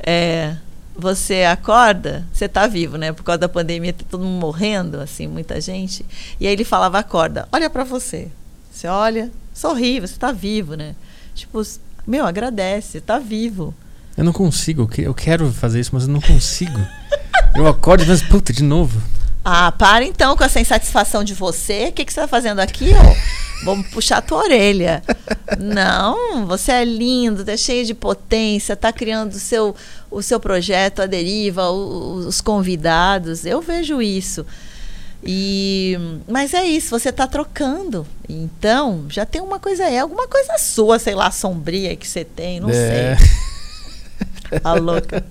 É, você acorda, você está vivo, né? Por causa da pandemia, tá todo mundo morrendo, assim, muita gente. E aí ele falava, acorda, olha para você. Você olha, sorri, você está vivo, né? Tipo, meu, agradece, está vivo. Eu não consigo, eu quero fazer isso, mas eu não consigo. eu acordo e penso, puta, de novo. Ah, para então com essa insatisfação de você. O que, que você está fazendo aqui, ó? Vamos puxar a tua orelha. Não, você é lindo, tá cheio de potência, tá criando o seu, o seu projeto, a deriva, o, os convidados. Eu vejo isso. E, mas é isso, você está trocando. Então, já tem uma coisa aí, alguma coisa sua, sei lá, sombria que você tem, não é. sei. A louca.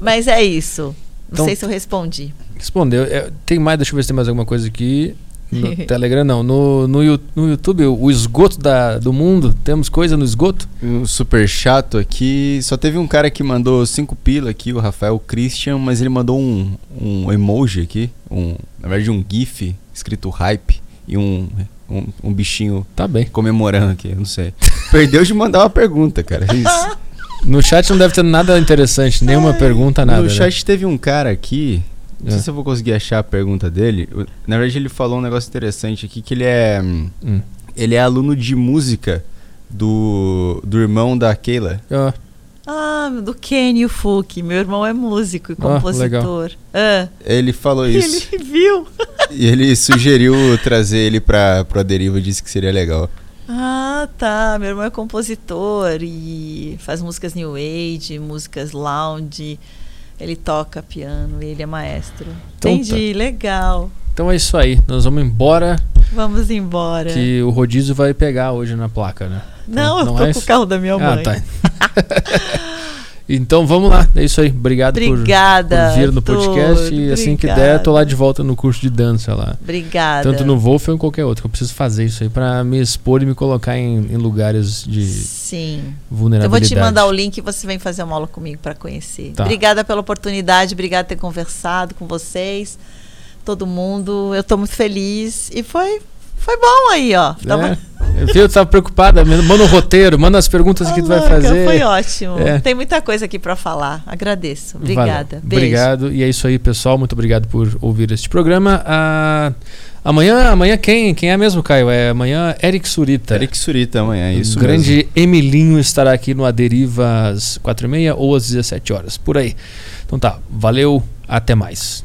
Mas é isso. Não então, sei se eu respondi. Respondeu. É, tem mais, deixa eu ver se tem mais alguma coisa aqui. No Telegram não. No, no, no YouTube, o esgoto da, do mundo, temos coisa no esgoto? Um super chato aqui. Só teve um cara que mandou cinco pila aqui, o Rafael Christian, mas ele mandou um, um emoji aqui. Um, na verdade, um GIF escrito hype e um, um, um bichinho tá bem. comemorando aqui, não sei. Perdeu de mandar uma pergunta, cara. É isso. No chat não deve ter nada interessante, nenhuma pergunta, nada. No né? chat teve um cara aqui. Não é. sei se eu vou conseguir achar a pergunta dele. Na verdade, ele falou um negócio interessante aqui que ele é. Hum. Ele é aluno de música do, do irmão da Keila. Ah. Ah, do Kenny o Fuki. Meu irmão é músico e ah, compositor. Ah, Ele falou isso. Ele viu. e ele sugeriu trazer ele pra, pra deriva, disse que seria legal. Ah, tá. Meu irmão é compositor e faz músicas new age, músicas lounge. Ele toca piano, ele é maestro. Então, Entendi, tá. legal. Então é isso aí. Nós vamos embora. Vamos embora. Que o rodízio vai pegar hoje na placa, né? Então, não, eu tô é com o carro da minha ah, mãe. Ah, tá. Então vamos lá, é isso aí. Obrigado Obrigada, por, por vir no podcast. E assim que der, tô lá de volta no curso de dança lá. Obrigada. Tanto no Wolf ou em qualquer outro. Eu preciso fazer isso aí para me expor e me colocar em, em lugares de Sim. vulnerabilidade. Eu vou te mandar o link e você vem fazer uma aula comigo para conhecer. Tá. Obrigada pela oportunidade, obrigada por ter conversado com vocês, todo mundo. Eu tô muito feliz e foi foi bom aí, ó. Tava... É. Eu tava preocupada, manda um roteiro, manda as perguntas que tu vai fazer. Foi ótimo. É. Tem muita coisa aqui para falar. Agradeço. Obrigada. Obrigado. E é isso aí, pessoal. Muito obrigado por ouvir este programa. Ah, amanhã, amanhã quem? Quem é mesmo, Caio? É amanhã Eric Surita. Eric Surita amanhã, é isso. O grande mesmo. Emilinho estará aqui no Aderiva às 4h30 ou às 17 horas, por aí. Então tá, valeu, até mais.